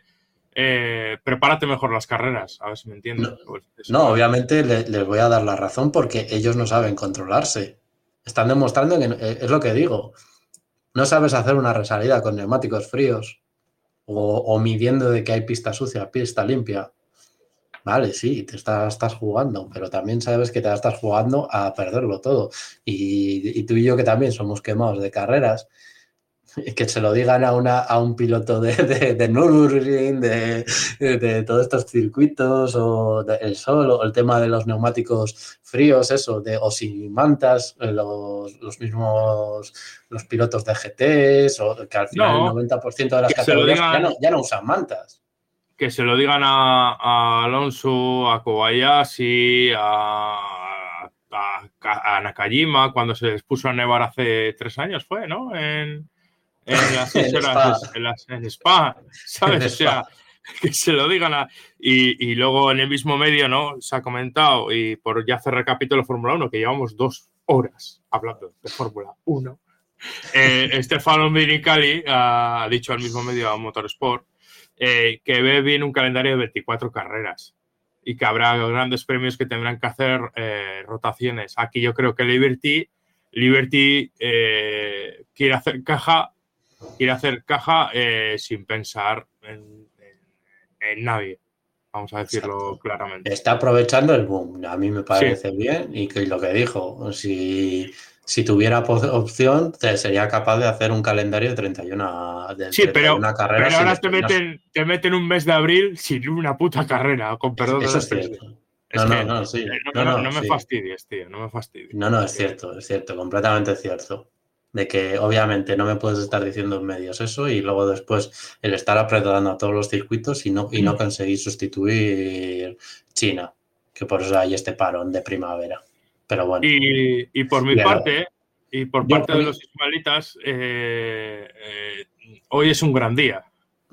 eh, prepárate mejor las carreras, a ver si me entiendes. No, pues no obviamente le, les voy a dar la razón porque ellos no saben controlarse. Están demostrando que eh, es lo que digo. No sabes hacer una resalida con neumáticos fríos o, o midiendo de que hay pista sucia, pista limpia Vale, sí, te estás, estás, jugando, pero también sabes que te estás jugando a perderlo todo. Y, y, tú y yo que también somos quemados de carreras, que se lo digan a, una, a un piloto de, de, de Nürburgring, de, de, todos estos circuitos, o el sol, o el tema de los neumáticos fríos, eso, de, o sin mantas, eh, los, los mismos los pilotos de GTs, o que al final no, el 90% de las categorías digan... ya, no, ya no usan mantas que se lo digan a, a Alonso, a Kobayashi, a, a, a, Nakajima, cuando se les puso a nevar hace tres años, fue, ¿no? En, en las en, horas. En, las, en Spa, ¿sabes? o sea, que se lo digan a... Y, y, luego en el mismo medio, ¿no? Se ha comentado, y por ya hacer recapítulo de Fórmula 1, que llevamos dos horas hablando de Fórmula 1, eh, Estefano Miricali ha dicho al mismo medio a Motorsport eh, que ve bien un calendario de 24 carreras y que habrá grandes premios que tendrán que hacer eh, rotaciones. Aquí yo creo que Liberty, Liberty eh, quiere hacer caja, quiere hacer caja sin pensar en, en, en, nadie. Vamos a decirlo Exacto. claramente. Está aprovechando el boom. A mí me parece sí. bien y que lo que dijo, si si tuviera opción, te sería capaz de hacer un calendario de 31, de sí, 31 pero, carreras. Pero ahora te meten, te meten un mes de abril sin una puta carrera, con perdón. Eso es cierto. Es no, que, no, no, sí. no, no, no, me sí. fastidies, tío, no me fastidies. No, no, es cierto, es cierto, completamente cierto. De que obviamente no me puedes estar diciendo en medios eso y luego después el estar apretando a todos los circuitos y no, y no conseguir sustituir China, que por eso hay este parón de primavera. Pero bueno. Y, y por mi parte, y por parte de los ismaelitas, eh, eh, hoy es un gran día,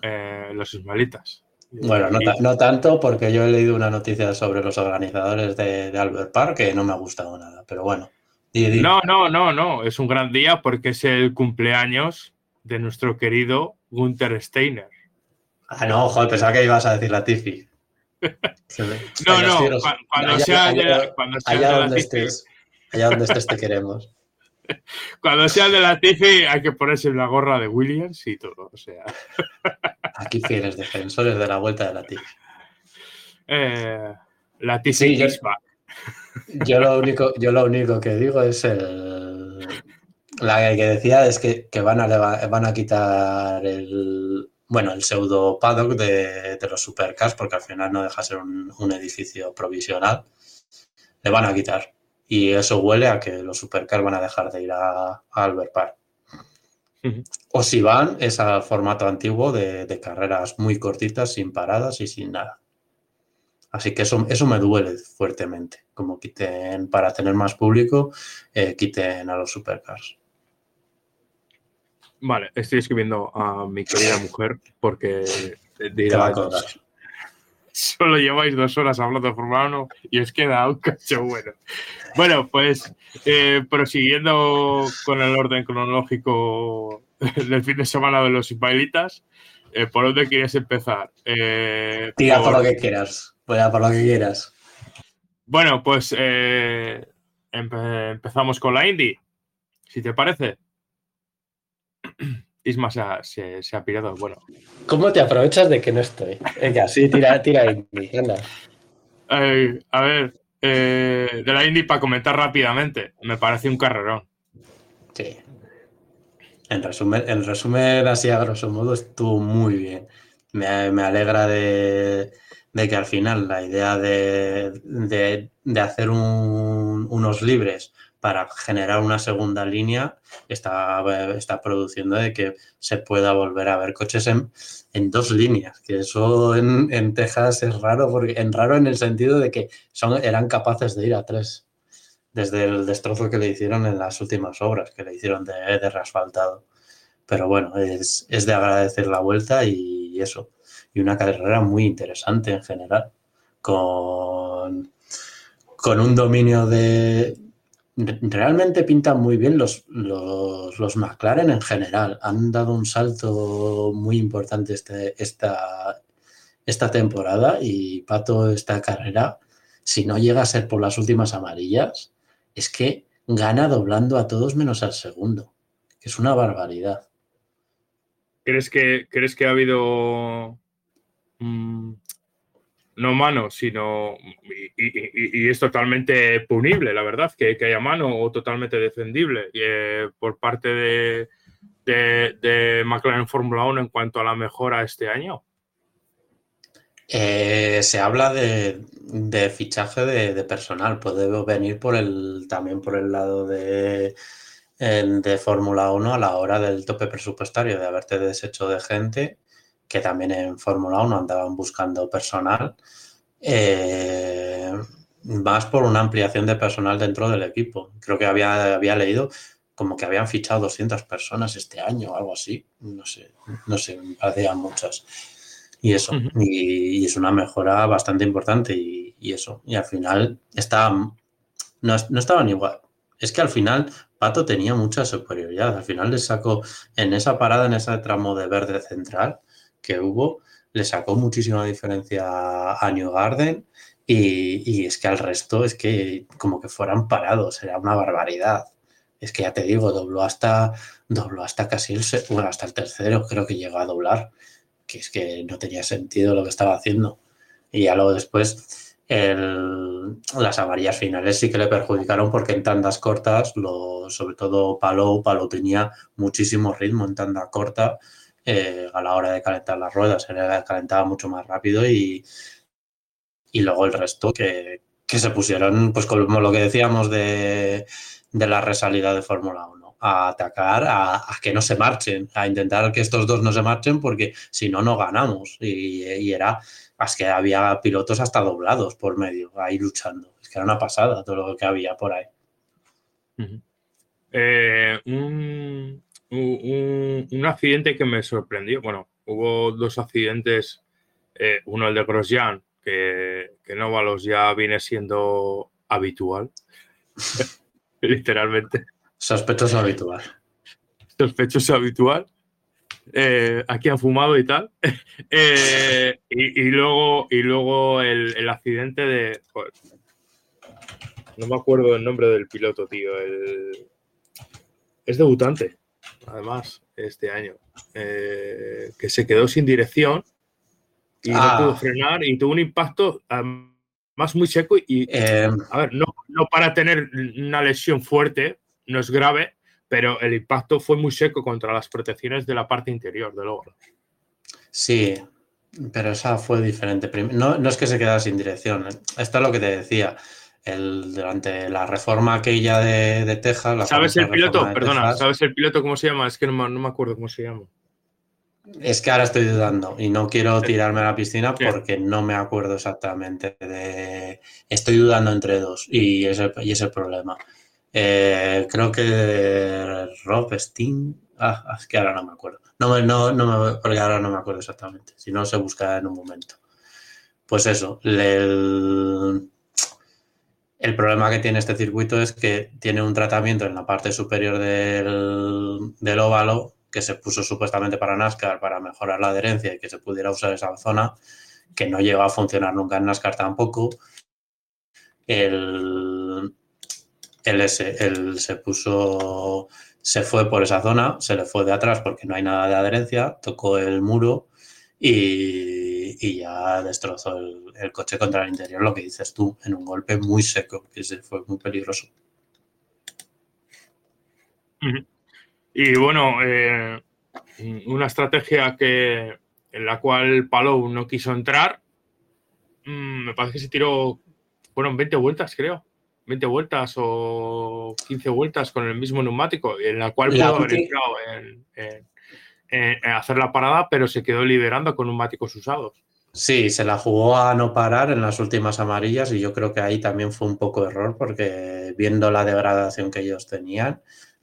eh, los ismaelitas. Bueno, no, no, tanto porque yo he leído una noticia sobre los organizadores de, de Albert Park que no me ha gustado nada, pero bueno. Di, di. No, no, no, no, es un gran día porque es el cumpleaños de nuestro querido Gunther Steiner. Ah, no, joder, pensaba que ibas a decir la Tiffy. No, no, cuando, cuando, allá, sea, allá, cuando sea allá donde estés, allá donde estés te queremos. Cuando sea de la Tiffy hay que ponerse la gorra de Williams y todo. O sea. Aquí tienes defensores de la vuelta de la Tiffy. Eh, la Tiffy yo, yo, lo único, yo lo único que digo es el. La que decía es que, van, a, van a quitar el, bueno, el pseudo paddock de, los supercars, porque al final no deja ser un, edificio provisional, le van a quitar. Y eso huele a que los supercars van a dejar de ir a, Albert Park. O si van, es al formato antiguo de, carreras muy cortitas, sin paradas y sin nada. Así que eso, eso me duele fuertemente. Como quiten, para tener más público, eh, quiten a los supercars. Vale, estoy escribiendo a mi querida mujer porque dirá, solo lleváis dos horas hablando de Fórmula 1 y os queda un cacho bueno. Bueno, pues eh, prosiguiendo con el orden cronológico del fin de semana de los ismaelitas, eh, ¿por dónde quieres empezar? Eh, Tira por... lo que quieras, Tira por lo que quieras. Bueno, pues empezamos con la Indy, si te parece. Isma se ha, se, ha, pirado. Bueno. ¿Cómo te aprovechas de que no estoy? Venga, sí, tira, tira Indy, anda. a ver, eh, de la Indy para comentar rápidamente. Me parece un carrerón. Sí. En resumen, en resumen, así a grosso modo, estuvo muy bien. Me, alegra de, que al final la idea de, hacer unos libres para generar una segunda línea está, está produciendo de que se pueda volver a ver coches en, en dos líneas, que eso en, en, Texas es raro, porque en raro en el sentido de que son, eran capaces de ir a tres, desde el destrozo que le hicieron en las últimas obras, que le hicieron de, de reasfaltado. Pero bueno, es, es de agradecer la vuelta y eso. Y una carrera muy interesante en general, con, con un dominio de, realmente pintan muy bien los, los, McLaren en general. Han dado un salto muy importante este, esta, esta temporada y Pato, esta carrera, si no llega a ser por las últimas amarillas, es que gana doblando a todos menos al segundo, que es una barbaridad. ¿Crees que, ¿crees que ha habido mm, no mano, sino. Y, es totalmente punible, la verdad, que, haya mano o totalmente defendible eh, por parte de, de, McLaren Fórmula 1 en cuanto a la mejora este año. Eh, se habla de, fichaje de, personal, puede venir por el, también por el lado de, de Fórmula 1 a la hora del tope presupuestario, de haberte deshecho de gente que también en Fórmula 1 andaban buscando personal, eh, más por una ampliación de personal dentro del equipo. Creo que había, había leído como que habían fichado 200 personas este año o algo así. No sé, no sé, me parecían muchas. Y eso, y, es una mejora bastante importante y, eso. Y al final está, no, no estaban igual. Es que al final Pato tenía mucha superioridad. Al final le sacó en esa parada, en ese tramo de verde central, que hubo, le sacó muchísima diferencia a New Garden y, es que al resto es que como que fueran parados, era una barbaridad. Es que ya te digo, dobló hasta, dobló hasta casi el, bueno, hasta el tercero, creo que llegó a doblar, que es que no tenía sentido lo que estaba haciendo. Y ya luego después las avarías finales sí que le perjudicaron porque en tandas cortas, lo, sobre todo Palou, Palou tenía muchísimo ritmo en tanda corta eh, a la hora de calentar las ruedas, se le calentaba mucho más rápido y, y luego el resto que, se pusieron, pues como lo que decíamos de, la resalida de Fórmula 1, a atacar, a, que no se marchen, a intentar que estos dos no se marchen porque si no, no ganamos. Y, era, es que había pilotos hasta doblados por medio, ahí luchando. Es que era una pasada todo lo que había por ahí. Eh, un, un, accidente que me sorprendió. Bueno, hubo dos accidentes, eh, uno el de Grosjean, que, que Novalos ya viene siendo habitual, literalmente. Sospechoso habitual. Sospechoso habitual. Eh, aquí han fumado y tal. Eh, y, luego, y luego el, accidente de. no me acuerdo el nombre del piloto, tío. El, es debutante, además, este año, eh, que se quedó sin dirección y no Ah. pudo frenar y tuvo un impacto más muy seco y, Eh, a ver, no, no para tener una lesión fuerte, no es grave, pero el impacto fue muy seco contra las protecciones de la parte interior del óvalo. sí, pero esa fue diferente. No, no es que se quedara sin dirección. ¿eh? Esto es lo que te decía. El, durante la reforma aquella de, de Texas. la ¿Sabes el piloto? Perdona, Texas, ¿sabes el piloto cómo se llama? Es que no, me- no me acuerdo cómo se llama. Es que ahora estoy dudando y no quiero tirarme a la piscina porque no me acuerdo exactamente de... Estoy dudando entre dos y es el, y es el problema. Eh, creo que Rob Steen... Ah, es que ahora no me acuerdo. No no, no me, porque ahora no me acuerdo exactamente. Si no, se busca en un momento. Pues eso, el, el problema que tiene este circuito es que tiene un tratamiento en la parte superior del, óvalo que se puso supuestamente para NASCAR para mejorar la adherencia y que se pudiera usar esa zona, que no llegó a funcionar nunca en NASCAR tampoco. El, el S, el se puso, se fue por esa zona, se le fue de atrás porque no hay nada de adherencia, tocó el muro y, y ya destrozó el, el coche contra el interior, lo que dices tú, en un golpe muy seco, que se fue muy peligroso. Y bueno, eh, una estrategia que en la cual Palou no quiso entrar, mm, me parece que se tiró, fueron 20 vueltas, creo. 20 vueltas o 15 vueltas con el mismo neumático, en la cual pudo haber entrado en, en- en- en hacer la parada, pero se quedó liderando con neumáticos usados. Sí, se la jugó a no parar en las últimas amarillas y yo creo que ahí también fue un poco error porque viendo la degradación que ellos tenían,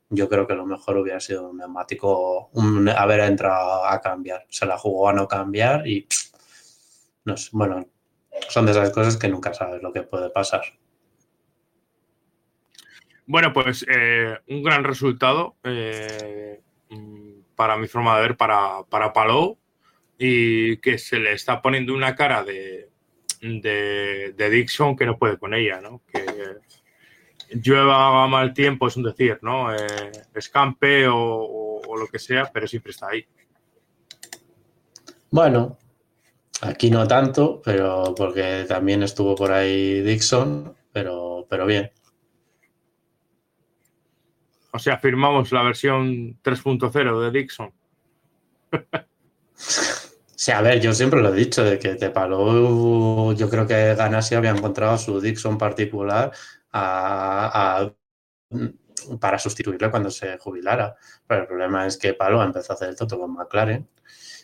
yo creo que lo mejor hubiera sido un neumático, un- haber entrado a cambiar. Se la jugó a no cambiar y no sé, bueno, son de esas cosas que nunca sabes lo que puede pasar. Bueno, pues eh, un gran resultado eh, mm, para mi forma de ver para, para Palou y que se le está poniendo una cara de, de, de Dixon que no puede con ella, ¿no? Que llueva mal tiempo, es un decir, ¿no? Eh, escampe o, o- o lo que sea, pero siempre está ahí. Bueno, aquí no tanto, pero porque también estuvo por ahí Dixon, pero, pero bien. O sea, firmamos la versión 3.0 de Dixon. Sí, a ver, yo siempre lo he dicho, de que Tepalou, yo creo que Ganassi había encontrado su Dixon particular a- a- para sustituirle cuando se jubilara. Pero el problema es que Palo empezó a hacer el toto con McLaren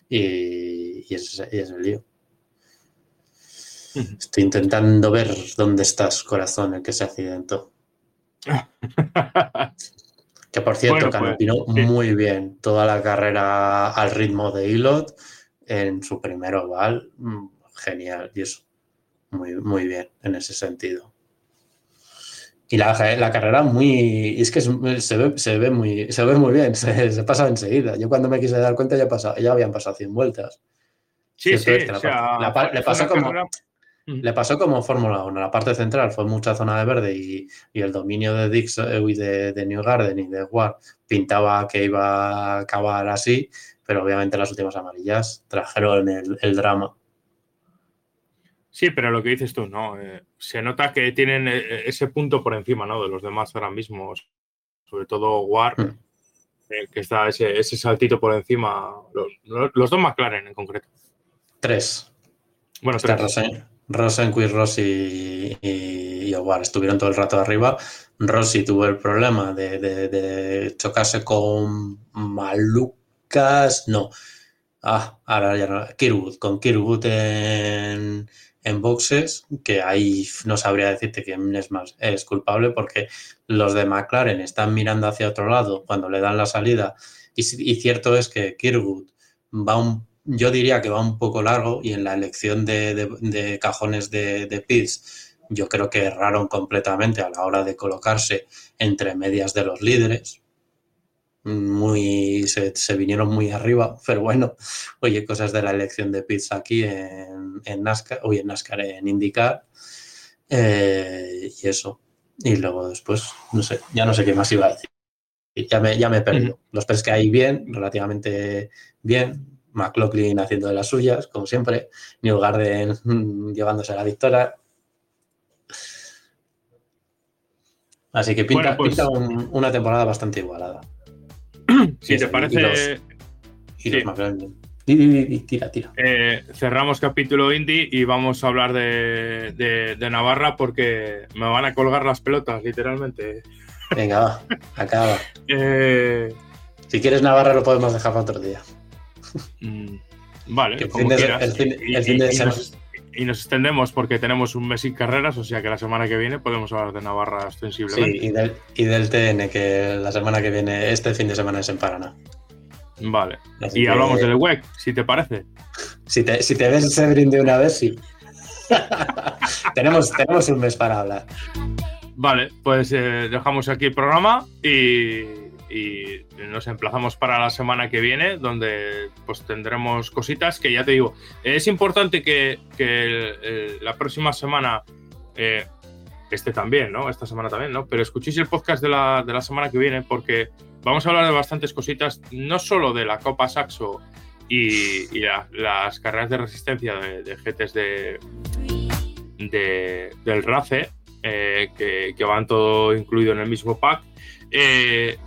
y, y es el lío. Estoy intentando ver dónde estás, corazón, el que se accidentó. Que por cierto, Bueno, pues, Canopino sí. muy bien. Toda la carrera al ritmo de Ilot en su primer oval. mm, Genial. Y eso. Muy, muy bien en ese sentido. Y la, la carrera muy. Es que es- se, ve, se, ve muy, se ve muy bien. Se, se pasa enseguida. Yo cuando me quise dar cuenta ya, pasado, ya habían pasado 100 vueltas. Sí, sí, es que la o sea, parte- la pa- le pasó como- carrera- Le pasó como Fórmula 1, la parte central fue mucha zona de verde y, y el dominio de Dix eh, y de, de New Garden y de Ward pintaba que iba a acabar así, pero obviamente las últimas amarillas trajeron el, el drama. Sí, pero lo que dices tú, ¿no? Eh, se nota que tienen eh, ese punto por encima, ¿no? De los demás ahora mismo, sobre todo War, Mm. eh, que está ese, ese saltito por encima, los, los- dos McLaren en concreto. Tres. Bueno, Está tres. Rosen, Rosenquist, Rossi y, y Howard estuvieron todo el rato arriba. Rossi tuvo el problema de, de- de chocarse con No. Ah, ahora ya no. Kirwood, con Kirwood en, en boxes, que ahí no sabría decirte quién es más es culpable porque los de McLaren están mirando hacia otro lado cuando le dan la salida y, cierto es que Kirwood va un, yo diría que va un poco largo y en la elección de, de- de cajones de, de pits yo creo que erraron completamente a la hora de colocarse entre medias de los líderes. Muy, se, se vinieron muy arriba, pero bueno, oye, cosas de la elección de pits aquí en, en NASCAR, oye, en NASCAR, en IndyCar, eh, y eso. Y luego después, no sé, ya no sé qué más iba a decir. Ya me, ya me he perdido. Los tres que hay bien, relativamente bien. McLaughlin haciendo de las suyas, como siempre. Newgarden mm, llevándose a la victoria. Así que pinta, Bueno, pues- pinta un- una temporada bastante igualada. Si Sí, te parece, y los- los Sí. Tira, tira. eh, cerramos capítulo indie y vamos a hablar de, de- de Navarra porque me van a colgar las pelotas, literalmente. Venga, va, acaba. Eh, Si quieres Navarra lo podemos dejar para otro día. mm, vale, Que el como fin de- quieras. el fin- Y- el fin y- de y semana- nos, y nos extendemos porque tenemos un mes sin carreras, o sea que la semana que viene podemos hablar de Navarra Sí, ostensiblemente. y del, y del TN, que la semana que viene, este fin de semana es en Paraná. Vale. Así Y que, hablamos del WEC, si te parece. Si te, si te ves el Severin de una vez, sí. tenemos, tenemos un mes para hablar. Vale, pues eh, dejamos aquí el programa y, y nos emplazamos para la semana que viene, donde pues tendremos cositas que ya te digo. Es importante que, que el- la próxima semana, eh, este también, ¿no? Esta semana también, ¿no? Pero escuchéis el podcast de la, de la semana que viene porque vamos a hablar de bastantes cositas, no solo de la Copa Saxo y, y la- las carreras de resistencia de, de GTs de, de- del RACE, eh, que, que van todo incluido en el mismo pack. Eh,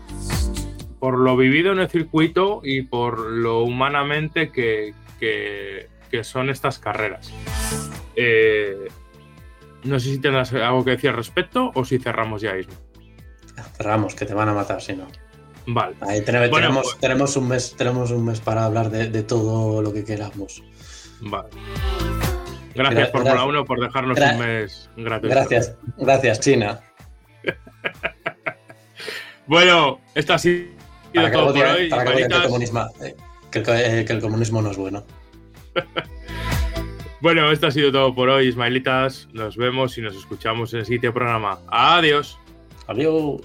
por lo vivido en el circuito y por lo humanamente que, que- que son estas carreras. Eh, no sé si tendrás algo que decir al respecto o si cerramos ya, Isma. Cerramos, que te van a matar si no. Vale. Ahí tenemos, Bueno, tenemos, pues- tenemos un mes, tenemos un mes para hablar de, de todo lo que queramos. Vale. Gracias, Gra- Fórmula gracias. 1, por dejarnos un mes gratuito. Gracias, gracias, China. Bueno, esto ha sido Para todo por hoy. para que el comunismo, eh, que eh, que el comunismo no es bueno. Bueno, esto ha sido todo por hoy, Ismaelitas. Nos vemos y nos escuchamos en el siguiente programa. Adiós. Adiós.